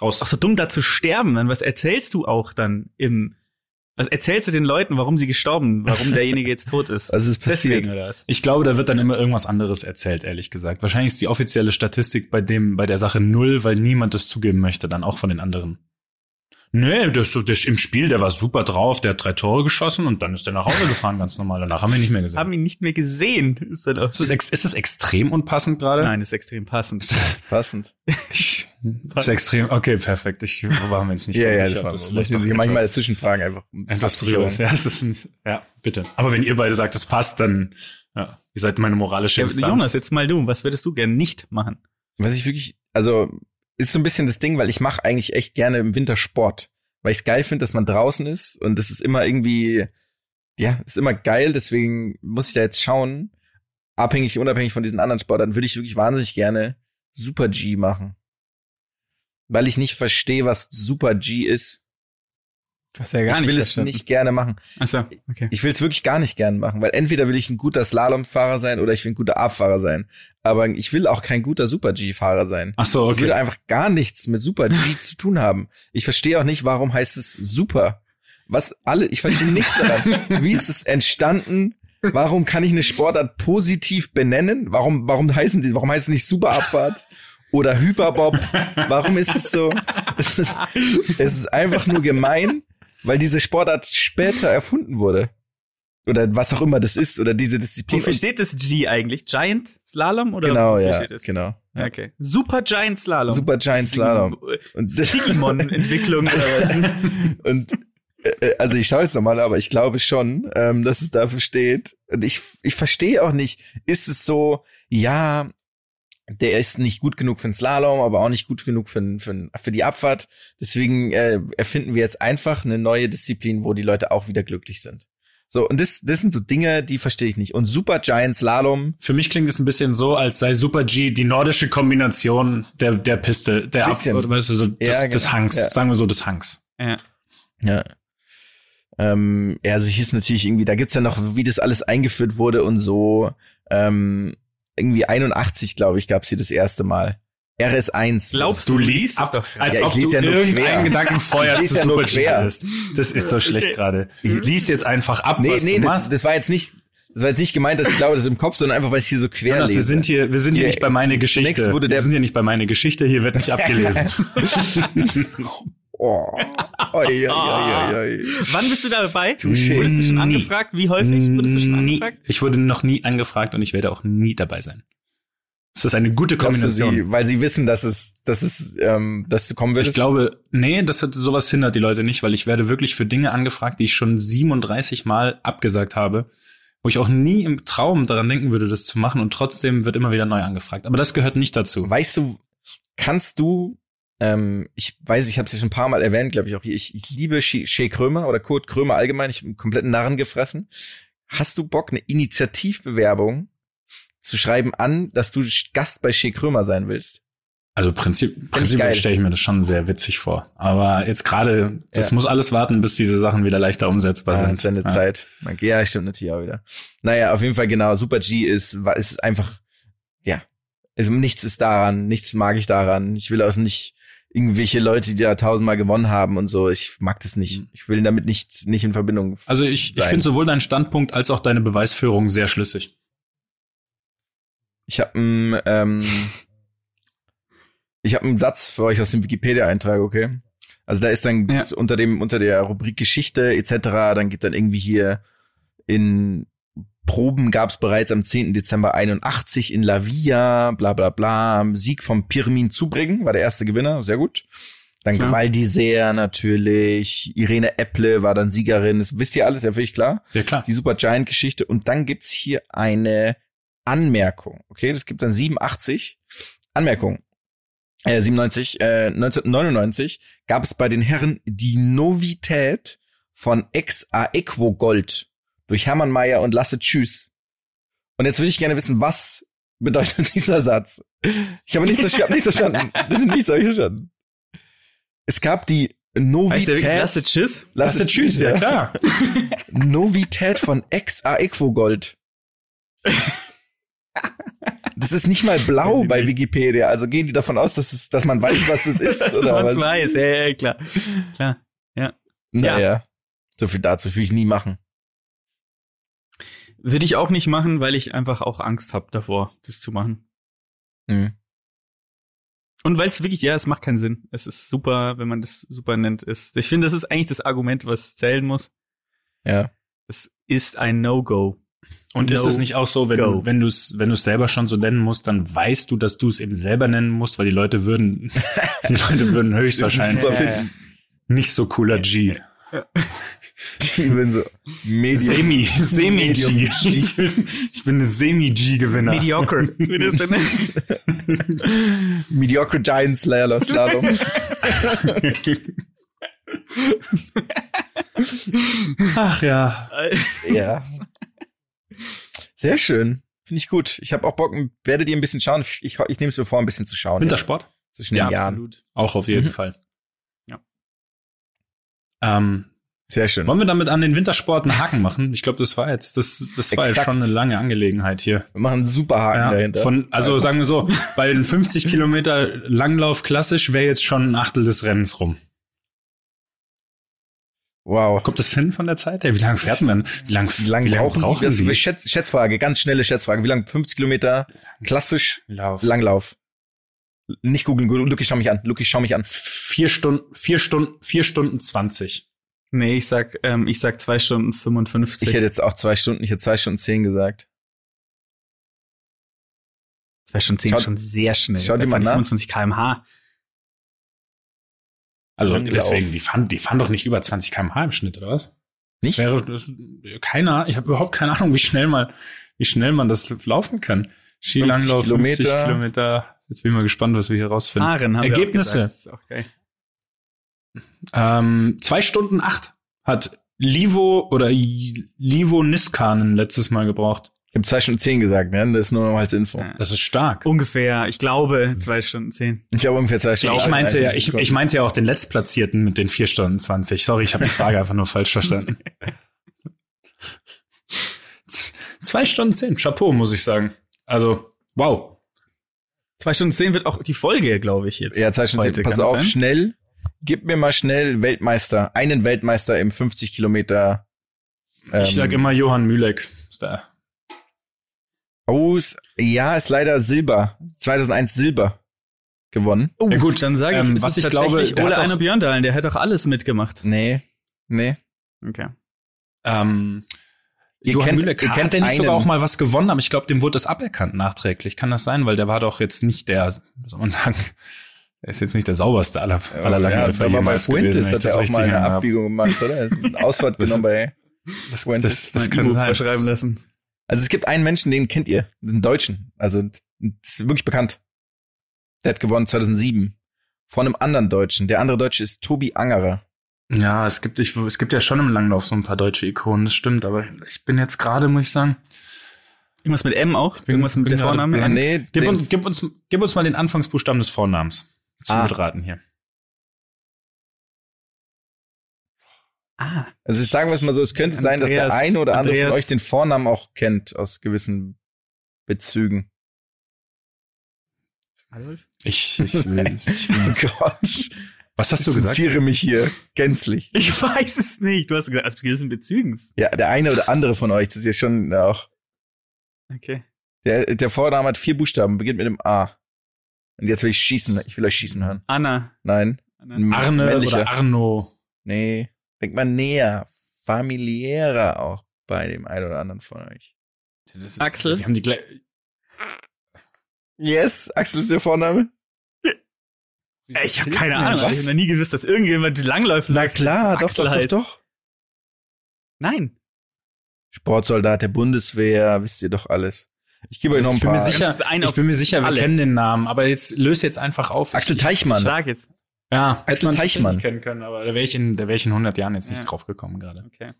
Raus. Ach so dumm, da zu sterben. Dann was erzählst du auch dann im, was erzählst du den Leuten, warum sie gestorben, warum derjenige jetzt tot ist? Also es ist passiert. Deswegen oder was? Ich glaube, da wird dann immer irgendwas anderes erzählt, ehrlich gesagt. Wahrscheinlich ist die offizielle Statistik bei dem, bei der Sache null, weil niemand das zugeben möchte, dann auch von den anderen. Nee, das, das im Spiel, der war super drauf, der hat drei Tore geschossen und dann ist er nach Hause gefahren, ganz normal. Danach haben wir ihn nicht mehr gesehen. Haben ihn nicht mehr gesehen. Ist das auch ist, es ex, ist es extrem unpassend gerade? Nein, ist extrem passend. Passend. Ich, ist extrem, okay, perfekt. Ich war mir jetzt nicht Ja, ganz ja, sicher, das war das vielleicht Sie manchmal dazwischen fragen einfach. um Etwas drüber ist. Ja, es ist ein, ja, bitte. Aber wenn ihr beide sagt, es passt, dann, ja, ihr seid meine moralische Ja, Instanz. Jonas, jetzt mal du. Was würdest du gerne nicht machen? Was ich wirklich, also ist so ein bisschen das Ding, weil ich mache eigentlich echt gerne im Winter Sport, weil ich es geil finde, dass man draußen ist und das ist immer irgendwie, ja, ist immer geil. Deswegen muss ich da jetzt schauen, abhängig, unabhängig von diesen anderen Sportarten, würde ich wirklich wahnsinnig gerne Super G machen. Weil ich nicht verstehe, was Super G ist. Was ja gar ich nicht will es verstanden. nicht gerne machen. Achso, okay. Ich will es wirklich gar nicht gerne machen, weil entweder will ich ein guter Slalomfahrer sein oder ich will ein guter Abfahrer sein. Aber ich will auch kein guter Super G-Fahrer sein. Ach so, Ich will okay. einfach gar nichts mit Super G zu tun haben. Ich verstehe auch nicht, warum heißt es Super. Was alle, ich verstehe nichts daran. Wie ist es entstanden? Warum kann ich eine Sportart positiv benennen? Warum, warum heißen die, warum heißt es nicht Superabfahrt oder Hyperbob? Warum ist es so? Es ist, es ist einfach nur gemein, weil diese Sportart später erfunden wurde. Oder was auch immer das ist, oder diese Disziplin. Wofür steht das G eigentlich? Giant Slalom oder genau, ja, steht das? genau. Okay. Super Giant Slalom. Super Giant Slalom. Und das- Digimon-Entwicklung oder was? Und äh, äh, also ich schaue jetzt nochmal, aber ich glaube schon, ähm, dass es dafür steht. Und ich, ich verstehe auch nicht, ist es so, ja, der ist nicht gut genug für den Slalom, aber auch nicht gut genug für, den- für, den- für die Abfahrt. Deswegen äh, erfinden wir jetzt einfach eine neue Disziplin, wo die Leute auch wieder glücklich sind. So, und das, das sind so Dinge, die verstehe ich nicht. Und Super Giant Slalom, Für mich klingt es ein bisschen so, als sei Super G die nordische Kombination der, der Piste, der Ab, Bisschen. oder weißt du, so des, Ja, des genau. Hangs, Ja. sagen wir so des Hangs. ja. Ja. Ähm, ja, also hier ist natürlich irgendwie, da gibt's ja noch, wie das alles eingeführt wurde und so. Ähm, irgendwie 81, glaube ich, gab's hier das erste Mal. RS1. Glaubst Du du, liest ab, ab, als Ja, ich ob du ja irgendeinen quer. Gedanken vorher Ich lese zu ja hattest. Das ist so schlecht gerade. Lies jetzt einfach ab, Nee, was nee, du das, machst. das war jetzt nicht, das war jetzt nicht gemeint, dass ich glaube, das ist im Kopf, sondern einfach, weil ich hier so quer Jonas, wir lese. sind hier, wir sind hier Hier, nicht bei meine Geschichte. wurde der- wir sind hier nicht bei meine Geschichte, hier wird nicht abgelesen. Oh. Oi, oi, oi. Wann bist du dabei? Touché. Wurdest du schon angefragt? Wie häufig wurdest du schon nie. angefragt? Ich wurde noch nie angefragt und ich werde auch nie dabei sein. Das ist eine gute Kombination. sie, weil sie wissen, dass es, dass es, ähm, dass du kommen Ich würdest? glaube, nee, das hat sowas hindert die Leute nicht, weil ich werde wirklich für Dinge angefragt, die ich schon 37 Mal abgesagt habe, wo ich auch nie im Traum daran denken würde, das zu machen und trotzdem wird immer wieder neu angefragt. Aber das gehört nicht dazu. Weißt du, kannst du, ähm, ich weiß, ich habe es ja schon ein paar Mal erwähnt, glaube ich auch hier, ich, ich liebe Shea Krömer oder Kurt Krömer allgemein, ich habe einen kompletten Narren gefressen. Hast du Bock, eine Initiativbewerbung zu schreiben an, dass du Gast bei Shea Krömer sein willst? Also Prinzip, prinzipiell stelle ich mir das schon sehr witzig vor. Aber jetzt gerade, das Ja. muss alles warten, bis diese Sachen wieder leichter umsetzbar Ah, sind. seine Ja. Zeit. Ja, stimmt natürlich auch wieder. Naja, auf jeden Fall genau. Super G ist, ist einfach, ja, nichts ist daran, nichts mag ich daran. Ich will auch nicht irgendwelche Leute, die da tausendmal gewonnen haben und so. Ich mag das nicht. Mhm. Ich will damit nicht, nicht in Verbindung. Also ich, ich finde sowohl deinen Standpunkt als auch deine Beweisführung sehr schlüssig. Ich habe einen, ähm, ich habe einen Satz für euch aus dem Wikipedia-Eintrag, okay? Also da ist dann Ja. unter dem unter der Rubrik Geschichte etc. Dann geht dann irgendwie hier in Proben gab es bereits am 10. Dezember 81 in La Via, bla bla bla, Sieg vom Pirmin Zubringen, war der erste Gewinner, sehr gut. Dann Klar. D'Isère natürlich, Irene Epple war dann Siegerin, das wisst ihr alles, ja völlig klar Ja klar. die Super Giant Geschichte und dann gibt's hier eine Anmerkung. Okay, das gibt dann 87 Anmerkung. Äh, 97, äh, 1999 gab es bei den Herren die Novität von Ex Aequo Gold durch Hermann Mayer und Lasse Tschüss. Und jetzt würde ich gerne wissen, was bedeutet dieser Satz? Ich habe nichts, ich habe nichts verstanden. Das sind nichts, hab ich verstanden. Es gab die Novität. lasse Tschüss? Lasse Tschüss, ja. klar. Novität von ex Aequo Gold. Das ist nicht mal blau bei Wikipedia, also gehen die davon aus, dass, es, dass man weiß, was das ist, Das oder was? weiß, ja, ja, klar. klar. Naja, so viel dazu will ich nie machen. Würde ich auch nicht machen, weil ich einfach auch Angst habe davor, das zu machen. Hm. Und weil es wirklich, ja, es macht keinen Sinn. Es ist super, wenn man das super nennt. Ist, ich finde, das ist eigentlich das Argument, was zählen muss. Ja. Es ist ein No-Go. Und ist No es nicht auch so, wenn go. du, wenn du es, wenn du es selber schon so nennen musst, dann weißt du, dass du es eben selber nennen musst, weil die Leute würden, die Leute würden höchstwahrscheinlich nicht so cooler G. Die würden so Medium. Semi, Semi G. Ich bin, ich bin eine Semi G Gewinner. Mediocre. Wie das denn. Mediocre Giant Slalom. Slalom. Ach ja. ja. Sehr schön. Finde ich gut. Ich habe auch Bock, werdet ihr ein bisschen schauen. Ich, ich nehme es mir vor, ein bisschen zu schauen. Wintersport? zwischen Ja, den Jahren. absolut. Auch auf jeden Mhm. Fall. Ähm, Sehr schön. wollen wir damit an den Wintersport einen Haken machen? Ich glaube, das war jetzt, das, das war jetzt schon eine lange Angelegenheit hier. Wir machen einen super Haken Ja, dahinter. von, also sagen wir so, bei den 50 Kilometer Langlauf klassisch wäre jetzt schon ein Achtel des Rennens rum. wow. Kommt das hin von der Zeit her? Wie lange fährt man? Wie lange Wie lange wie lang brauchen, brauchen die? Sie? Das, Schätz, Schätzfrage, ganz schnelle Schätzfrage. Wie lange? 50 Kilometer, klassisch, Lauf. Langlauf. Nicht googeln, Luki, schau mich an. Luki, schau mich an. Vier Stunden, vier Stunden, vier Stunden zwanzig. Nee, ich sag, ähm, ich sag zwei Stunden 55. Ich hätte jetzt auch zwei Stunden, ich hätte zwei Stunden zehn gesagt. zwei Stunden zehn ist schon sehr schnell. schau dir mal fahren die nach. 25 kmh. Also deswegen, die fahren, die fahren doch nicht über 20 km/h im Schnitt, oder was? Nicht? Das wäre das, keiner, ich habe überhaupt keine Ahnung, wie schnell mal, wie schnell man das laufen kann. Skilanglauf, 50 Kilometer. Kilometer. Jetzt bin ich mal gespannt, was wir hier rausfinden. Fahren haben wir auch Ergebnisse. gesagt. Ist auch geil. Ähm, zwei Stunden acht hat Livo oder Livo Niskanen letztes Mal gebraucht. Ich habe zwei Stunden zehn gesagt, ne? Das ist nur noch als Info. Das ist stark. Ungefähr, ich glaube, zwei Stunden zehn. Ich glaube ungefähr zwei Stunden. ich meinte ja, ich, ich meinte ja auch den Letztplatzierten mit den vier Stunden 20. Sorry, ich habe die Frage einfach nur falsch verstanden. Zwei Stunden zehn, Chapeau, muss ich sagen. Also, wow. Zwei Stunden zehn wird auch die Folge, glaube ich, jetzt. Ja, zwei Stunden zehn. Pass auf, sein? schnell. Gib mir mal schnell Weltmeister, einen Weltmeister im 50 Kilometer. Ähm, Ich sag immer Johann Mühleck. Ist da. Oh, ist, ja, ist leider Silber. 2001 Silber gewonnen. Oh, Ja, gut, dann sage ich, ähm, ist was ich glaube, Ole Einer Björndalen, der hat doch alles mitgemacht. Nee, nee. Okay. Ähm, Ihr Johann kennt- Mühleck, ihr hat kennt der nicht sogar einen- auch mal was gewonnen, aber ich glaube, dem wurde das aberkannt nachträglich. Kann das sein? Weil der war doch jetzt nicht der, wie soll man sagen, ist jetzt nicht der sauberste aller, aller Langläufer ja, aber bei jemals gewesen. Ich hat das er auch mal eine. Abbiegung gemacht, oder? Er ist Ausfahrt Das- genommen bei. Das, Fuentes. das, das Mein kann E-Book sein. verschreiben lassen. Also es gibt einen Menschen, den kennt ihr, einen Deutschen, also das ist wirklich bekannt. Der hat gewonnen 2007 von einem anderen Deutschen. Der andere Deutsche ist Tobi Angerer. Ja, es gibt, ich, es gibt ja schon im Langlauf so ein paar deutsche Ikonen, das stimmt, aber ich bin jetzt gerade, muss ich sagen, Irgendwas mit M auch? bin- Irgendwas mit bin der gerade Vorname? blank. Nee, Gib den- uns, gib, uns, gib uns mal den Anfangsbuchstaben des Vornamens. Zum Ah. Mitraten hier. Ah, Also sagen wir es mal so, es könnte sein, dass der Andreas- eine oder andere Andreas- von euch den Vornamen auch kennt aus gewissen Bezügen. Adolf? Ich, ich, will, ich Oh Gott, Was hast ich du gesagt? distanziere mich hier gänzlich. Ich weiß es nicht. Du hast gesagt, aus gewissen Bezügen. Ja, der eine oder andere von euch, das ist ja schon auch. Okay. Der, der Vorname hat vier Buchstaben, beginnt mit dem A. Und jetzt will ich schießen. Ich will euch schießen hören. Anna. Nein. Anna. Arne Männlicher. oder Arno. Nee. Denk mal näher. Familiärer auch bei dem einen oder anderen von euch. Das- Axel? Wir haben die gleich. Yes, Axel ist der Vorname. Ich habe keine Ahnung. Was? Ich habe noch nie gewusst, dass irgendjemand langläuft. Na klar, doch, doch, halt. doch, doch. Nein. Sportsoldat der Bundeswehr, wisst ihr doch alles. Ich gebe euch noch ein Ich bin paar. mir sicher, ich bin mir sicher, wir alle. kennen den Namen, aber jetzt löse jetzt einfach auf. Axel Ich- Teichmann. Schlag jetzt. Ja, Axel man Teichmann. kennen können, aber da wäre ich in, da wäre ich in 100 Jahren jetzt nicht Ja. drauf gekommen gerade. Okay.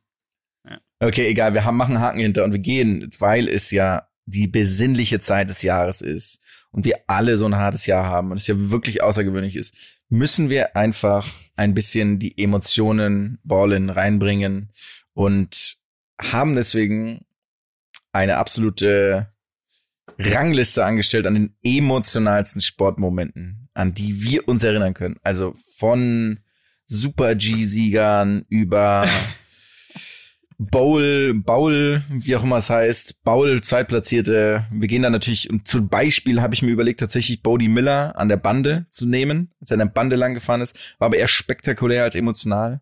Okay, egal, wir haben, machen einen Haken hinter und wir gehen, weil es ja die besinnliche Zeit des Jahres ist und wir alle so ein hartes Jahr haben und es ja wirklich außergewöhnlich ist, müssen wir einfach ein bisschen die Emotionen ballen reinbringen und haben deswegen eine absolute Rangliste angestellt an den emotionalsten Sportmomenten, an die wir uns erinnern können. Also von Super G-Siegern über Bowl, Bowl, wie auch immer es heißt, Bowl, Zweitplatzierte. Wir gehen dann natürlich, und zum Beispiel habe ich mir überlegt, tatsächlich Bodie Miller an der Bande zu nehmen, als er an der Bande lang gefahren ist, war aber eher spektakulär als emotional.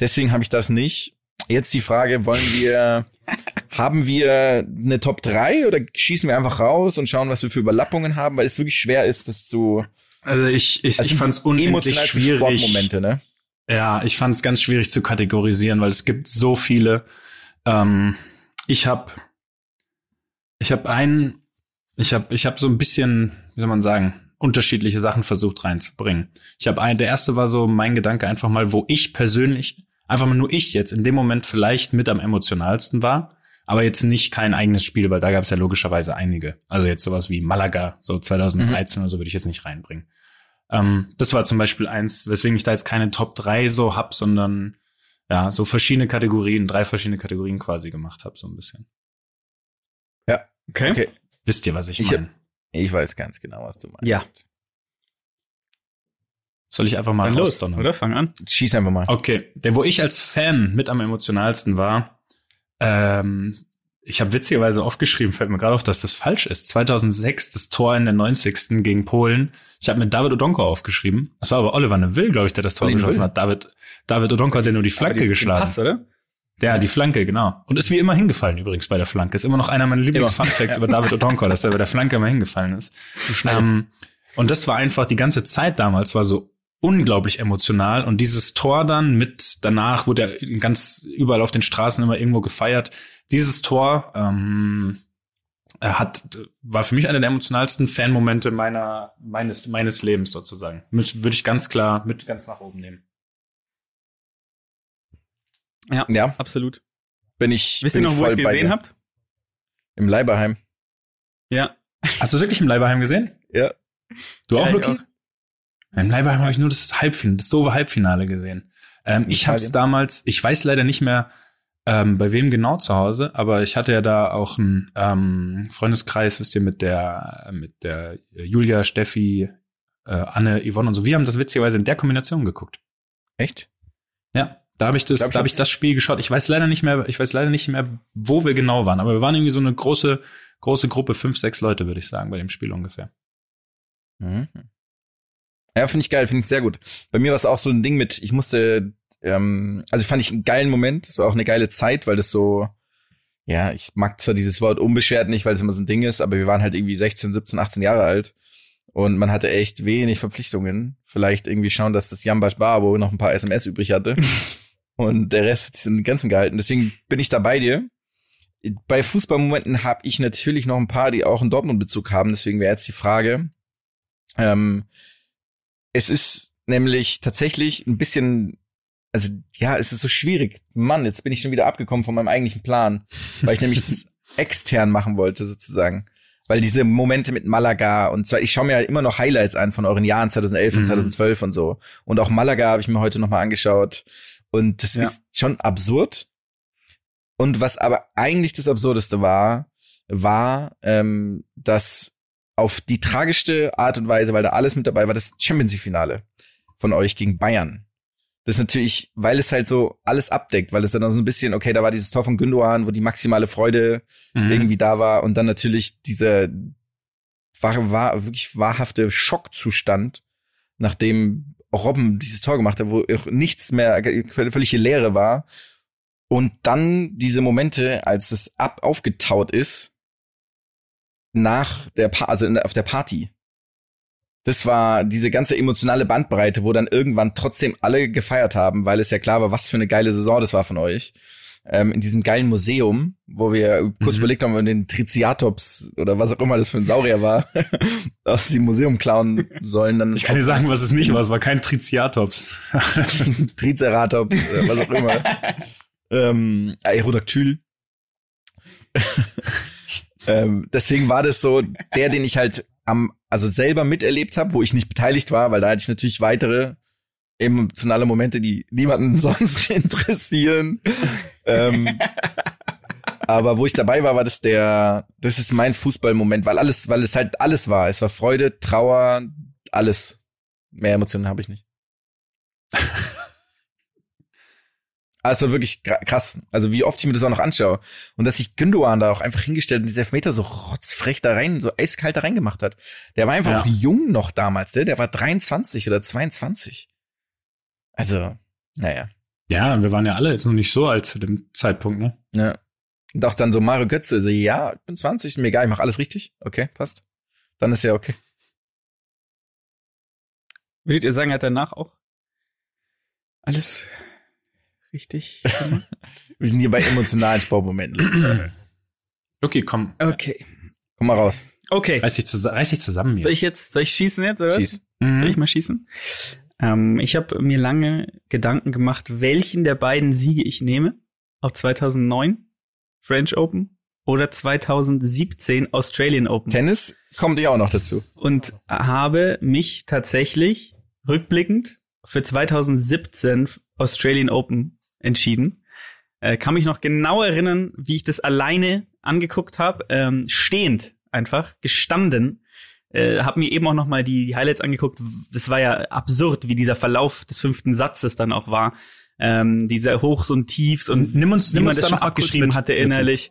Deswegen habe ich das nicht. Jetzt die Frage, wollen wir, haben wir eine Top 3 oder schießen wir einfach raus und schauen, was wir für Überlappungen haben, weil es wirklich schwer ist, das zu, Also ich, ich, also ich fand es unendlich schwierig. Sportmomente, ne? Ja, ich fand es ganz schwierig zu kategorisieren, weil es gibt so viele. Ähm, ich habe, ich habe einen, ich habe, ich habe so ein bisschen, wie soll man sagen, unterschiedliche Sachen versucht reinzubringen. Ich habe einen, der erste war so mein Gedanke einfach mal, wo ich persönlich, einfach mal nur ich jetzt in dem Moment vielleicht mit am emotionalsten war, aber jetzt nicht kein eigenes Spiel, weil da gab es ja logischerweise einige. Also jetzt sowas wie Malaga, so 2013 oder so würde ich jetzt nicht reinbringen. Ähm, das war zum Beispiel eins, weswegen ich da jetzt keine Top 3 so hab, sondern ja, so verschiedene Kategorien, drei verschiedene Kategorien quasi gemacht habe, so ein bisschen. Okay. Okay. Wisst ihr, was ich Ich meine? Ich weiß ganz genau, was du meinst. Ja. Soll ich einfach mal Dann los, oder? Fang an. Schieß einfach mal. Okay, der, wo ich als Fan mit am emotionalsten war, ähm, ich habe witzigerweise aufgeschrieben, fällt mir gerade auf, dass das falsch ist. 2006 das Tor in der 90. gegen Polen. Ich habe mit David Odonko aufgeschrieben. Das war aber Oliver Neville, glaube ich, der das Tor Oliver geschossen Neville. hat. David, David Odonko hat ja nur die Flanke die- geschlagen. Pass, oder? Ja, die Flanke, genau. Und ist wie immer hingefallen übrigens bei der Flanke. Ist immer noch einer meiner Lieblings-Fun-Facts über David Odonko, dass er bei der Flanke immer hingefallen ist. Ähm, und das war einfach die ganze Zeit damals, war so unglaublich emotional. Und dieses Tor dann mit, danach wurde er ganz überall auf den Straßen immer irgendwo gefeiert. Dieses Tor ähm, er hat, war für mich einer der emotionalsten Fanmomente meiner, meines, meines Lebens sozusagen. Mit- Würde ich ganz klar mit ganz nach oben nehmen. Ja, Ja, absolut. bin ich. Wisst ihr noch, ich wo ihr es gesehen habt? Im Leiberheim. Ja. Hast du es wirklich im Leiberheim gesehen? Ja. Du auch, Ja, Luki? Im Leiberheim habe ich nur das Halbfinale, das doofe Halbfinale gesehen. Ähm, ich habe es damals, ich weiß leider nicht mehr, ähm, bei wem genau zu Hause, aber ich hatte ja da auch einen ähm, Freundeskreis, wisst ihr, mit der, mit der Julia, Steffi, äh, Anne, Yvonne und so. Wir haben das witzigerweise in der Kombination geguckt. Echt? Ja, da habe ich das, Ich glaub, da habe ich das Spiel geschaut. Ich weiß leider nicht mehr, ich weiß leider nicht mehr, wo wir genau waren, aber wir waren irgendwie so eine große, große Gruppe, fünf, sechs Leute, würde ich sagen, bei dem Spiel ungefähr. Mhm. Ja, finde ich geil, finde ich sehr gut. Bei mir war es auch so ein Ding mit, ich musste, ähm, also fand ich einen geilen Moment, es war auch eine geile Zeit, weil das so, ja, ich mag zwar dieses Wort unbeschwert nicht, weil es immer so ein Ding ist, aber wir waren halt irgendwie 16, 17, 18 Jahre alt und man hatte echt wenig Verpflichtungen. Vielleicht irgendwie schauen, dass das Jambash Barbo noch ein paar SMS übrig hatte und der Rest hat sich in Grenzen gehalten. Deswegen bin ich da bei dir. Bei Fußballmomenten habe ich natürlich noch ein paar, die auch einen Dortmund-Bezug haben. Deswegen wäre jetzt die Frage, ähm, es ist nämlich tatsächlich ein bisschen, also ja, es ist so schwierig. Mann, jetzt bin ich schon wieder abgekommen von meinem eigentlichen Plan, weil ich nämlich das extern machen wollte sozusagen. Weil diese Momente mit Malaga und zwar, ich schaue mir halt immer noch Highlights an von euren Jahren 2011 und Mhm. 2012 und so. Und auch Malaga habe ich mir heute nochmal angeschaut. Und das Ja. ist schon absurd. Und was aber eigentlich das Absurdeste war, war, ähm, dass auf die tragischste Art und Weise, weil da alles mit dabei war, das Champions League Finale von euch gegen Bayern. Das ist natürlich, weil es halt so alles abdeckt, weil es dann so ein bisschen, okay, da war dieses Tor von Gündogan, wo die maximale Freude Mhm. irgendwie da war und dann natürlich dieser war, war wirklich wahrhafte Schockzustand, nachdem Robben dieses Tor gemacht hat, wo auch nichts mehr, völlige Leere war. Und dann diese Momente, als es ab aufgetaut ist, nach der, pa also in, auf der Party. Das war diese ganze emotionale Bandbreite, wo dann irgendwann trotzdem alle gefeiert haben, weil es ja klar war, was für eine geile Saison das war von euch. Ähm, in diesem geilen Museum, wo wir kurz Mhm. überlegt haben, ob wir den Triceratops oder was auch immer das für ein Saurier war, aus dem Museum klauen sollen. Dann Ich kann dir sagen, was es nicht war. Es war kein Triceratops. Triceratops, äh, was auch immer. ähm, Aerodactyl. Ähm, deswegen war das so der, den ich halt am, also selber miterlebt habe, wo ich nicht beteiligt war, weil da hatte ich natürlich weitere emotionale Momente, die niemanden sonst interessieren. ähm, aber wo ich dabei war, war das der, das ist mein Fußballmoment, weil alles, weil es halt alles war. Es war Freude, Trauer, alles. Mehr Emotionen habe ich nicht. Also wirklich krass. Also wie oft ich mir das auch noch anschaue. Und dass sich Gündogan da auch einfach hingestellt und diese Elfmeter so rotzfrech da rein, so eiskalt da reingemacht hat. Der war einfach Ja. auch jung noch damals, ne? Der war 23 oder 22. Also, naja. Ja, wir waren ja alle jetzt noch nicht so alt zu dem Zeitpunkt, ne? Ja. Und auch dann so Mario Götze, so, ja, ich bin 20, ist mir egal, ich mach alles richtig. Okay, passt. Dann ist ja okay. Würdet ihr sagen, er hat danach auch alles richtig gemacht? Wir sind hier bei emotionalen Sportmomenten. Okay, komm, Okay. Komm mal raus. Okay. reiß dich, zus reiß dich zusammen Soll hier. ich jetzt, soll ich schießen jetzt, oder was? Schieß. Soll ich Mhm. mal schießen? Ähm, ich habe mir lange Gedanken gemacht, welchen der beiden Siege ich nehme auf 2009 French Open oder 2017 Australian Open. Tennis kommt ja auch noch dazu. und habe mich tatsächlich rückblickend für 2017 Australian Open entschieden. Äh, kann mich noch genau erinnern, wie ich das alleine angeguckt habe, ähm, stehend einfach, gestanden. Äh, habe mir eben auch noch mal die, die Highlights angeguckt. Das war ja absurd, wie dieser Verlauf des fünften Satzes dann auch war. Ähm, diese Hochs und Tiefs und Nimm uns- wie nimm man uns das da schon abgeschrieben hatte Okay. innerlich.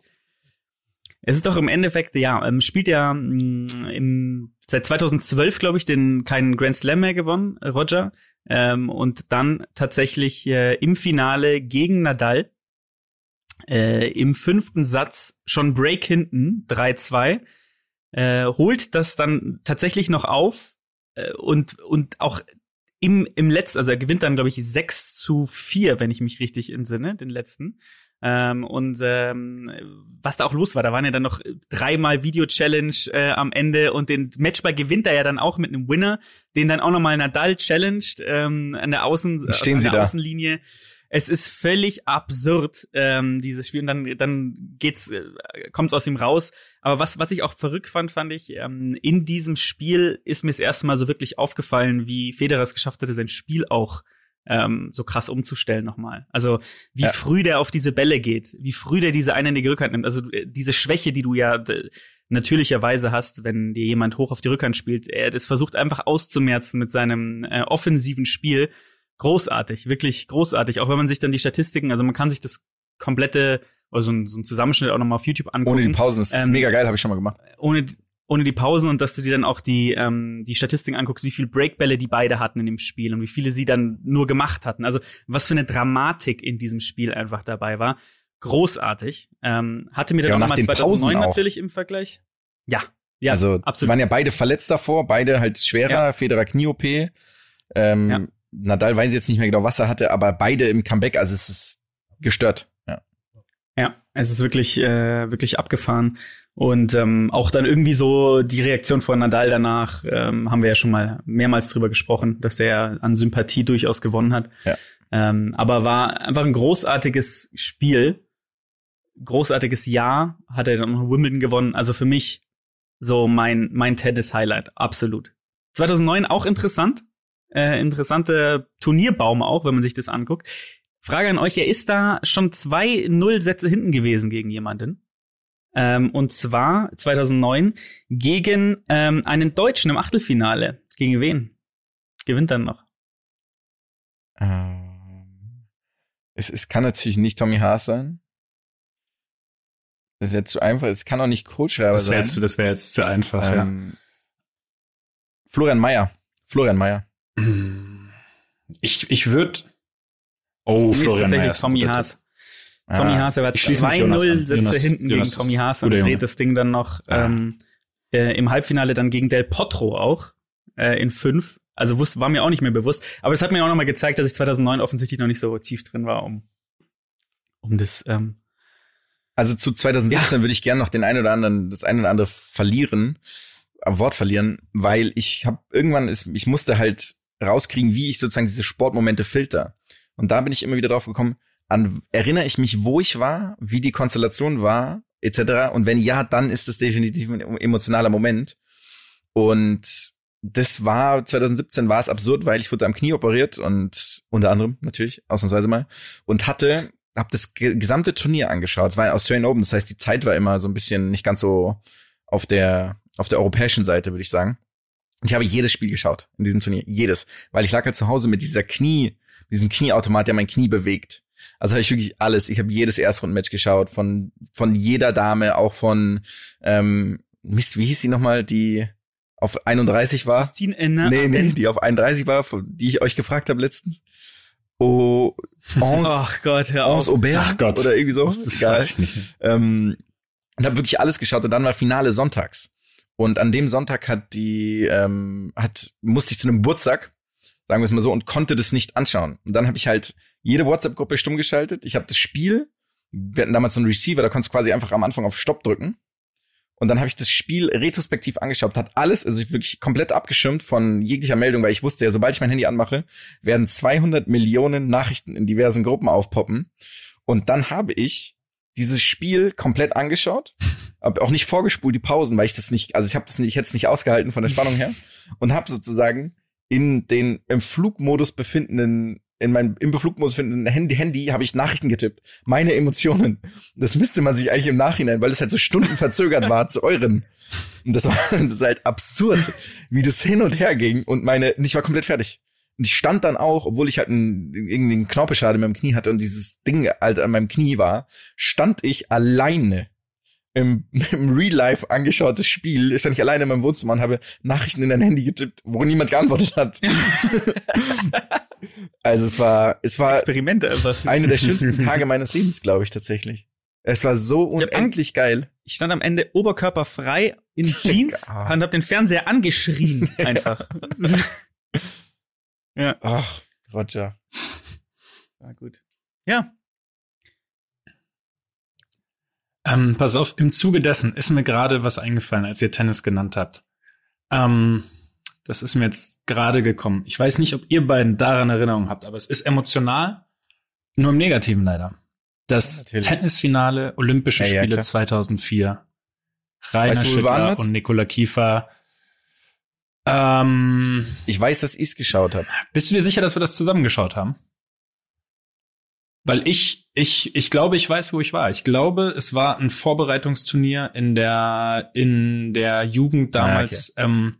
Es ist doch im Endeffekt, ja, ähm, spielt ja mh, im, seit 2012, glaube ich, den keinen Grand Slam mehr gewonnen, äh, Roger. Ähm, und dann tatsächlich äh, im Finale gegen Nadal äh, im fünften Satz schon Break hinten, 3-2, äh, holt das dann tatsächlich noch auf äh, und, und auch im, im letzten, also er gewinnt dann, glaube ich, 6 zu 4, wenn ich mich richtig entsinne, den letzten. Ähm, und ähm, was da auch los war, da waren ja dann noch dreimal Video-Challenge äh, am Ende und den Matchball gewinnt er ja dann auch mit einem Winner, den dann auch nochmal Nadal challenged ähm, an der Außen, stehen an sie der da. Außenlinie. Es ist völlig absurd, ähm, dieses Spiel. Und dann, dann geht's, äh, kommt's aus ihm raus. Aber was, was ich auch verrückt fand, fand ich, ähm, in diesem Spiel ist mir das erste Mal so wirklich aufgefallen, wie Federer es geschafft hatte, sein Spiel auch ähm, so krass umzustellen nochmal. Also wie Ja. früh der auf diese Bälle geht, wie früh der diese einhändige Rückhand nimmt. Also äh, diese Schwäche, die du ja natürlicherweise hast, wenn dir jemand hoch auf die Rückhand spielt. Er das versucht einfach auszumerzen mit seinem äh, offensiven Spiel. Großartig, wirklich großartig. Auch wenn man sich dann die Statistiken, also man kann sich das komplette, oder so ein, so ein Zusammenschnitt auch nochmal auf YouTube angucken. Ohne die Pausen, das ist Ähm, mega geil, habe ich schon mal gemacht. ohne ohne die Pausen und dass du dir dann auch die ähm, die Statistiken anguckst, wie viel Breakbälle die beide hatten in dem Spiel und wie viele sie dann nur gemacht hatten. Also was für eine Dramatik in diesem Spiel einfach dabei war. Großartig. Ähm, hatte mir dann Ja, auch mal den 2009 Pausen auch. natürlich im Vergleich. Ja, ja, also absolut. waren ja beide verletzt davor, beide halt schwerer, Ja. Federer Knie-OP. Ähm, Ja. Nadal weiß ich jetzt nicht mehr genau, was er hatte, aber beide im Comeback, also es ist gestört. Ja. Ja, es ist wirklich, äh, wirklich abgefahren. Und ähm, auch dann irgendwie so die Reaktion von Nadal danach, ähm, haben wir ja schon mal mehrmals drüber gesprochen, dass der an Sympathie durchaus gewonnen hat. Ja. Ähm, aber war einfach ein großartiges Spiel, großartiges Jahr, hat er dann noch Wimbledon gewonnen. Also für mich so mein, mein Tennis-Highlight, absolut. 2009 auch interessant, äh, interessante Turnierbaum auch, wenn man sich das anguckt. Frage an euch, er ist da schon zwei Nullsätze hinten gewesen gegen jemanden. Ähm, und zwar 2009 gegen ähm, einen Deutschen im Achtelfinale. Gegen wen? Gewinnt dann noch. Ähm, es, es kann natürlich nicht Tommy Haas sein. Das ist jetzt zu einfach. Es kann auch nicht Kohlschreiber Das wäre sein. jetzt, das wär jetzt zu einfach, ähm, Florian Mayer. Florian Mayer. ja. Ich, ich würde. Oh, Florian Mayer ist ein Tommy. Ah, Haas, er war ich schließe mich Jonas 2-0 an. Sätze Jonas- hinten Jonas gegen Tommy Haas und dreht das Ding dann noch Ah. ähm, äh, im Halbfinale dann gegen Del Potro auch äh, in fünf. Also wusste, war mir auch nicht mehr bewusst. Aber das hat mir auch noch mal gezeigt, dass ich 2009 offensichtlich noch nicht so tief drin war, um, um das ähm, Also zu 2017 würde ich gerne noch den einen oder anderen, das eine oder andere verlieren, am Wort verlieren, weil ich habe irgendwann ist, ich musste halt rauskriegen, wie ich sozusagen diese Sportmomente filter. Und da bin ich immer wieder drauf gekommen, an erinnere ich mich, wo ich war, wie die Konstellation war, etc. Und wenn ja, dann ist es definitiv ein emotionaler Moment. Und das war 2017 war es absurd, weil ich wurde am Knie operiert und unter anderem natürlich ausnahmsweise mal und hatte habe das ge- gesamte Turnier angeschaut. Es war ein Australian Open, das heißt, die Zeit war immer so ein bisschen nicht ganz so auf der auf der europäischen Seite, würde ich sagen. Und ich habe jedes Spiel geschaut in diesem Turnier, jedes, weil ich lag halt zu Hause mit dieser Knie, diesem Knieautomat, der mein Knie bewegt. Also habe ich wirklich alles. Ich habe jedes Erstrundenmatch geschaut von von jeder Dame, auch von ähm, Mist, wie hieß sie nochmal, die auf 31 war? Christine Enner. Nee, nee, die auf 31 war, von- die ich euch gefragt habe letztens. Oh, Ons, Ach Gott, hör Ons auf. Aubert Ach Gott. oder irgendwie so. Das Egal. weiß ich nicht. Ähm, und habe wirklich alles geschaut und dann war Finale sonntags. Und an dem Sonntag hat die, ähm, hat, musste ich zu einem Geburtstag, sagen wir es mal so, und konnte das nicht anschauen. Und dann habe ich halt jede WhatsApp-Gruppe stumm geschaltet. Ich habe das Spiel, wir hatten damals so einen Receiver, da konntest du quasi einfach am Anfang auf Stopp drücken. Und dann habe ich das Spiel retrospektiv angeschaut, hat alles, also wirklich komplett abgeschirmt von jeglicher Meldung, weil ich wusste ja, sobald ich mein Handy anmache, werden 200 Millionen Nachrichten in diversen Gruppen aufpoppen. Und dann habe ich dieses Spiel komplett angeschaut, aber auch nicht vorgespult die Pausen, weil ich das nicht, also ich habe das nicht, ich hätte es nicht ausgehalten von der Spannung her und habe sozusagen in den im Flugmodus befindenden in meinem im Flugmodus befindenden Handy, Handy habe ich Nachrichten getippt. Meine Emotionen. Das müsste man sich eigentlich im Nachhinein, weil es halt so Stunden verzögert war zu euren. Und das war das ist halt absurd, wie das hin und her ging und meine, ich war komplett fertig. Und ich stand dann auch, obwohl ich halt einen, irgendwie einen Knorpelschade in meinem Knie hatte und dieses Ding halt an meinem Knie war, stand ich alleine im, im Real Life angeschautes Spiel, stand ich alleine in meinem Wohnzimmer und habe Nachrichten in dein Handy getippt, wo niemand geantwortet hat. also es war, es war Experimente einfach. eine der schönsten Tage meines Lebens, glaube ich tatsächlich. Es war so hab unendlich geil. Ich stand am Ende oberkörperfrei in Jeans Ah. und hab den Fernseher angeschrien einfach. ja, Ach, Roger. war gut. Ja, Ähm, pass auf, im Zuge dessen ist mir gerade was eingefallen, als ihr Tennis genannt habt. Ähm, das ist mir jetzt gerade gekommen. Ich weiß nicht, ob ihr beiden daran Erinnerung habt, aber es ist emotional, nur im Negativen leider. Das Ja. Tennisfinale Olympische Ja, ja, Spiele klar. 2004. Rainer Weißt Schüttler und Nikola Kiefer. Ähm, Ich weiß, dass ich's geschaut habe. bist du dir sicher, dass wir das zusammengeschaut haben? Weil ich, ich, ich glaube, ich weiß, wo ich war. Ich glaube, es war ein Vorbereitungsturnier in der, in der Jugend damals. ähm,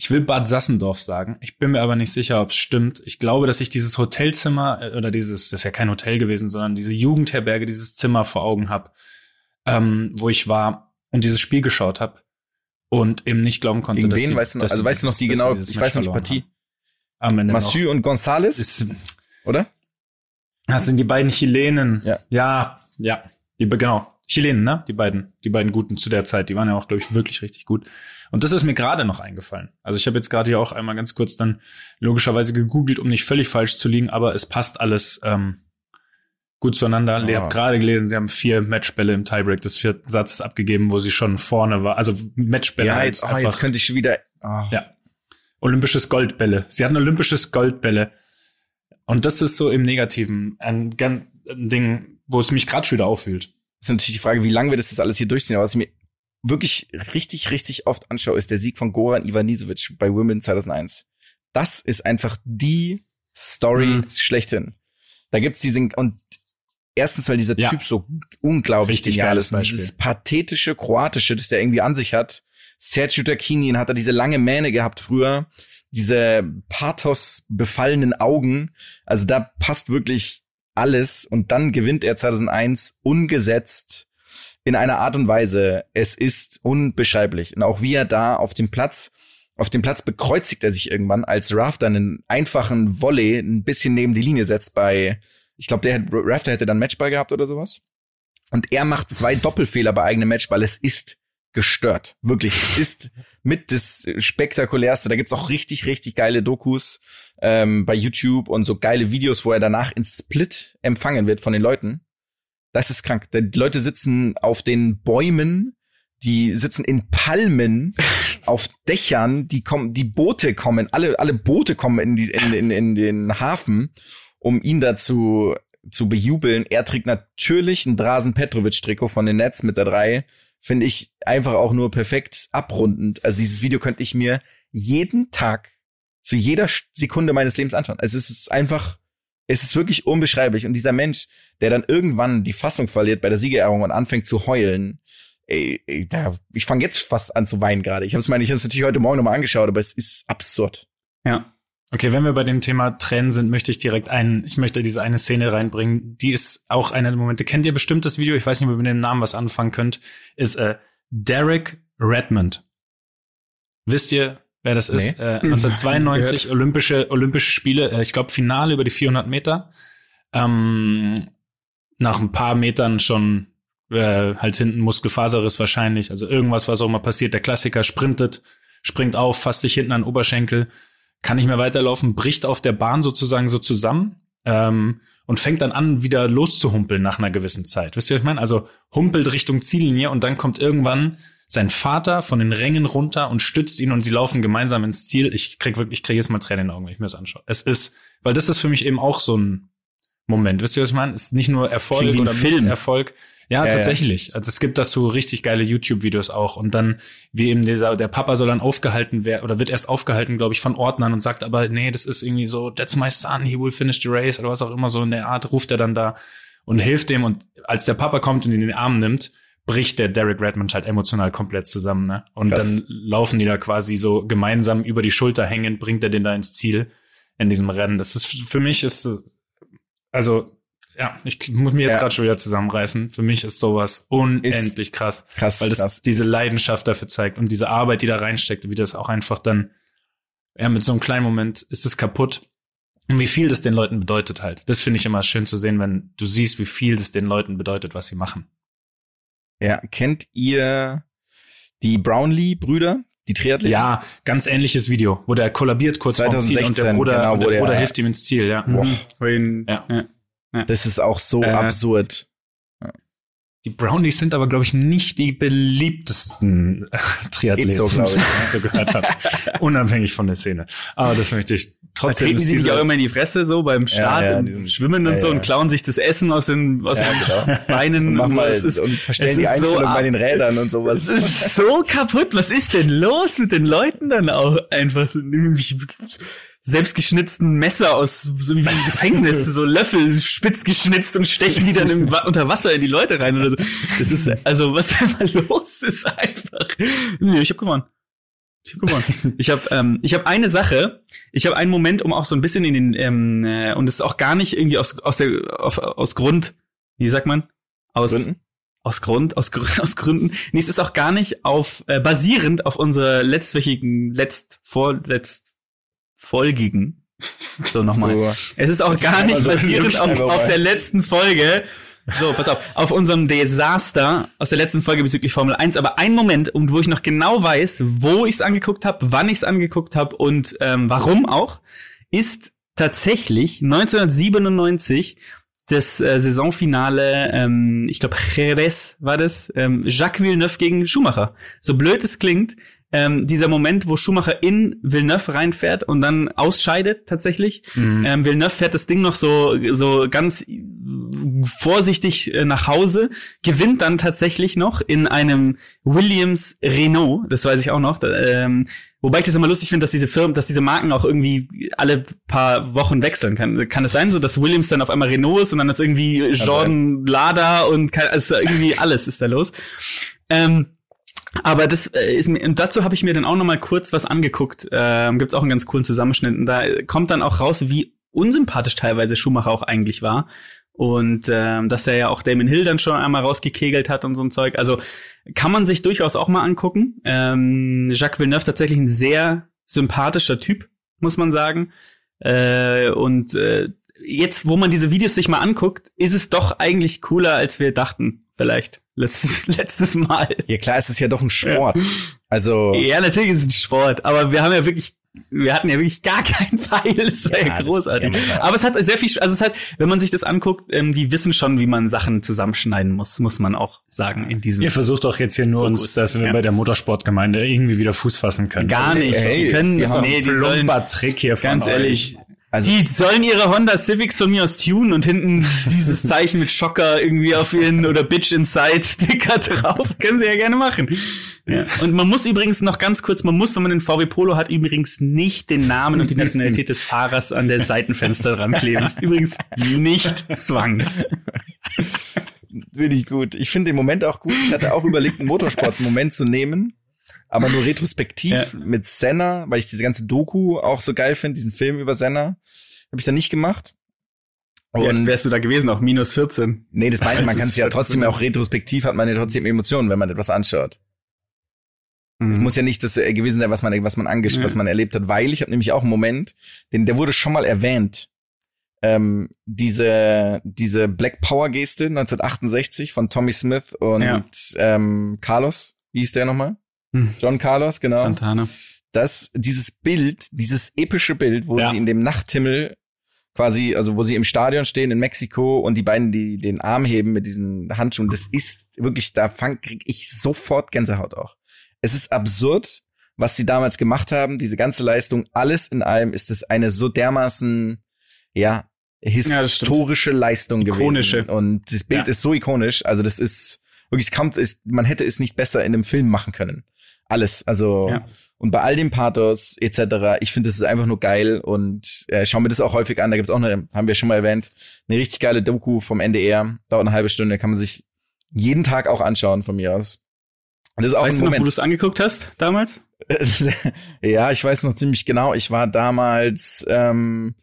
ich will Bad Sassendorf sagen. Ich bin mir aber nicht sicher, ob es stimmt. Ich glaube, dass ich dieses Hotelzimmer äh, oder dieses, das ist ja kein Hotel gewesen, sondern diese Jugendherberge, dieses Zimmer vor Augen habe, ähm, wo ich war und dieses Spiel geschaut habe und eben nicht glauben konnte, Gegen dass wen sie, weißt du noch? Also weißt du noch die genau, ich weiß noch die Partie. haben. Am Ende. Mathieu und Gonzales, Ist, oder? Das sind die beiden Chilenen. Ja. Ja, ja. Die, genau. Chilenen, ne? Die beiden, die beiden Guten zu der Zeit. Die waren ja auch, glaube ich, wirklich richtig gut. Und das ist mir gerade noch eingefallen. Also ich habe jetzt gerade hier auch einmal ganz kurz dann logischerweise gegoogelt, um nicht völlig falsch zu liegen, aber es passt alles ähm, gut zueinander. Ihr Ah. habt gerade gelesen, sie haben vier Matchbälle im Tiebreak des vierten Satzes abgegeben, wo sie schon vorne war. Also Matchbälle Ja, halt jetzt, oh, jetzt könnte ich wieder. Oh. Ja. Olympisches Goldbälle. Sie hatten olympisches Goldbälle. Und das ist so im Negativen ein, ein Ding, wo es mich gerade schon wieder auffühlt. ist natürlich die Frage, wie lange wir das jetzt alles hier durchziehen. Aber was ich mir wirklich richtig, richtig oft anschaue, ist der Sieg von Goran Ivanisevic bei Wimbledon 2001. Das ist einfach die Story Mhm. schlechthin. Da gibt's diesen, und erstens, weil dieser Ja. Typ so unglaublich Richtig genial ist. Dieses pathetische Kroatische, das der irgendwie an sich hat. Sergio Tacchini hat er diese lange Mähne gehabt früher. Diese Pathos befallenen Augen. Also da passt wirklich alles. Und dann gewinnt er 2001 ungesetzt in einer Art und Weise. Es ist unbeschreiblich. Und auch wie er da auf dem Platz, auf dem Platz bekreuzigt er sich irgendwann, als Rafter einen einfachen Volley ein bisschen neben die Linie setzt bei, ich glaube, der Rafter hätte dann Matchball gehabt oder sowas. Und er macht zwei Doppelfehler bei eigenem Matchball. Es ist gestört. Wirklich. Es ist mit das spektakulärste. Da gibt's auch richtig, richtig geile Dokus ähm, bei YouTube und so geile Videos, wo er danach in Split empfangen wird von den Leuten. Das ist krank. Die Leute sitzen auf den Bäumen, die sitzen in Palmen, auf Dächern, die kommen, die Boote kommen, alle, alle Boote kommen in, die, in, in, in den Hafen, um ihn dazu zu bejubeln. Er trägt natürlich ein Drasen Petrovic-Trikot von den Nets mit der drei. Finde ich einfach auch nur perfekt abrundend. Also dieses Video könnte ich mir jeden Tag zu jeder Sekunde meines Lebens anschauen. Also es ist einfach, es ist wirklich unbeschreiblich. Und dieser Mensch, der dann irgendwann die Fassung verliert bei der Siegerehrung und anfängt zu heulen, ey, ey, da, ich fange jetzt fast an zu weinen gerade. Ich habe es meine, ich habe es natürlich heute Morgen nochmal angeschaut, aber es ist absurd. Ja. Okay, wenn wir bei dem Thema Tränen sind, möchte ich direkt einen, ich möchte diese eine Szene reinbringen. Die ist auch einer der Momente. Kennt ihr bestimmt das Video? Ich weiß nicht, ob ihr mit dem Namen was anfangen könnt. Ist äh, Derek Redmond. Wisst ihr, wer das ist? Nee. Äh, 1992 Olympische Olympische Spiele. Äh, ich glaube Finale über die 400 Meter. Ähm, nach ein paar Metern schon äh, halt hinten Muskelfaserriss wahrscheinlich. Also irgendwas, was auch immer passiert. Der Klassiker sprintet, springt auf, fasst sich hinten an den Oberschenkel kann nicht mehr weiterlaufen, bricht auf der Bahn sozusagen so zusammen ähm, und fängt dann an, wieder loszuhumpeln nach einer gewissen Zeit. Wisst ihr, was ich meine? Also humpelt Richtung Ziellinie und dann kommt irgendwann sein Vater von den Rängen runter und stützt ihn und die laufen gemeinsam ins Ziel. Ich krieg wirklich, ich kriege jetzt mal Tränen in den Augen, wenn ich mir das anschaue. Es ist, weil das ist für mich eben auch so ein Moment. Wisst ihr, was ich meine? Es ist nicht nur Erfolg oder Film. Misserfolg. Ja, Ja, tatsächlich. Also es gibt dazu richtig geile YouTube-Videos auch. Und dann, wie eben dieser, der Papa soll dann aufgehalten werden, oder wird erst aufgehalten, glaube ich, von Ordnern und sagt aber, nee, das ist irgendwie so, that's my son, he will finish the race, oder was auch immer so in der Art, ruft er dann da und hilft dem. Und als der Papa kommt und ihn in den Arm nimmt, bricht der Derek Redmond halt emotional komplett zusammen, ne? Und Krass. dann laufen die da quasi so gemeinsam über die Schulter hängend, bringt er den da ins Ziel in diesem Rennen. Das ist, für mich ist, also, ja, ich muss mir jetzt Ja. gerade schon wieder zusammenreißen. Für mich ist sowas unendlich krass, Krass, weil das krass. diese Leidenschaft dafür zeigt und diese Arbeit, die da reinsteckt, wie das auch einfach dann, ja, mit so einem kleinen Moment ist es kaputt. Und wie viel das den Leuten bedeutet halt. Das finde ich immer schön zu sehen, wenn du siehst, wie viel das den Leuten bedeutet, was sie machen. Ja, kennt ihr die Brownlee-Brüder, die Triathleten? Ja, ganz ähnliches Video, wo der kollabiert kurz vorm Ziel und der 2016, Bruder, genau, und wo der der- Bruder hilft ihm ins Ziel, ja. Boah, Wen, Ja. ja. Das ist auch so Äh, absurd. Die Brownies sind aber, glaube ich, nicht die beliebtesten Triathleten, so, glaub ich, die ich so gehört habe. Unabhängig von der Szene. Aber das möchte ich Da trotzdem. treten die ist sich auch immer in die Fresse so beim Start ja, und die sind- Schwimmen und ja, so ja. und klauen sich das Essen aus den, aus Ja, den genau. Beinen. Und, mach so. mal, Es ist- und verstellen es die ist so Einstellung bei den Rädern und Es sowas. ist so kaputt. Was ist denn los mit den Leuten dann auch einfach? Selbstgeschnitzten Messer aus so wie im Gefängnis, so Löffel spitz geschnitzt und stechen die dann im, unter Wasser in die Leute rein oder so. Das ist, also was da mal los ist einfach. Nee, ich hab gewonnen. Ich hab gewonnen. Ich habe ähm, ich habe eine Sache, ich habe einen Moment, um auch so ein bisschen in den ähm, äh, und es ist auch gar nicht irgendwie aus aus der auf, aus Grund, wie sagt man? Aus Gründen? aus Grund, aus, aus Gründen. Nee, es ist auch gar nicht auf, äh, basierend auf unserer letztwöchigen, letzt, vorletzt, folgigen. So nochmal. So. Es ist auch gar nicht so basierend wirklich auf, auf der letzten Folge. So, pass auf, auf unserem Desaster aus der letzten Folge bezüglich Formel 1, aber ein Moment, und wo ich noch genau weiß, wo ich es angeguckt habe, wann ich es angeguckt habe und ähm, warum auch, ist tatsächlich 1997 das äh, Saisonfinale, ähm, ich glaube Jerez war das, ähm, Jacques Villeneuve gegen Schumacher. So blöd es klingt, ähm, dieser Moment, wo Schumacher in Villeneuve reinfährt und dann ausscheidet tatsächlich. Mhm. Ähm, Villeneuve fährt das Ding noch so so ganz vorsichtig äh, nach Hause, gewinnt dann tatsächlich noch in einem Williams Renault, das weiß ich auch noch. Da, ähm, wobei ich das immer lustig finde, dass diese Firmen, dass diese Marken auch irgendwie alle paar Wochen wechseln kann. Kann es sein, so dass Williams dann auf einmal Renault ist und dann ist irgendwie Jordan Lada und kann, also irgendwie alles ist da los. Ähm, aber das äh, ist mir, und dazu habe ich mir dann auch noch mal kurz was angeguckt. Ähm, Gibt's auch einen ganz coolen Zusammenschnitt. Und da kommt dann auch raus, wie unsympathisch teilweise Schumacher auch eigentlich war. Und ähm, dass er ja auch Damon Hill dann schon einmal rausgekegelt hat und so ein Zeug. Also kann man sich durchaus auch mal angucken. Ähm, Jacques Villeneuve tatsächlich ein sehr sympathischer Typ, muss man sagen. Äh, und äh, jetzt, wo man diese Videos sich mal anguckt, ist es doch eigentlich cooler, als wir dachten. Vielleicht letztes, letztes Mal. Ja klar, es ist ja doch ein Sport. Also Ja, natürlich ist es ein Sport, aber wir haben ja wirklich, wir hatten ja wirklich gar keinen Pfeil. Das war Ja, ja, großartig. ja aber es hat sehr viel, also es hat, wenn man sich das anguckt, ähm, die wissen schon, wie man Sachen zusammenschneiden muss, muss man auch sagen in diesen. Ihr versucht doch jetzt hier nur Fokus, uns, dass wir ja. bei der Motorsportgemeinde irgendwie wieder Fuß fassen können. Gar nicht. Hey, die können, wir haben nee, die sollen, Trick hier von ganz euch. Also- die sollen ihre Honda Civics von mir aus tunen und hinten dieses Zeichen mit Schocker irgendwie auf ihren oder Bitch Inside Sticker drauf. Können sie ja gerne machen. Ja. Und man muss übrigens noch ganz kurz, man muss, wenn man den VW Polo hat, übrigens nicht den Namen und die Nationalität des Fahrers an der Seitenfenster dran kleben. Das ist übrigens nicht Zwang. Finde ich gut. Ich finde den Moment auch gut. Ich hatte auch überlegt, einen Motorsport-Moment zu nehmen, aber nur retrospektiv Ja. mit Senna, weil ich diese ganze Doku auch so geil finde, diesen Film über Senna. Habe ich da nicht gemacht. Und Und wärst du da gewesen, auch minus 14. nee, das meine ich, man kann es ja halt trotzdem auch retrospektiv hat man ja trotzdem Emotionen, wenn man etwas anschaut. Mhm. Muss ja nicht das äh, gewesen sein, was man was man angesch Ja. was man erlebt hat, weil ich habe nämlich auch einen Moment, den der wurde schon mal erwähnt. Ähm, diese diese Black Power Geste 1968 von Tommy Smith und Ja. ähm, Carlos, wie hieß der nochmal? Hm. John Carlos, genau. Santana. dass dieses Bild, dieses epische Bild, wo Ja. sie in dem Nachthimmel quasi, also wo sie im Stadion stehen in Mexiko und die beiden, die den Arm heben mit diesen Handschuhen, das ist wirklich, da fang, krieg ich sofort Gänsehaut auch. Es ist absurd, was sie damals gemacht haben, diese ganze Leistung, alles in allem ist es eine so dermaßen, ja, Ja, historische Leistung Ikonische. gewesen. Und das Bild Ja. ist so ikonisch. Also das ist wirklich, es kommt, ist, man hätte es nicht besser in einem Film machen können. Alles. Also Ja. und bei all dem Pathos etc. Ich finde, das ist einfach nur geil und äh, schauen wir das auch häufig an. Da gibt's auch eine, haben wir schon mal erwähnt, eine richtig geile Doku vom NDR. Dauert eine halbe Stunde, kann man sich jeden Tag auch anschauen von mir aus. Und das ist auch Weißt ein du noch, wo Moment. du es angeguckt hast damals? ja, ich weiß noch ziemlich genau. Ich war damals, ähm,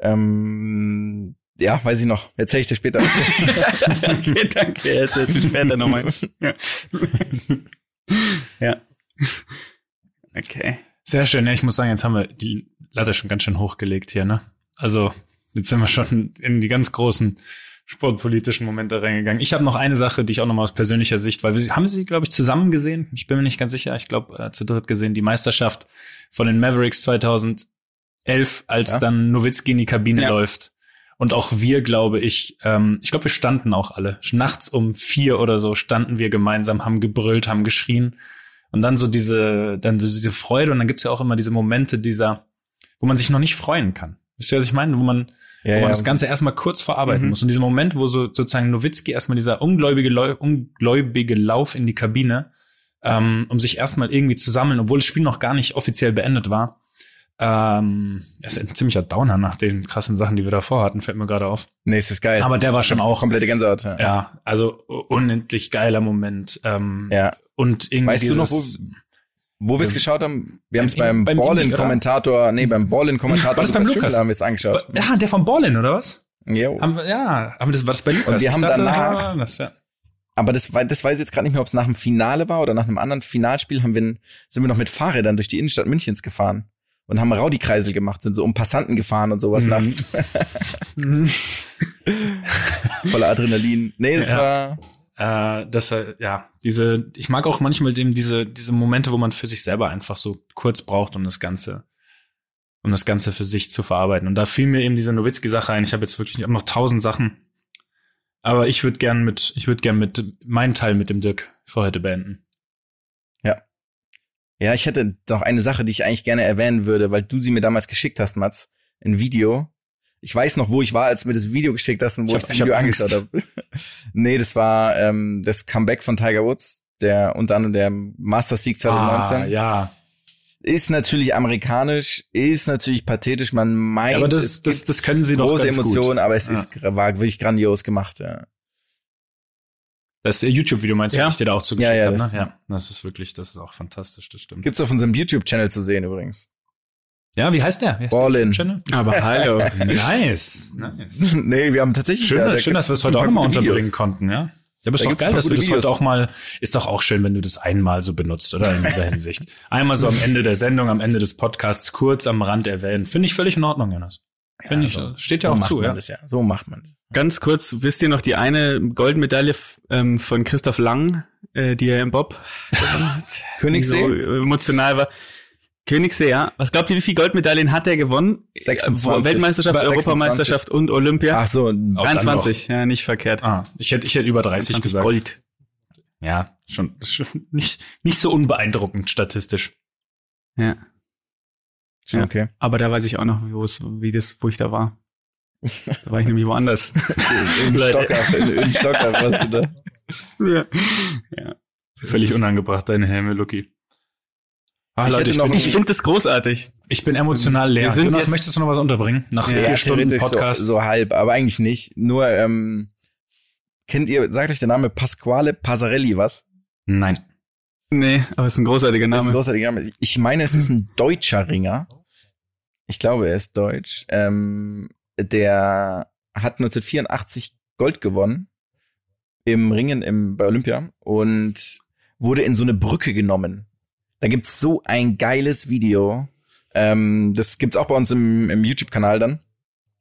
ähm, ja, weiß ich noch. Erzähl ich dir später. okay, danke. Jetzt, jetzt später nochmal. Ja. ja. Okay. Sehr schön. Ja, ich muss sagen, jetzt haben wir die Latte schon ganz schön hochgelegt hier, ne? Also, jetzt sind wir schon in die ganz großen sportpolitischen Momente reingegangen. Ich habe noch eine Sache, die ich auch nochmal aus persönlicher Sicht, weil wir haben sie, glaube ich, zusammen gesehen. Ich bin mir nicht ganz sicher. Ich glaube, äh, zu dritt gesehen, die Meisterschaft von den Mavericks 2011, als Ja. dann Nowitzki in die Kabine Ja. läuft. Und auch wir, glaube ich, ähm, ich glaube, wir standen auch alle. Nachts um vier oder so standen wir gemeinsam, haben gebrüllt, haben geschrien. Und dann so diese, dann so diese Freude und dann gibt's ja auch immer diese Momente dieser, wo man sich noch nicht freuen kann. Wisst ihr, was ich meine? Wo man, Ja, wo man ja. das Ganze erstmal kurz verarbeiten Mhm. muss. Und dieser Moment, wo so sozusagen Nowitzki erstmal dieser ungläubige, ungläubige Lauf in die Kabine, ähm, um sich erstmal irgendwie zu sammeln, obwohl das Spiel noch gar nicht offiziell beendet war. Ähm, ist ein ziemlicher Downer nach den krassen Sachen, die wir davor hatten, fällt mir gerade auf. nee, es ist geil. Aber der war schon auch, komplette Gänsehaut. Ja. ja, also unendlich geiler Moment. Ähm, ja. Und irgendwie Weißt du noch, dieses, Wo wir es geschaut haben? Wir haben es Beim- beim, Ballin-Kommentator, nee, beim Ballin-Kommentator War das beim Lukas haben wir es angeschaut. Ja, der von Ballin, oder was? Jo. Haben ja, haben wir das, war das bei Lukas? Und wir Ich haben dachte, danach- das, ja. Aber das, das weiß ich jetzt gerade nicht mehr, ob es nach dem Finale war oder nach einem anderen Finalspiel haben wir, sind wir noch mit Fahrrädern durch die Innenstadt Münchens gefahren und haben Rowdy-Kreisel gemacht, sind so um Passanten gefahren und sowas Mhm. nachts. Voller Adrenalin. Nee, das Ja. war, Äh, das, äh, ja, diese, ich mag auch manchmal eben diese, diese Momente, wo man für sich selber einfach so kurz braucht, um das Ganze, um das Ganze für sich zu verarbeiten. Und da fiel mir eben diese Nowitzki-Sache ein. Ich habe jetzt wirklich, ich hab noch tausend Sachen. Aber ich würde gern mit, ich würde gern mit meinen Teil mit dem Dirk für heute beenden. ja, ich hätte doch eine Sache, die ich eigentlich gerne erwähnen würde, weil du sie mir damals geschickt hast, Mats. Ein Video. Ich weiß noch, wo ich war, als du mir das Video geschickt hast und wo Ich ich, das ich hab Video angeschaut habe. nee, das war ähm, das Comeback von Tiger Woods, der unter anderem der Masters Sieg 2019. Ah, ja. Ist natürlich amerikanisch, ist natürlich pathetisch, man meint, Ja, aber das- es das- gibt das können sie große gut. Emotionen, aber es Ja. ist war wirklich grandios gemacht, ja. Das YouTube-Video meinst du, Ja. ich dir da auch zugeschickt Ja, ja, habe, ne? Ja, das ist wirklich, das ist auch fantastisch, das stimmt. Gibt's auf unserem YouTube-Channel zu sehen übrigens. Ja, wie heißt der? Wie heißt Ballin. der Channel? Aber hallo. Nice, nice. nee, wir haben tatsächlich Schön, ja, da schön dass wir es heute auch nochmal unterbringen Videos. konnten, ja. Ja, aber ist Da doch geil, dass wir gute das heute Videos. auch mal, ist doch auch schön, wenn du das einmal so benutzt, oder? In dieser Hinsicht. Einmal so am Ende der Sendung, am Ende des Podcasts kurz am Rand erwähnen. Finde ich völlig in Ordnung, Jonas. Finde ich, so- steht ja so auch macht zu, man ja. Das ja. So macht man. Ganz kurz, wisst ihr noch die eine Goldmedaille ähm, von Christoph Lang, äh, die er im Bob? Königssee? So emotional war. Königssee, ja. Was glaubt ihr, wie viele Goldmedaillen hat er gewonnen? 26. Äh, Weltmeisterschaft, 26. Europameisterschaft und Olympia? Ach so, Auch dann 23, ja, nicht verkehrt. Ah, ich hätte, ich hätte über 30 23 gesagt. Gold. Ja, schon, schon nicht, nicht so unbeeindruckend statistisch. Ja. Ja. okay. Aber da weiß ich auch noch, wo es, wie das, wo ich da war. Da war ich nämlich woanders. In. Stockach, in, in Stockach warst du da. ja. ja. Völlig unangebracht, deine Helme, Lucky. Ah, Ich Leute, ich, bin, Ich finde das großartig. ich bin emotional leer. Wir sind Jonas, jetzt- möchtest du noch was unterbringen? Nach Ja, vier Stunden Podcast? So, so halb, aber eigentlich nicht. Nur, ähm, kennt ihr, sagt euch der Name Pasquale Passarelli was? Nein. Nee, aber es ist ein großartiger Das ist ein Name. großartiger Name. Ich meine, es ist ein deutscher Ringer. Ich glaube, er ist deutsch. Ähm, der hat 1984 Gold gewonnen im Ringen im, bei Olympia und wurde in so eine Brücke genommen. Da gibt's so ein geiles Video. Ähm, das gibt's auch bei uns im, im YouTube-Kanal dann.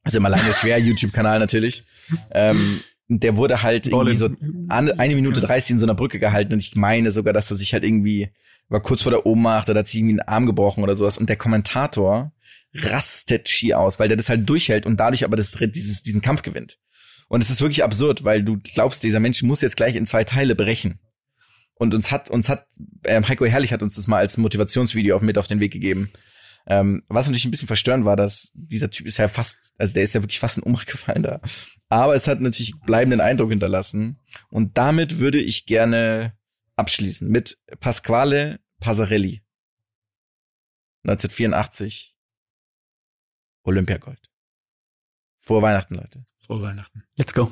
Ist immer lange schwer, YouTube-Kanal natürlich. Ähm, der wurde halt irgendwie so eine Minute 30 in so einer Brücke gehalten und ich meine sogar, dass er sich halt irgendwie war kurz vor der Ohnmacht oder hat sich irgendwie einen Arm gebrochen oder sowas und der Kommentator rastet schier aus, weil der das halt durchhält und dadurch aber das, dieses, diesen Kampf gewinnt. Und es ist wirklich absurd, weil du glaubst, dieser Mensch muss jetzt gleich in zwei Teile brechen. Und uns hat, uns hat, ähm, Heiko Herrlich hat uns das mal als Motivationsvideo auch mit auf den Weg gegeben. Ähm, was natürlich ein bisschen verstörend war, dass dieser Typ ist ja fast, also der ist ja wirklich fast in Ohnmacht gefallen da. Aber es hat natürlich bleibenden Eindruck hinterlassen. Und damit würde ich gerne abschließen mit Pasquale Passarelli. 1984. Olympiagold. Vor Weihnachten, Leute. Frohe Weihnachten. Let's go.